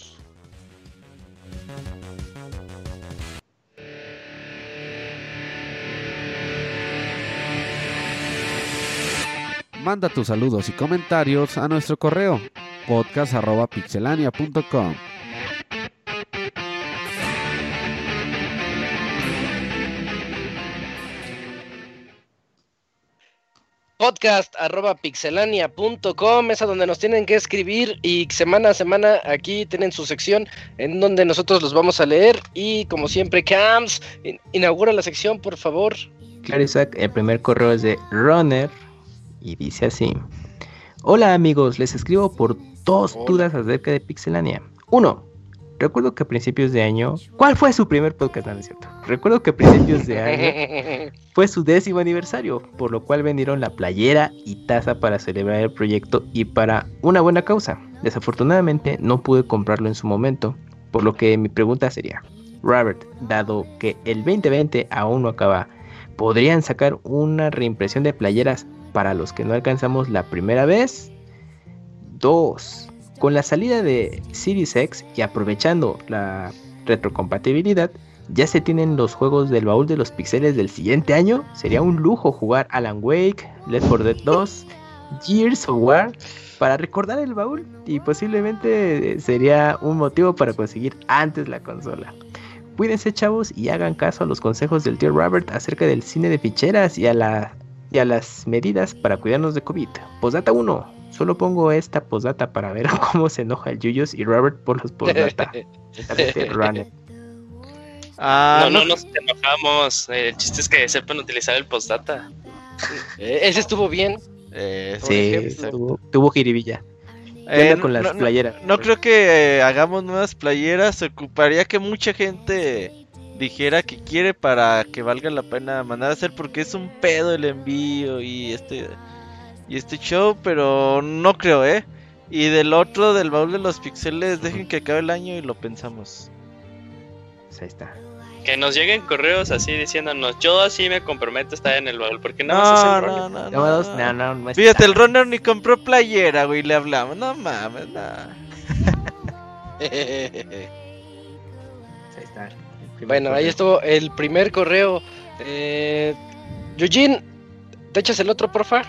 Manda tus saludos y comentarios a nuestro correo podcast.pixelania.com. podcast arroba pixelania.com es a donde nos tienen que escribir y semana a semana aquí tienen su sección en donde nosotros los vamos a leer y como siempre Cams in- inaugura la sección por favor Claro, Isaac, el primer correo es de Runner y dice así. Hola amigos, les escribo por dos dudas acerca de Pixelania. Uno, recuerdo que a principios de año... ¿Cuál fue su primer podcast? No, no es cierto. Recuerdo que a principios de año fue su décimo aniversario, por lo cual vendieron la playera y taza para celebrar el proyecto y para una buena causa. Desafortunadamente no pude comprarlo en su momento, por lo que mi pregunta sería, Robert, dado que el 2020 aún no acaba, ¿podrían sacar una reimpresión de playeras para los que no alcanzamos la primera vez? 2. Con la salida de Series X y aprovechando la retrocompatibilidad, ya se tienen los juegos del baúl de los pixeles del siguiente año. Sería un lujo jugar Alan Wake, Left 4 Dead 2, Gears of War para recordar el baúl y posiblemente sería un motivo para conseguir antes la consola. Cuídense chavos y hagan caso a los consejos del tío Robert acerca del cine de ficheras y a, la, y a las medidas para cuidarnos de COVID. Postdata 1. Solo pongo esta postdata para ver cómo se enoja el Yuyos y Robert por los Runner. Ah, no, no no, nos enojamos. El chiste es que sepan utilizar el postdata. Eh, ese estuvo bien eh, Sí, tuvo, tuvo jiribilla. ¿Qué Eh, con las no- playeras? No creo que eh, hagamos nuevas playeras. Se ocuparía que mucha gente dijera que quiere para que valga la pena mandar a hacer porque es un pedo el envío y este y este show, pero no creo, ¿eh? Y del otro, del baúl de los pixeles, dejen que acabe el año y lo pensamos. Pues ahí está. Que nos lleguen correos así diciéndonos, yo así me comprometo a estar en el baúl, porque no, No, no, no, no, no. no, no. Fíjate, el runner ni compró playera, güey, le hablamos. No mames, no. Bueno ahí estuvo el primer correo eh, Eugene ¿te echas el otro porfa?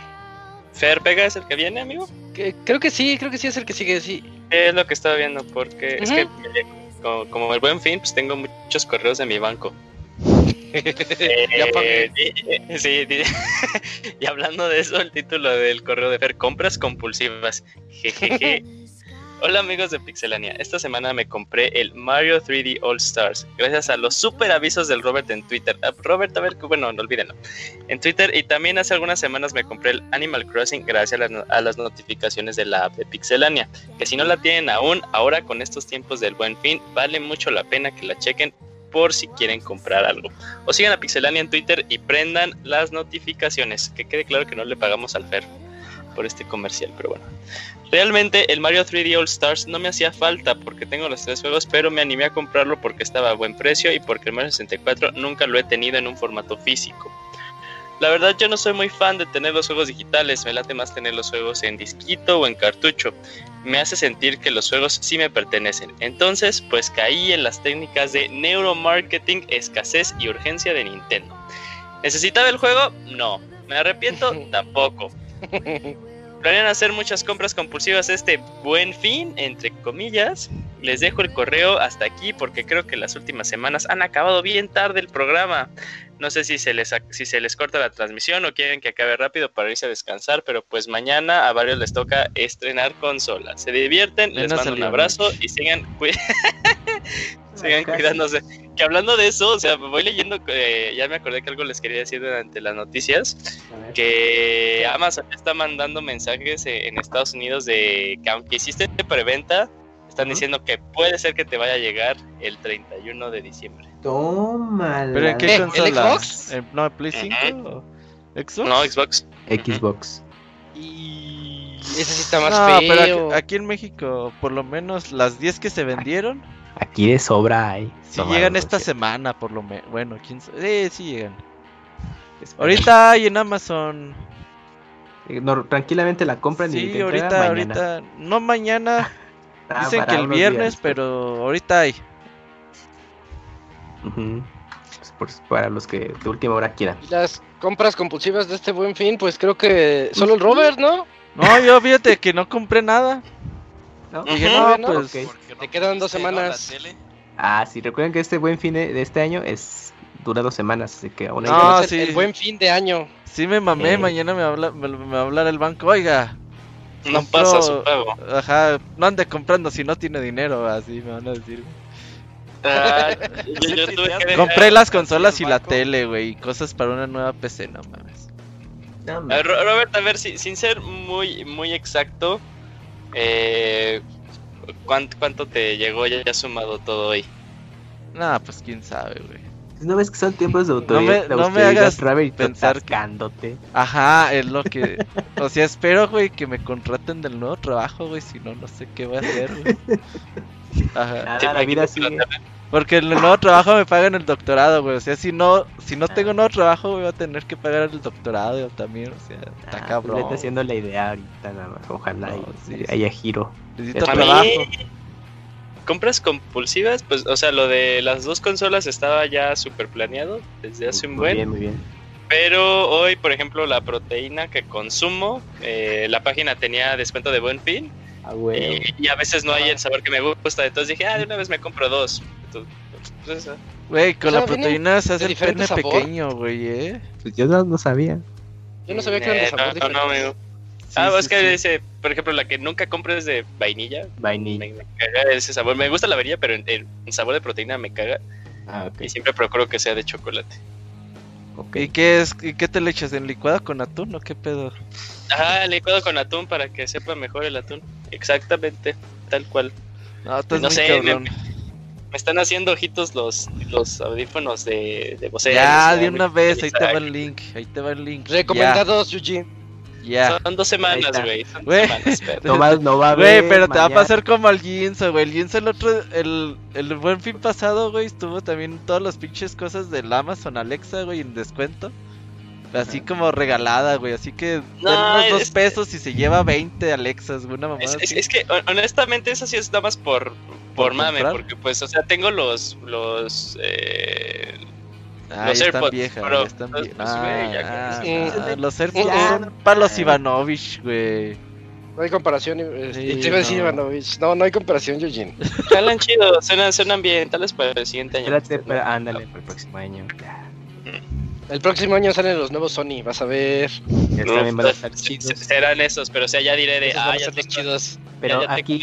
Fer Vega es el que viene, amigo. Que- creo que sí creo que sí es el que sigue sí Es lo que estaba viendo, porque es que como, como el buen fin, pues tengo muchos correos de mi banco. Ya pagué. Eh, sí, y hablando de eso, el título del correo de Fer, compras compulsivas. Jejeje. Hola amigos de Pixelania, esta semana me compré el Mario 3D All Stars gracias a los super avisos del Robert en Twitter. Ah, Robert, a ver, bueno, no olvídenlo. En Twitter y también hace algunas semanas me compré el Animal Crossing gracias a las, a las notificaciones de la app de Pixelania, que si no la tienen aún, ahora con estos tiempos del buen fin, vale mucho la pena que la chequen por si quieren comprar algo. O sigan a Pixelania en Twitter y prendan las notificaciones, que quede claro que no le pagamos al Fer por este comercial, pero bueno. Realmente el Mario 3D All Stars no me hacía falta porque tengo los tres juegos, pero me animé a comprarlo porque estaba a buen precio y porque el Mario 64 nunca lo he tenido en un formato físico. La verdad yo no soy muy fan de tener los juegos digitales, me late más tener los juegos en disquito o en cartucho. Me hace sentir que los juegos sí me pertenecen. Entonces, pues caí en las técnicas de neuromarketing, escasez y urgencia de Nintendo. ¿Necesitaba el juego? No. ¿Me arrepiento? Tampoco. Planean hacer muchas compras compulsivas este buen fin, entre comillas. Les dejo el correo hasta aquí porque creo que las últimas semanas han acabado bien tarde el programa. No sé si se les, si se les corta la transmisión o quieren que acabe rápido para irse a descansar, pero pues mañana a varios les toca estrenar consola. Se divierten, les mando un abrazo y sigan, cu- sigan cuidándose. Que hablando de eso, o sea, voy leyendo, eh, ya me acordé que algo les quería decir durante las noticias, que Amazon está mandando mensajes eh, en Estados Unidos de que aunque hiciste preventa, están diciendo que puede ser que te vaya a llegar el 31 de diciembre. Toma. ¿Pero en qué ¿Eh, consola? el Xbox? ¿En- no, Play 5? o ¿Xbox? No, Xbox. Xbox. Ese sí está más No, pero feo. aquí, aquí en México, por lo menos las 10 que se vendieron, Aquí de sobra hay. sí Tomados, llegan esta cierto. semana, por lo menos. Bueno, quién sabe. Sí, sí llegan. Ahorita hay en Amazon. Eh, no, tranquilamente la compran y Sí, te entregan ahorita, mañana. ahorita. No mañana. Ah, Dicen que el viernes, días, pero ahorita hay. Ujú. Pues, pues, para los que de última hora quieran. Y las compras compulsivas de este buen fin, pues creo que solo el Robert, ¿no? No, yo fíjate que no compré nada. ¿No? Dije, no, ¿no? pues. Ok. Te quedan dos semanas. Ah, sí, recuerden que este buen fin de este año es dura dos semanas, así que aún hay No, sí. el buen fin de año. Sí me mamé, Eh. mañana me, habla, me, me va a hablar el banco, oiga. No compró- pasa su pago. Ajá, no ande comprando si no tiene dinero, así me van a decir. Ah, yo, yo tuve que Compré las consolas y la tele, güey, y cosas para una nueva PC, no mames. No, A ver, Ro- Robert, a ver, si- sin ser muy, muy exacto, eh, ¿cuánto, cuánto te llegó ya, ya sumado todo hoy? Nah, pues quién sabe, güey. ¿No ves que son tiempos de No autoridad? me- no me austeridad, hagas y pensar que-? Ajá, es lo que. O sea, espero, güey, que me contraten del nuevo trabajo, güey, si no, no sé qué voy a hacer, güey. Ajá. Nada, la vida sigue. Porque el nuevo trabajo me pagan el doctorado, güey. O sea, si no, si no tengo nuevo trabajo, güey, voy a tener que pagar el doctorado también. O sea, está Ah, cabrón. Vete haciendo la idea ahorita nada más. Ojalá No, y sí, sí. haya giro. Necesito trabajo. ¿Compras compulsivas? Pues, o sea, lo de las dos consolas estaba ya súper planeado desde hace un Muy buen. bien, muy bien. Pero hoy, por ejemplo, la proteína que consumo, eh, la página tenía descuento de buen fin. Ah, güey. Y, y a veces no hay el sabor que me gusta. Entonces dije, ah, de una vez me compro dos. Entonces, pues, eso. Güey, con O sea, la proteína se hace el diferente pene sabor. pequeño, güey, eh. Pues yo no, no sabía. Yo no sabía que eran de Eh, sabor no, no, amigo. Sí, ah, sí, es que sí. dice, por ejemplo, la que nunca compro es de vainilla. Vainilla. Me, me caga ese sabor. Me gusta la vainilla, pero el, el sabor de proteína me caga. Ah, ok. Y siempre procuro que sea de chocolate. ok. ¿Y qué es? ¿Y qué te le echas? ¿En licuado con atún o qué pedo? Ajá, licuado con atún para que sepa mejor el atún. Exactamente, tal cual. No, estás No muy sé. Me están haciendo ojitos los, los audífonos de, de Bose. Ya, de una vez, ahí te va el link. Ahí te va el link. Recomendados, Eugene. Ya. Son dos semanas, güey. Son dos Güey. semanas, pero- No, va, no va a Güey, pero te va a pasar como al Ginzo, güey. El Ginzo el otro, el, el buen fin pasado, güey, estuvo también todas las pinches cosas del Amazon Alexa, güey, en descuento. Así como regalada, güey. Así que No, unos dos es- pesos y se lleva 20 Alexas, güey. Una mamada Es, es- así. es que hon- honestamente eso sí es nada más por, por, ¿Por mame, comprar? porque pues, o sea, tengo los, los, eh, Ah, los ya están AirPods viejas, están viejas. pues, güey, Ah, ah, los AirPods Ya. son para los Ivanovich, güey. No hay comparación. eh, Sí, y te iba a decir no. Ivanovich. No, no hay comparación, Eugene. Jalan chido, suenan, suenan bien, tales para el siguiente año. Espérate, ándale, para el próximo año. El próximo año salen los nuevos Sony, vas a ver. Ya No, también van a estar chidos. se- serán esos, pero o sea, ya diré de, Esos ah, ya tengo, chidos. Pero ya, ya aquí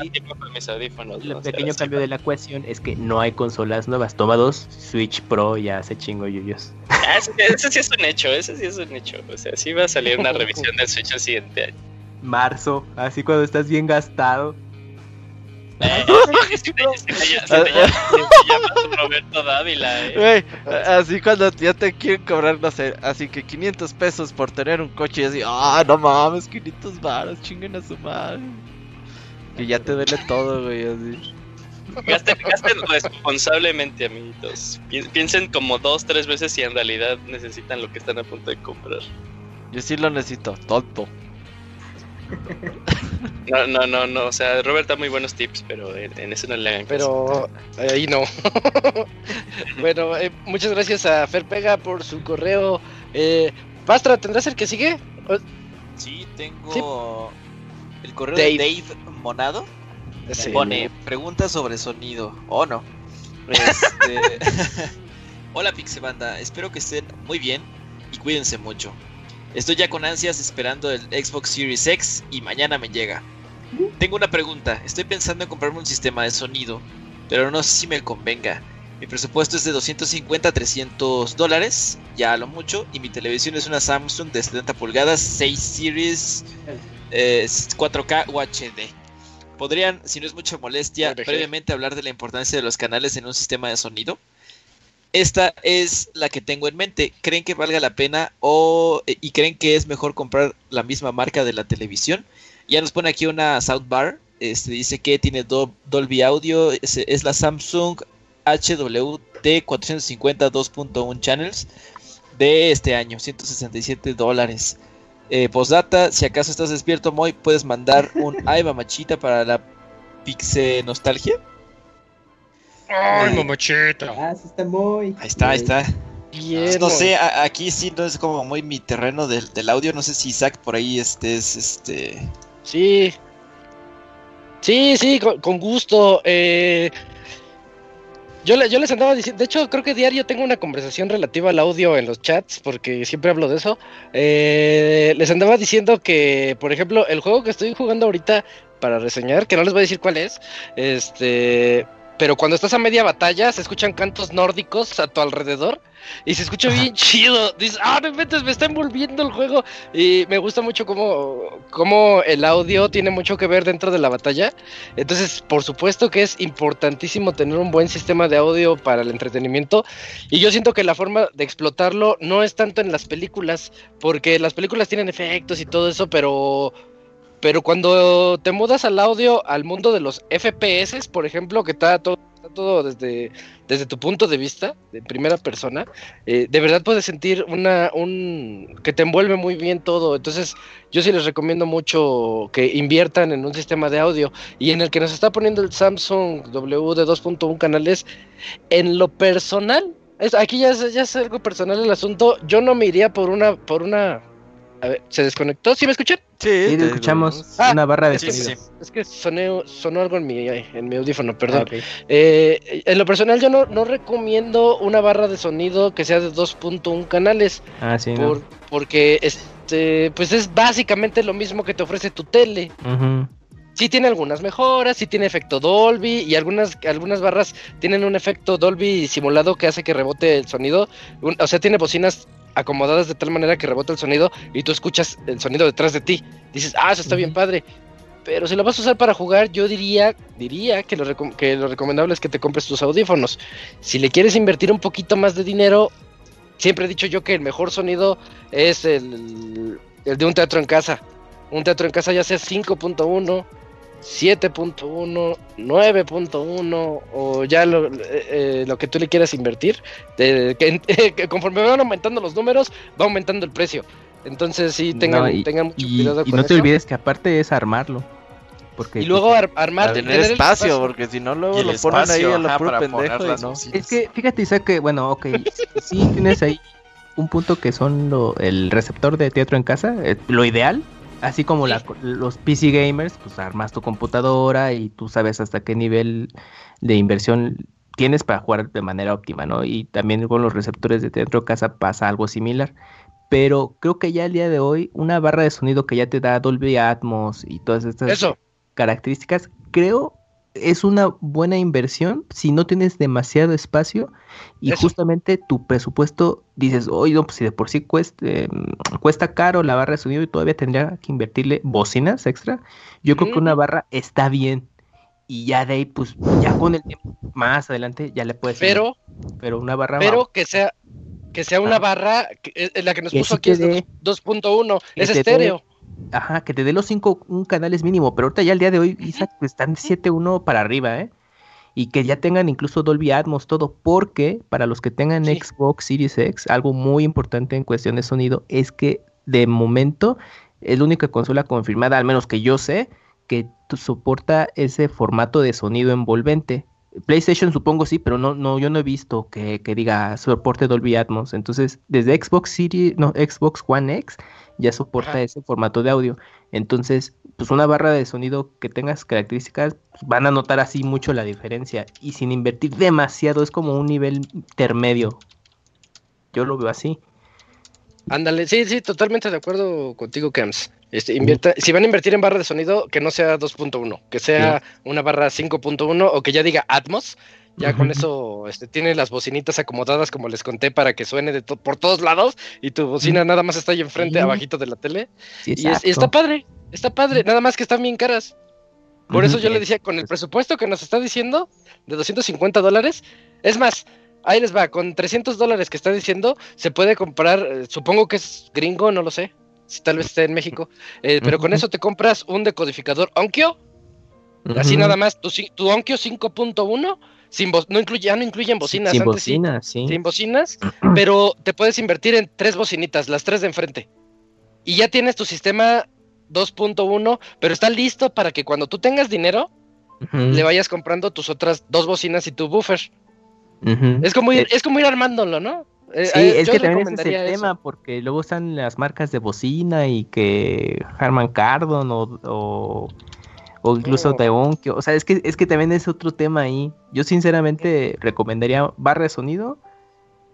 mis audífonos. el pequeño cambio de la ecuación es que no hay consolas nuevas. Toma dos, Switch Pro ya se chingo yuyos. Ah, ese, ese sí es un hecho, ese sí es un hecho. O sea, sí va a salir una revisión del Switch el siguiente año. Marzo, así cuando estás bien gastado. Eh, te, Roberto Dávila, eh. Güey, así cuando ya te quieren cobrar, no sé, así que 500 pesos por tener un coche y así, ah, no mames, 500 varos, chinguen a su madre. Que ya te duele todo, güey, así. Gasten, gasten responsablemente, amiguitos. Pi- Piensen como dos, tres veces si en realidad necesitan lo que están a punto de comprar. Yo sí lo necesito, tonto. No, no, no, no. O sea, Robert da muy buenos tips, pero en, en eso no le hagan Pero caso. ahí no. bueno, eh, muchas gracias a Fer Pega por su correo. Eh, Pastra, ¿tendrás el que sigue? O- Sí, tengo el correo Dave. de Dave Monado. Sí. pone preguntas sobre sonido. ¿O no? Este... Hola Pixebanda, espero que estén muy bien y cuídense mucho. Estoy ya con ansias esperando el Xbox Series X y mañana me llega. Tengo una pregunta, estoy pensando en comprarme un sistema de sonido, pero no sé si me convenga. Mi presupuesto es de 250 a 300 dólares, ya a lo mucho, y mi televisión es una Samsung de 70 pulgadas 6 Series eh, 4K UHD. ¿Podrían, si no es mucha molestia, previamente hablar de la importancia de los canales en un sistema de sonido? Esta es la que tengo en mente. ¿Creen que valga la pena o eh, y creen que es mejor comprar la misma marca de la televisión? Ya nos pone aquí una soundbar. Este dice que tiene Dol- Dolby Audio. Es, la Samsung HWT 450 2.1 channels de este año, 167 dólares. Eh, postdata, si acaso estás despierto, Moy, puedes mandar un ay mamachita para la Pixe Nostalgia. Ay, mamachita. Ah, sí está muy. Ahí está, ahí está. Bien. No sé, a- aquí sí no es como muy mi terreno del, del audio. No sé si Isaac por ahí estés, este. Sí. Sí, sí, con, con gusto. Eh, yo, le- yo les andaba diciendo, de hecho creo que diario tengo una conversación relativa al audio en los chats, porque siempre hablo de eso. Eh, les andaba diciendo que, por ejemplo, el juego que estoy jugando ahorita para reseñar, que no les voy a decir cuál es, este... Pero cuando estás a media batalla se escuchan cantos nórdicos a tu alrededor y se escucha bien chido. Dices, ah, no inventes, me está envolviendo el juego. Y me gusta mucho cómo, cómo el audio tiene mucho que ver dentro de la batalla. Entonces, por supuesto que es importantísimo tener un buen sistema de audio para el entretenimiento. Y yo siento que la forma de explotarlo no es tanto en las películas, porque las películas tienen efectos y todo eso, pero... Pero cuando te mudas al audio, al mundo de los FPS, por ejemplo, que está todo, está todo desde, desde tu punto de vista, de primera persona, eh, de verdad puedes sentir una, un, que te envuelve muy bien todo. Entonces, yo sí les recomiendo mucho que inviertan en un sistema de audio y en el que nos está poniendo el Samsung W de 2.1 canales. En lo personal, es, aquí ya es, ya es algo personal el asunto. Yo no me iría por una, por una. A ver, ¿se desconectó? ¿Sí me escuchan? Sí, Sí, te- escuchamos Ah, una barra de sí, sí, sonido. sí. Es que soné- sonó algo en mi, en mi audífono, perdón. Ah. Eh, en lo personal, yo no, no recomiendo una barra de sonido que sea de 2.1 canales. Ah, sí, ¿no? por- porque este, pues es básicamente lo mismo que te ofrece tu tele. Ujú. Sí tiene algunas mejoras, sí tiene efecto Dolby y algunas, algunas barras tienen un efecto Dolby simulado que hace que rebote el sonido. Un- o sea, tiene bocinas acomodadas de tal manera que rebota el sonido y tú escuchas el sonido detrás de ti. Dices, ah, eso está bien padre. Pero si lo vas a usar para jugar, yo diría, diría que lo, que lo recomendable es que te compres tus audífonos. Si le quieres invertir un poquito más de dinero, siempre he dicho yo que el mejor sonido es el, el de un teatro en casa. Un teatro en casa ya sea 5.1, 7.1, 9.1 o ya lo, eh, eh, lo que tú le quieras invertir. de- que, que conforme van aumentando los números, va aumentando el precio. Entonces sí, tengan, No, y, tengan mucho y- cuidado y con no te olvides que aparte es armarlo. Porque Y luego ar- armar, tener espacio, porque si no luego Y lo ponen ahí a lo ajá, puro pendejo y no. Es que fíjate, Isaac, que bueno, ok, sí tienes ahí un punto que son lo, el receptor de teatro en casa, eh, lo ideal, así como la- los PC gamers, pues armas tu computadora y tú sabes hasta qué nivel de inversión tienes para jugar de manera óptima, ¿no? Y también con los receptores de dentro de casa pasa algo similar. Pero creo que ya el día de hoy, una barra de sonido que ya te da Dolby Atmos y todas estas Eso. características, creo es una buena inversión si no tienes demasiado espacio y Eso. justamente tu presupuesto dices, oye, no, pues si de por sí cuesta, eh, cuesta caro la barra de sonido y todavía tendría que invertirle bocinas extra, yo creo que una barra está bien. Y ya de ahí, pues, ya con el tiempo más adelante ya le puedes. Pero, pero una barra. pero que sea, que sea una barra, que, eh, la que nos Que puso sí aquí es te dé- 2.1, que es te dé- estéreo. Ajá, que te dé los cinco un canales mínimo, pero ahorita ya el día de hoy, Isaac, están de 7.1 para arriba, ¿eh? Y que ya tengan incluso Dolby Atmos, todo, porque para los que tengan Sí. Xbox Series X, algo muy importante en cuestión de sonido es que de momento es la única consola confirmada, al menos que yo sé, que soporta ese formato de sonido envolvente. PlayStation supongo sí, pero no, no, yo no he visto que, que diga soporte Dolby Atmos. Entonces, desde Xbox Series, no, Xbox One X ya soporta Ajá. ese formato de audio. Entonces, pues una barra de sonido que tengas características, pues, van a notar así mucho la diferencia. Y sin invertir demasiado, es como un nivel intermedio. Yo lo veo así. Ándale, sí, sí, totalmente de acuerdo contigo, Cams. Este, invierta, si van a invertir en barra de sonido, que no sea 2.1, que sea una barra 5.1 o que ya diga Atmos. Ya con eso este, tiene las bocinitas acomodadas, como les conté, para que suene de to- por todos lados y tu bocina nada más está ahí enfrente, Sí. abajito de la tele. Sí, Y, es- y está padre, está padre, nada más que están bien caras. Por eso yo le eh, decía, con el presupuesto que nos está diciendo de 250 dólares, es más, ahí les va, con 300 dólares que está diciendo, se puede comprar, eh, supongo que es gringo, no lo sé, si tal vez esté en México, eh, pero con eso te compras un decodificador Onkyo, así nada más, tu, tu Onkyo 5.1, sin no incluye, ya no incluyen bocinas, Sin antes sí, sin bocinas, pero te puedes invertir en tres bocinitas, las tres de enfrente. Y ya tienes tu sistema 2.1, pero está listo para que cuando tú tengas dinero, le vayas comprando tus otras dos bocinas y tu buffer. Es como ir, Eh, es como ir armándolo, ¿no? Eh, Sí, eh, es que también ese es el eso. tema, porque luego están las marcas de bocina y que Harman Kardon o, o, o incluso de Onkyo. O sea, es que, es que también es otro tema ahí. Yo sinceramente recomendaría barra de sonido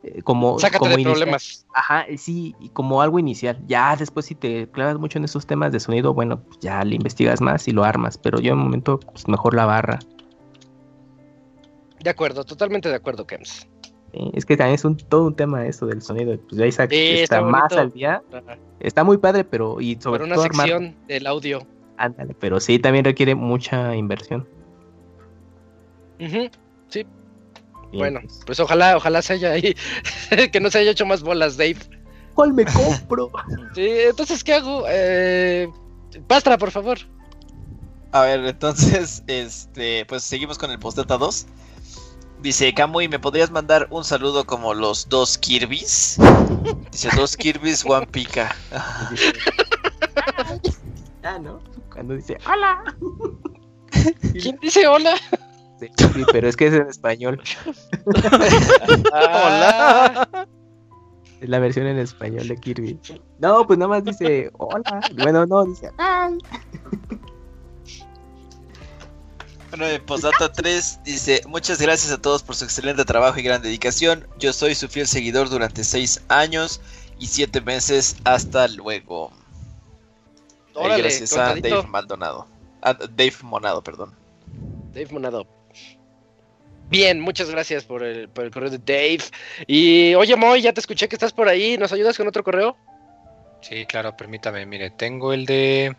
eh, como, Sácate como de inicial. problemas. Ajá, sí, y como algo inicial. Ya después si te clavas mucho en esos temas de sonido, bueno, pues ya le investigas más y lo armas. Pero yo en momento, pues mejor la barra. De acuerdo, totalmente de acuerdo, Kems. Sí, Es que también es un, todo un tema eso del sonido. Pues ya Sí, está, está más al día. Ajá. Está muy padre, pero y sobre una todo armar- sección del audio. Ándale, pero sí también requiere mucha inversión. Bien, Bueno, pues, pues ojalá, ojalá se haya ahí, que no se haya hecho más bolas, Dave. ¿Cuál me compro? Sí, entonces, ¿qué hago? Eh, Pastra, por favor. A ver, entonces, este, pues seguimos con el postdata 2. Dice Kamui, ¿me podrías mandar un saludo como los dos Kirby's? Dice dos Kirby's, One Pika. ah, ¿no? Cuando dice hola. ¿Quién dice hola? Sí, sí, pero es que es en español. Hola. Es la versión en español de Kirby. No, pues nada más dice hola. Bueno, no, dice ay. Bueno, en postdata 3 dice, muchas gracias a todos por su excelente trabajo y gran dedicación. Yo soy su fiel seguidor durante 6 años y 7 meses. Hasta luego. Órale, gracias a. Dave Maldonado. A Dave Monado, perdón. Dave Monado. Bien, muchas gracias por el, por el correo de Dave. Y oye, Moy, ya te escuché que estás por ahí. ¿Nos ayudas con otro correo? Sí, claro, permítame. Mire, tengo el de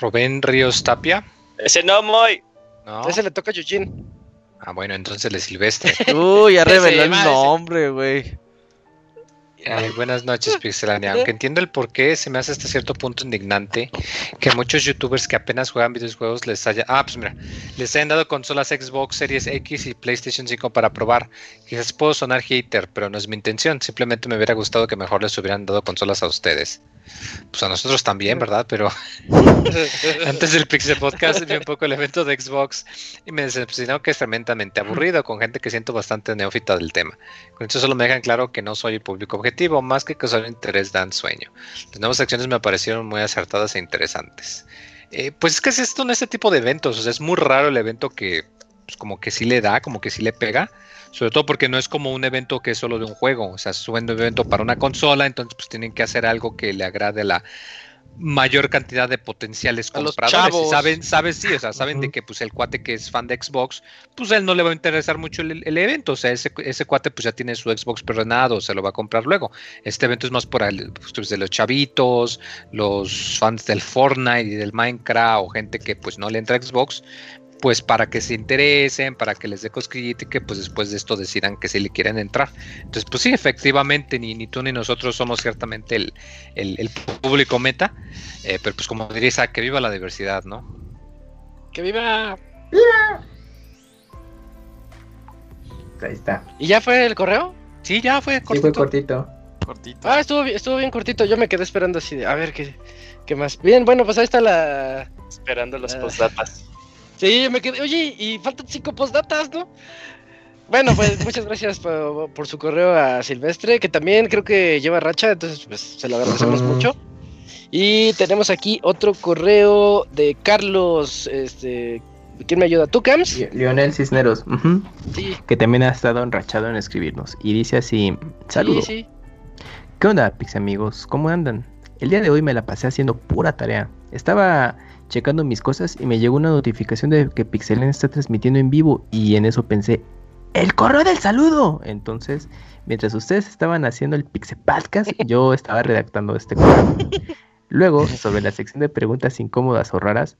Rubén Ríos Tapia. Ese no, Moy. ¿No? Ese le toca a Eugene. Ah, bueno, entonces el de Silvestre. Uy, ya reveló el nombre, güey. Ay, buenas noches, Pixelania. Aunque entiendo el por qué, se me hace hasta cierto punto indignante que muchos youtubers que apenas juegan videojuegos les haya. Ah, pues mira, les hayan dado consolas Xbox Series X y PlayStation 5 para probar. Quizás puedo sonar hater, pero no es mi intención. Simplemente me hubiera gustado que mejor les hubieran dado consolas a ustedes. Pues a nosotros también, ¿verdad? Pero antes del Pixel Podcast vi un poco el evento de Xbox y me decepcionó que es tremendamente aburrido con gente que siento bastante neófita del tema. Con esto solo me dejan claro que no soy el público objetivo, más que causar interés dan sueño. Las nuevas acciones me parecieron muy acertadas e interesantes. Eh, pues es que es esto en este tipo de eventos, es muy raro el evento que pues como que sí le da, como que sí le pega. Sobre todo porque no es como un evento que es solo de un juego, o sea, es un evento para una consola, entonces pues tienen que hacer algo que le agrade a la mayor cantidad de potenciales A compradores. Y saben, saben, sí, o sea, saben de que pues el cuate que es fan de Xbox, pues él no le va a interesar mucho el, el evento, o sea, ese, ese cuate pues ya tiene su Xbox perdonado, se lo va a comprar luego. Este evento es más por el, pues, de los chavitos, los fans del Fortnite y del Minecraft o gente que pues no le entra a Xbox, pues para que se interesen, para que les dé cosquillita y que pues después de esto decidan que sí le quieren entrar. Entonces, pues sí, efectivamente, ni, ni tú ni nosotros somos ciertamente el, el- el público meta, eh, pero pues como diría que viva la diversidad, ¿no? ¡Que viva! Ahí está. ¿Y ya fue el correo? Sí, ya fue Sí, fue cortito. cortito. Cortito. Ah, estuvo, bien- estuvo bien cortito. Yo me quedé esperando así de, a ver qué, qué más. Bien, bueno, pues ahí está la. Esperando los postdatas. Sí, yo me quedé. Oye, y faltan cinco postdatas, ¿no? Bueno, pues muchas gracias por, por su correo a Silvestre, que también creo que lleva racha, entonces pues se lo agradecemos mucho. Y tenemos aquí otro correo de Carlos, este, ¿quién me ayuda? ¿Tú, Cams? Li- Lionel Cisneros, ujú, Sí, que también ha estado enrachado en escribirnos. Y dice así: Saludos. sí, sí. ¿Qué onda, Pix amigos? ¿Cómo andan? El día de hoy me la pasé haciendo pura tarea. Estaba checando mis cosas y me llegó una notificación de que Pixelen está transmitiendo en vivo y en eso pensé, ¡el correo del saludo! Entonces, mientras ustedes estaban haciendo el Pixel Podcast, yo estaba redactando este correo. Luego, sobre la sección de preguntas incómodas o raras,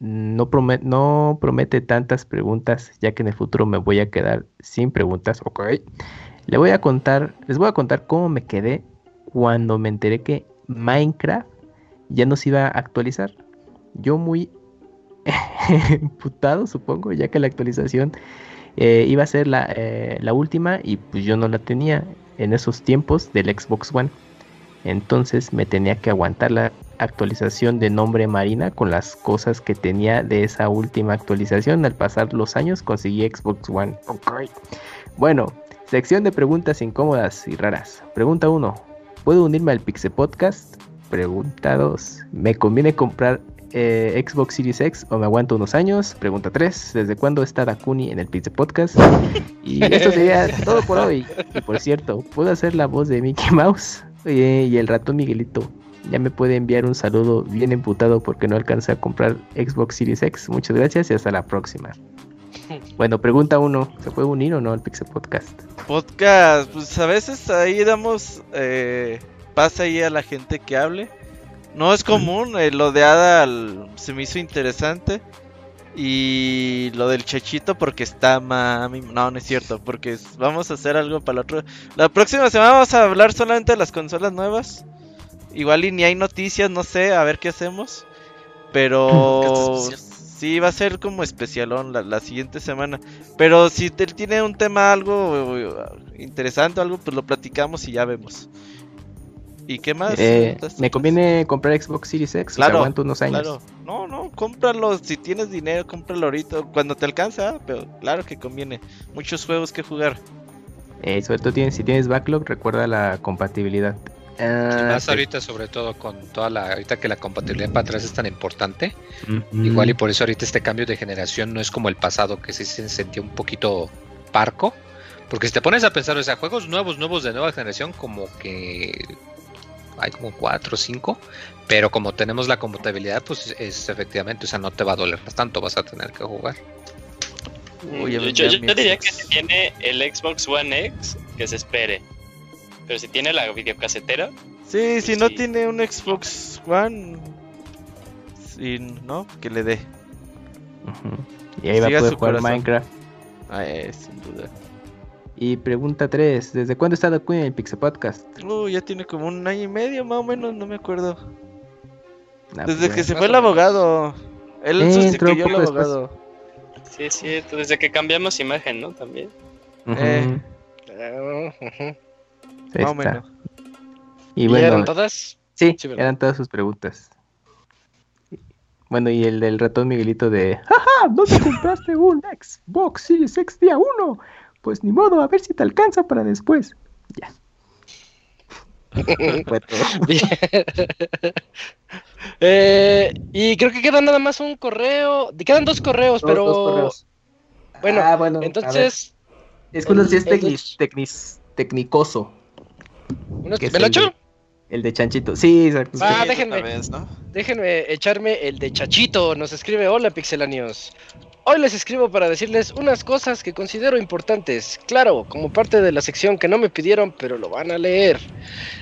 no, prome- no promete tantas preguntas, ya que en el futuro me voy a quedar sin preguntas, ok. Le voy a contar, les voy a contar cómo me quedé cuando me enteré que Minecraft ya no se iba a actualizar. Yo muy emputado, supongo, ya que la actualización eh, iba a ser la, eh, la última y pues yo no la tenía en esos tiempos del Xbox One. Entonces me tenía que aguantar la actualización de nombre Marina con las cosas que tenía de esa última actualización. Al pasar los años conseguí Xbox One. Ok. Bueno, sección de preguntas incómodas y raras. Pregunta 1. ¿Puedo unirme al Pixel Podcast? Pregunta 2. ¿Me conviene comprar eh, Xbox Series X o me aguanto unos años? Pregunta 3. ¿Desde cuándo está Dakuni en el Pixel Podcast? Y esto sería todo por hoy. Y por cierto, ¿puedo hacer la voz de Mickey Mouse? Y el ratón Miguelito. Ya me puede enviar un saludo bien emputado porque no alcanza a comprar Xbox Series X. Muchas gracias y hasta la próxima. Bueno, pregunta 1. ¿Se puede unir o no al Pixel Podcast? Podcast, pues a veces ahí damos eh, pase ahí a la gente que hable. No es común, eh, lo de Adal se me hizo interesante. Y lo del Chechito porque está mami. No, no es cierto, porque vamos a hacer algo para la otra. La próxima semana vamos a hablar solamente de las consolas nuevas. Igual y ni hay noticias, no sé, a ver qué hacemos. Pero Esto es sí va a ser como especialón la, la siguiente semana. Pero si te- tiene un tema algo eh, interesante algo, pues lo platicamos y ya vemos. ¿Y qué más? Eh, ¿Me conviene comprar Xbox Series X? Claro, aguanto unos años. Claro. No, no, cómpralo. Si tienes dinero, cómpralo ahorita. Cuando te alcanza, ah, pero claro que conviene. Muchos juegos que jugar. Eh, sobre todo tienes, si tienes backlog, recuerda la compatibilidad. Y Ah, más sí. ahorita, sobre todo con toda la, ahorita que la compatibilidad para atrás es tan importante, igual y por eso ahorita este cambio de generación no es como el pasado que sí se sentía un poquito parco, porque si te pones a pensar, o sea, juegos nuevos, nuevos de nueva generación, como que hay como cuatro o cinco, pero como tenemos la compatibilidad, pues es efectivamente, o sea, no te va a doler tanto, vas a tener que jugar. Uy, ya yo yo- yo diría Xbox. que si tiene el Xbox One X, que se espere. Pero si tiene la videocasetera, Sí, si no sí. tiene un Xbox One. Sí, no, que le dé. Y ahí va a poder jugar corazón. Minecraft. Ah, eh, sin duda. Y pregunta 3. ¿Desde cuándo está Dakuni en el Pixel Podcast? Uh, ya tiene como un año y medio más o menos, no me acuerdo. Nah, Desde pues que se fue el abogado. Él Eh, sustituyó al poco después. abogado. sí es cierto, desde que cambiamos imagen, ¿no? También. Eh. Ah. Ahí Más o menos. Y ¿Y bueno, eran todas? sí, eran todas sus preguntas. Bueno, y el del ratón Miguelito de ¡Jaja! ¿Dónde compraste un Xbox Series X día 1? Pues ni modo, a ver si te alcanza para después. Ya. Fue todo. Bien. Eh, y creo que queda nada más un correo. Quedan dos correos, Dos- pero. dos correos. Bueno, Ah, bueno, entonces, Es que uno sí es tecnicoso. que es ¿me lo el de- echo? El de Chanchito. Sí, exacto. Ah, Sí, déjenme. vez, ¿no? Déjenme echarme el de Chachito. Nos escribe: Hola, pixelanios. Hoy les escribo para decirles unas cosas que considero importantes. Claro, como parte de la sección que no me pidieron, pero lo van a leer.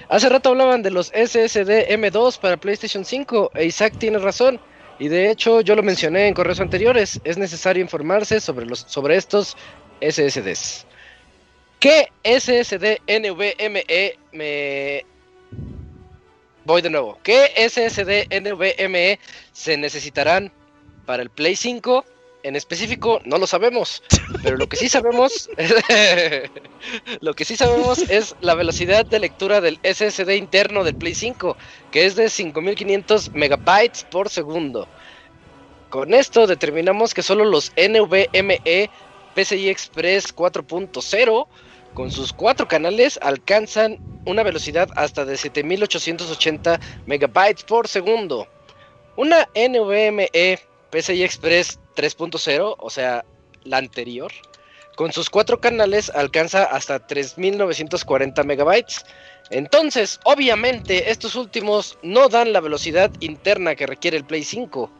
Hace rato hablaban de los SSD M2 para PlayStation 5, e Isaac tiene razón. Y de hecho, yo lo mencioné en correos anteriores. Es necesario informarse sobre, los, sobre estos SSDs. ¿Qué SSD NVMe me Voy de nuevo. ¿Qué SSD NVMe se necesitarán para el Play 5? En específico, no lo sabemos. Pero lo que sí sabemos. lo que sí sabemos es la velocidad de lectura del SSD interno del Play 5, que es de 5500 megabytes por segundo. Con esto determinamos que solo los NVMe PCI Express 4.0 con sus cuatro canales alcanzan una velocidad hasta de 7880 megabytes por segundo. Una NVMe PCI Express 3.0, o sea, la anterior, con sus cuatro canales alcanza hasta 3940 megabytes. Entonces, obviamente, estos últimos no dan la velocidad interna que requiere el Play 5.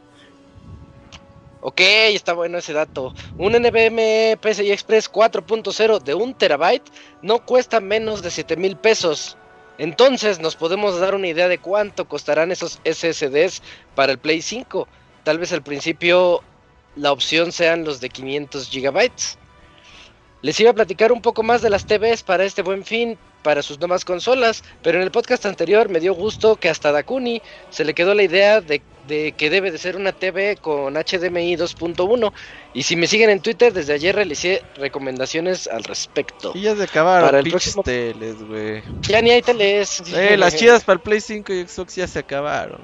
Ok, está bueno ese dato. Un NVMe PCI Express 4.0 de 1 terabyte no cuesta menos de 7 mil pesos. Entonces nos podemos dar una idea de cuánto costarán esos SSDs para el Play 5. Tal vez al principio la opción sean los de 500 gigabytes. Les iba a platicar un poco más de las TVs para este buen fin, para sus nuevas consolas, pero en el podcast anterior me dio gusto que hasta Dakuni se le quedó la idea de, de que debe de ser una TV con HDMI 2.1. Y si me siguen en Twitter, desde ayer realicé recomendaciones al respecto. Y ya se acabaron Para el próximo- teles, güey. Ya ni hay teles. Eh, las chidas para el Play 5 y Xbox ya se acabaron.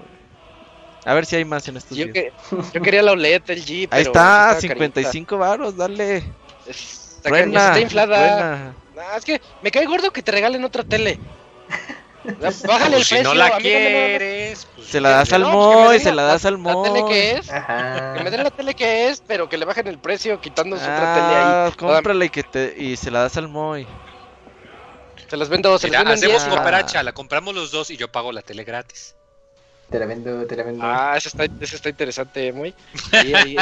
A ver si hay más en estos Yo, días. que- yo quería la OLED LG, pero Ahí está, sí 55 varos, dale. Está, Buena, está inflada. buena. Ah, es que me cae gordo que te regalen otra tele. Bájale el Pues si precio. no la mí no me- quieres, pues, Se la das al Moy, se la- la das al La tele Moy. que es. Ajá. Que me den la tele que es, pero que le bajen el precio quitando su otra tele Ah, ahí. cómprala y, que te, y se la das al Moy. Se las vendo, se Mira, las vendo en hacemos 10. cooperacha, la compramos los dos y yo pago la tele gratis. Te la vendo, te la vendo. Ah, eso está, eso está interesante, muy. Ahí, ahí,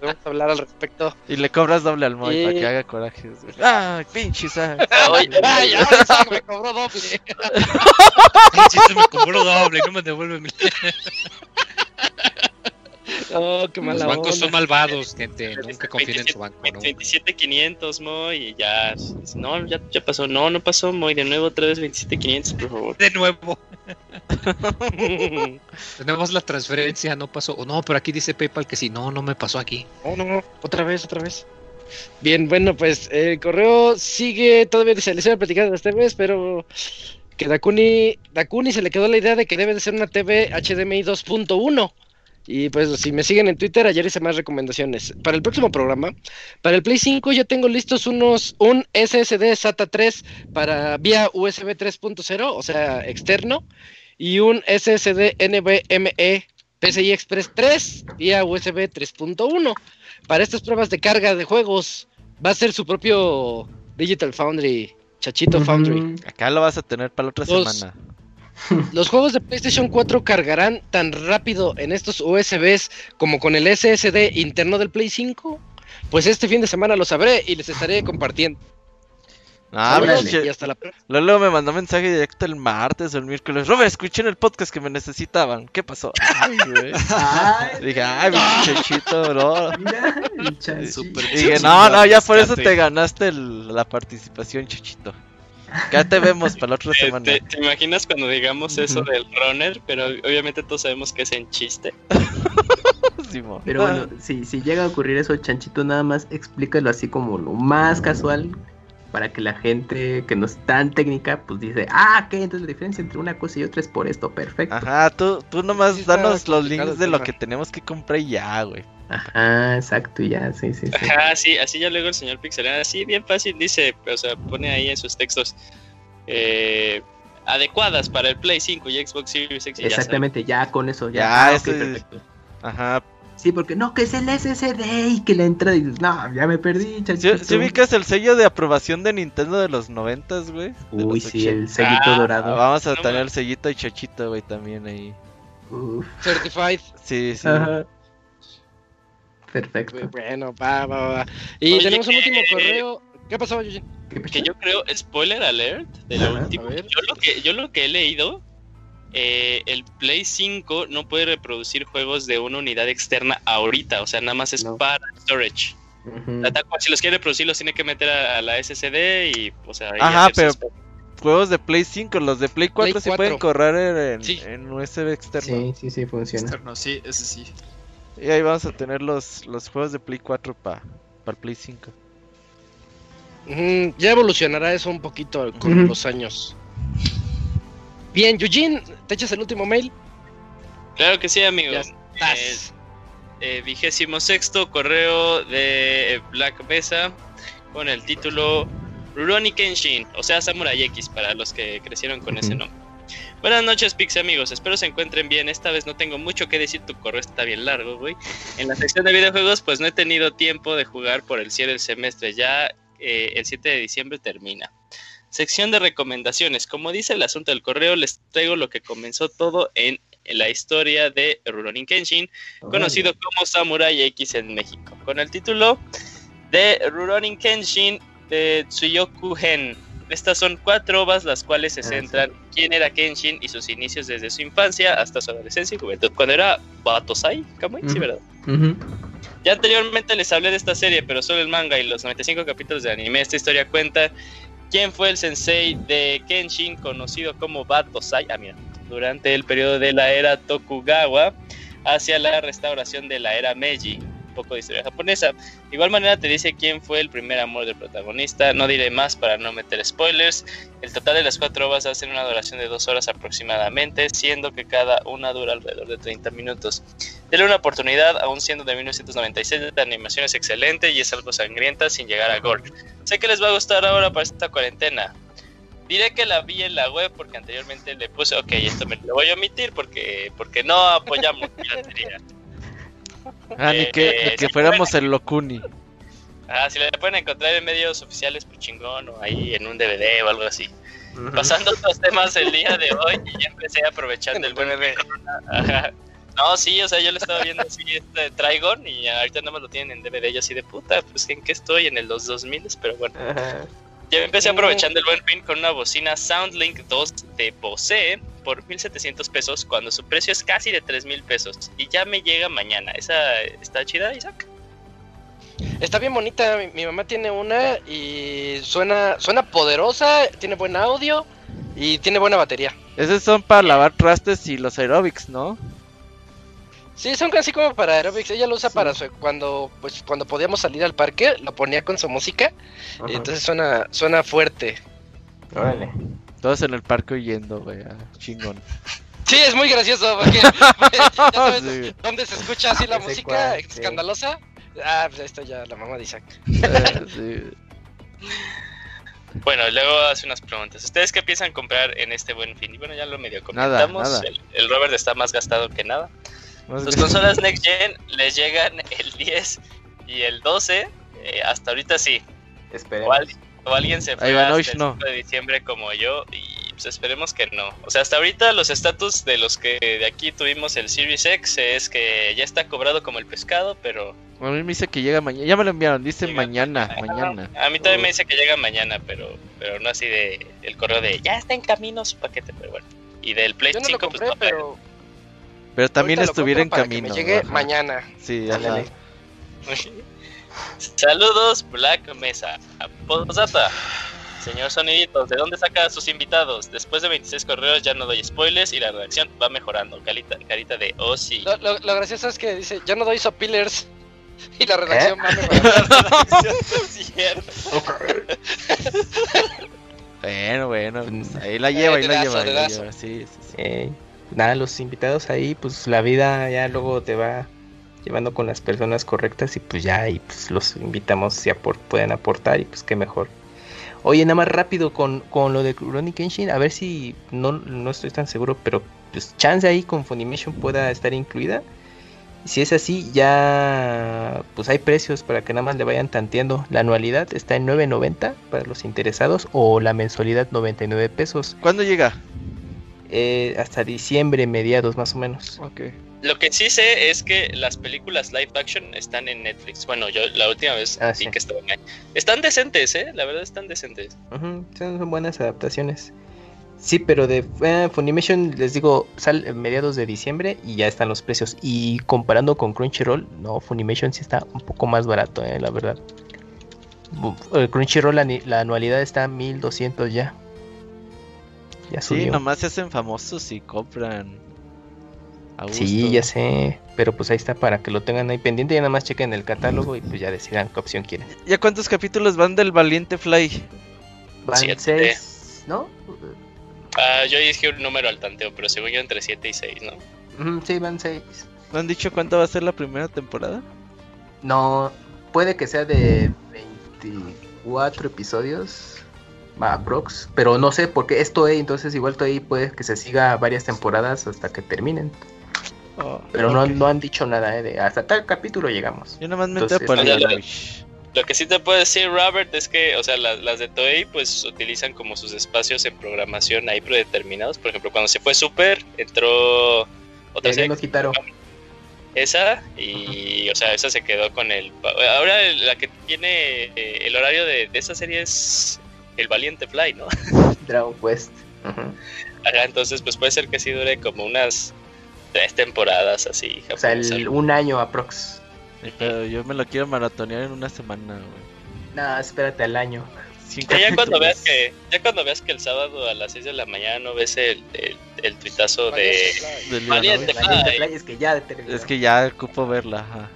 Podemos hablar al respecto. Y le cobras doble al Moy Y- para que haga corajes. ¡Ay, pinche Isaac! Ay, ay, ay, Isaac me cobró doble. Chiste, me cobró doble, no me devuelve mi... Oh, qué mala Los bancos onda. son malvados, gente. Nunca confíen en su banco, ¿no? 27500 Moy y ya no ya, ya pasó no no pasó Moy de nuevo otra vez 27500 por favor De nuevo. Tenemos la transferencia, no pasó. O no, pero aquí dice PayPal que sí. No, no me pasó aquí. No, no, no, otra vez, otra vez. Bien, bueno, pues el correo sigue, todavía dice, les iba a platicar de las TVs, pero que Dakuni, Dakuni se le quedó la idea de que debe de ser una TV HDMI 2.1. Y pues si me siguen en Twitter, ayer hice más recomendaciones. Para el próximo programa, para el Play 5 ya tengo listos unos, un SSD SATA 3 para vía USB 3.0, o sea, externo, y un SSD NVMe PCI Express 3 vía USB 3.1 para estas pruebas de carga de juegos va a ser su propio Digital Foundry, Chachito Foundry. Acá lo vas a tener para la otra semana. Los juegos de PlayStation 4 cargarán tan rápido en estos USBs como con el SSD interno del Play 5. Pues este fin de semana lo sabré y les estaré compartiendo. Ah, pinche- y hasta la me mandó mensaje directo el martes o el miércoles. Robert, escuché en el podcast que me necesitaban. ¿Qué pasó? Ay, güey. Dije, ay, pinche chechito, bro. mira. Dije, no, no, ya por eso te ganaste el- la participación, chechito. Ya te vemos para la otra ¿Te, semana. te- te imaginas cuando digamos eso del runner? Pero obviamente todos sabemos que es en chiste. Pero bueno, si, si llega a ocurrir eso, Chanchito, nada más explícalo así como lo más casual para que la gente que no es tan técnica, pues dice, ah, ¿qué? Entonces la diferencia entre una cosa y otra es por esto, perfecto. Ajá, tú, tú nomás Sí danos los links de lo que tenemos que comprar y ya, güey. Ajá, exacto, y ya, sí, sí, sí. Ajá, sí, así ya luego el señor Pixelania, así bien fácil dice, o sea, pone ahí en sus textos eh, adecuadas para el Play 5 y Xbox Series X. y Exactamente, ya con eso, ya. Ya, Ah, ok, eso es- perfecto. Ajá. Sí, porque no, que es el SSD y que le entra y dices, no, ya me perdí, ¿Sí, chachito. sí ubicas el sello de aprobación de Nintendo de los noventas, güey? Uy, sí, el 80. sellito Ah, dorado. Vamos a No, tener el sellito y Chachito, güey, también ahí. Uf, Certified. Sí, sí. ajá. Perfecto. Bueno, va, va, va. Y Oye, tenemos un último correo. ¿Qué pasó, pasó? Que yo creo, spoiler alert de lo Ajá, último. Yo lo que, yo lo que he leído, eh, el Play 5 no puede reproducir juegos de una unidad externa ahorita, o sea, nada más es No. para storage. Tal cual, Si los quiere reproducir, los tiene que meter a, a la SSD y, o sea, ahí Ajá, sus- Juegos de Play 5, los de Play 4 sí 4. pueden correr en, en- Sí. en USB externo. Sí, sí, sí, funciona. Externo, sí, ese sí. Y ahí vamos a tener los, los juegos de Play 4 para el Play 5. Ujú, Ya evolucionará eso un poquito con los años. Bien, Eugene, ¿te echas el último mail? Claro que sí, amigos. Ya Eh, estás. eh, vigésimo sexto correo de Black Mesa con el título Rurouni Kenshin, o sea, Samurai X para los que crecieron con ese nombre. Buenas noches, Pix amigos. Espero se encuentren bien. Esta vez no tengo mucho que decir. Tu correo está bien largo, güey. En la sección de videojuegos, pues no he tenido tiempo de jugar por el cierre del semestre. Ya eh, el 7 de diciembre termina. Sección de recomendaciones. Como dice el asunto del correo, les traigo lo que comenzó todo en la historia de Rurouni Kenshin, conocido como Samurai X en México, con el título de Rurouni Kenshin de Tsuyoku Hen. Estas son cuatro ovas las cuales se Ah, centran en quién era Kenshin y sus inicios desde su infancia hasta su adolescencia y juventud. Cuando era Batosai, Kamui, sí. ¿verdad? Ya anteriormente les hablé de esta serie, pero solo el manga y los 95 capítulos de anime. Esta historia cuenta quién fue el sensei de Kenshin, conocido como Batosai, ah, mira, durante el periodo de la era Tokugawa hacia la restauración de la era Meiji. Poco de historia japonesa. De igual manera te dice quién fue el primer amor del protagonista. No diré más para no meter spoilers. El total de las cuatro ovas hacen una duración de dos horas aproximadamente, siendo que cada una dura alrededor de 30 minutos. Denle una oportunidad, aún siendo de 1996, la animación es excelente y es algo sangrienta sin llegar a gore. Sé que les va a gustar ahora para esta cuarentena. Diré que la vi en la web porque anteriormente le puse, ok, esto me lo voy a omitir porque, porque no apoyamos piratería. Ah, ni Eh, que, eh, ni que fuéramos el Locuni. Ah, si la pueden encontrar en medios oficiales, pues chingón, o ahí en un DVD o algo así. Pasando a otros temas el día de hoy, y ya empecé aprovechando el buen Ajá. No, sí, o sea, yo lo estaba viendo así, este Trigon, y ahorita nada más lo tienen en DVD, yo así de puta, pues en qué estoy, en el los 2000, pero bueno. Ajá. Yo empecé aprovechando el buen fin con una bocina Soundlink 2 de Bose por 1700 pesos, cuando su precio es casi de 3000 pesos, y ya me llega mañana. ¿Esa está chida, Isaac? Está bien bonita, mi, mi mamá tiene una y suena, suena poderosa, tiene buen audio y tiene buena batería. Esos son para lavar trastes y los aerobics, ¿no? Sí, son casi como para aerobics. Ella lo usa para su- cuando pues cuando podíamos salir al parque, lo ponía con su música y entonces suena suena fuerte. Órale. Todos en el parque oyendo, güey. ah, chingón. Sí, es muy gracioso porque, porque ya sabes Sí. dónde se escucha así la música cuál, sí. escandalosa. Ah, pues ahí está ya la mamá de Isaac. Eh, sí. Bueno, luego hace unas preguntas. ¿Ustedes qué piensan comprar en este buen fin? Y bueno, ya lo medio Nada, comentamos. nada. El, el Robert está más gastado que nada. Sus consolas Next Gen les llegan el 10 y el 12. eh, hasta ahorita sí. O, Esperemos. al- o alguien se fue hasta el no. 5 de diciembre como yo y pues esperemos que no. O sea, hasta ahorita los estatus de los que de aquí tuvimos el Series X es que ya está cobrado como el pescado, pero A mí me dice que llega mañana. Ya me lo enviaron, dice Llega mañana, mañana. a mí también me dice que llega mañana, pero pero no así de el correo de ya está en camino su paquete, pero bueno. Y del Play Yo no lo 5 compré, pues no, pero Pero también ahorita lo estuviera en para que camino. me llegue ajá. mañana. Sí, ajá. Saludos, Black Mesa. Posdata. Señor Soniditos, ¿de dónde saca a sus invitados? Después de 26 correos ya no doy spoilers y la redacción va mejorando. Carita, carita de oh sí. Lo, lo- lo gracioso es que dice, ya no doy sopilers y la ¿Eh? redacción va cierto. Bueno, bueno, pues ahí la lleva, ahí la lleva, ahí la lleva, sí, sí, sí. Eh, nada, los invitados ahí, pues la vida ya luego te va llevando con las personas correctas y pues ya, y pues los invitamos si apor- pueden aportar y pues qué mejor. Oye, nada más rápido con, con lo de Rurouni Kenshin, a ver si no, no estoy tan seguro, pero pues chance ahí con Funimation pueda estar incluida. Si es así, ya pues hay precios para que nada más le vayan tanteando. La anualidad está en 9.90 para los interesados o la mensualidad 99 pesos. ¿Cuándo llega? Eh, hasta diciembre, mediados más o menos. Lo que sí sé es que las películas live action están en Netflix. Bueno, yo la última vez Ah, vi sí. que estaban ahí. Están decentes, ¿eh? La verdad están decentes. Son, son buenas adaptaciones. Sí, pero de eh, Funimation les digo, sale en mediados de diciembre y ya están los precios. Y comparando con Crunchyroll, no, Funimation sí está un poco más barato, eh, la verdad. Eh, Crunchyroll la, la anualidad está a 1200 ya. Ya Sí, nomás se hacen famosos y compran. A gusto. Sí, ya sé, pero pues ahí está para que lo tengan ahí pendiente y nada más chequen el catálogo y pues ya decidan qué opción quieren. ¿Ya cuántos capítulos van del Valiente Fly? Van Siete. seis, ¿no? Ah, yo dije un número al tanteo, pero según yo entre 7 y 6, ¿no? Sí, van seis. ¿No han dicho cuánto va a ser la primera temporada? No, puede que sea de 24 episodios, aprox, pero no sé, porque es Toei, entonces igual Toei puede que se siga varias temporadas hasta que terminen. Oh, Pero no, ok. no han dicho nada, ¿eh? de hasta tal capítulo llegamos. Yo nomás me Entonces. Ivanovich. Lo que sí te puedo decir, Robert, es que, o sea, las, las de Toei, pues utilizan como sus espacios en programación ahí predeterminados. Por ejemplo, cuando se fue Super, entró otra serie, quitaron. esa, y, o sea, esa se quedó con el. Ahora la que tiene eh, el horario de, de esa serie es el Valiente Fly, ¿no? Dragon Quest. Ujú. Ajá, entonces, pues puede ser que sí dure como unas tres temporadas así. O sea, el- un año aprox. Pero yo me lo quiero maratonear en una semana, güey. No, espérate al año. Ya, ya cuando veas que ya cuando veas que el sábado a las 6 de la mañana no ves el, el, el tuitazo de Valiente. Valiente Fly. Es que ya terminó. Es que ya ocupo verla, ajá.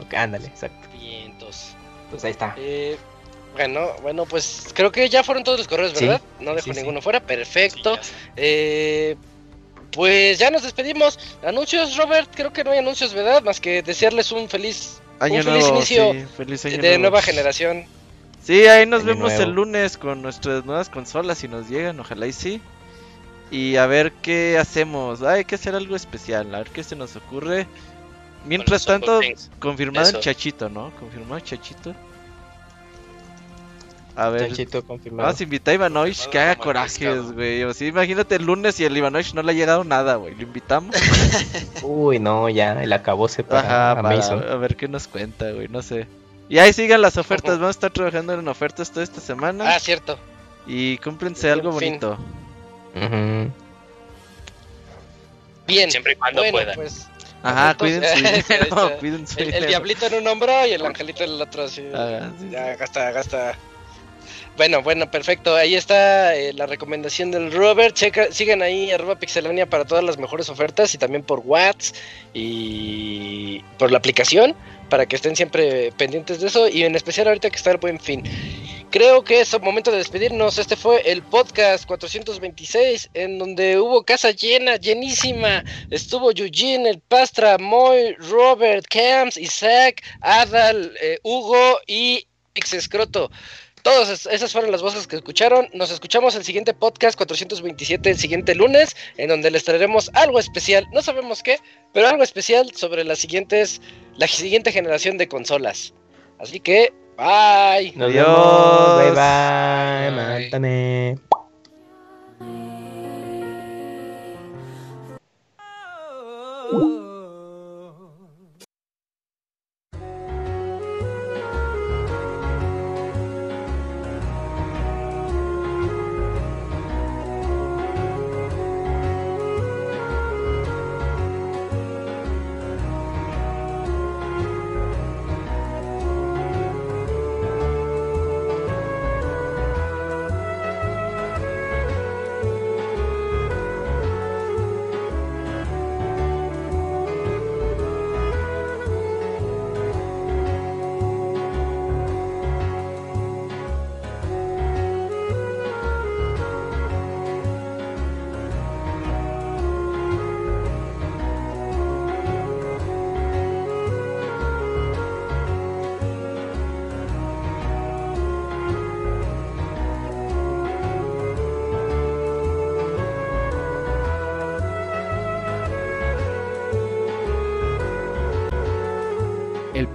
Ok, ándale, exacto. Vientos. Pues ahí está. Eh, bueno, bueno, pues creo que ya fueron todos los correos, Sí, ¿verdad? no dejo sí, sí. ninguno fuera. Perfecto. Ya. Eh, pues ya nos despedimos. Anuncios, Robert. Creo que no hay anuncios, ¿verdad? Más que desearles un feliz, Año un feliz nuevo, inicio sí, feliz año de nuevo. nueva generación. Sí, ahí nos Año vemos nuevo. el lunes con nuestras nuevas consolas si nos llegan, ojalá y sí. Y a ver qué hacemos. Ah, hay que hacer algo especial, a ver qué se nos ocurre. Mientras tanto, confirmado el. Chachito, ¿no? Confirmado el Chachito. A ver, Chanchito confirmado. vamos a invitar a Ivanovich que haga corajes, güey. O sea, imagínate el lunes y el Ivanovich no le ha llegado nada, güey. Lo invitamos. Uy, no, ya, el para Ajá, para a ver qué nos cuenta, güey. No sé. Y ahí sigan las ofertas. Vamos a estar trabajando en ofertas toda esta semana. Ah, cierto. Y cúmplense algo fin. bonito. Ujú. Bien. Siempre y cuando bueno, puedan. pues Ajá, está. cuiden su el, diablito en un hombro y el angelito en el otro. Así. Sí, Ya, gasta, gasta. Bueno, bueno, perfecto. Ahí está eh, la recomendación del Robert. Sigan ahí arroba pixelania para todas las mejores ofertas y también por Watts y por la aplicación para que estén siempre pendientes de eso y en especial ahorita que está el buen fin. Creo que es momento de despedirnos. Este fue el podcast 426 en donde hubo casa llena, llenísima. Estuvo Eugene, el Pastra, Moy, Robert, Camps, Isaac, Adal, eh, Hugo y Pixescroto. Todas esas fueron las voces que escucharon. Nos escuchamos el siguiente podcast 427 el siguiente lunes, en donde les traeremos algo especial, no sabemos qué, pero algo especial sobre las siguientes, la siguiente generación de consolas. Así que, bye. Nos Adiós. Vemos. Bye bye. bye.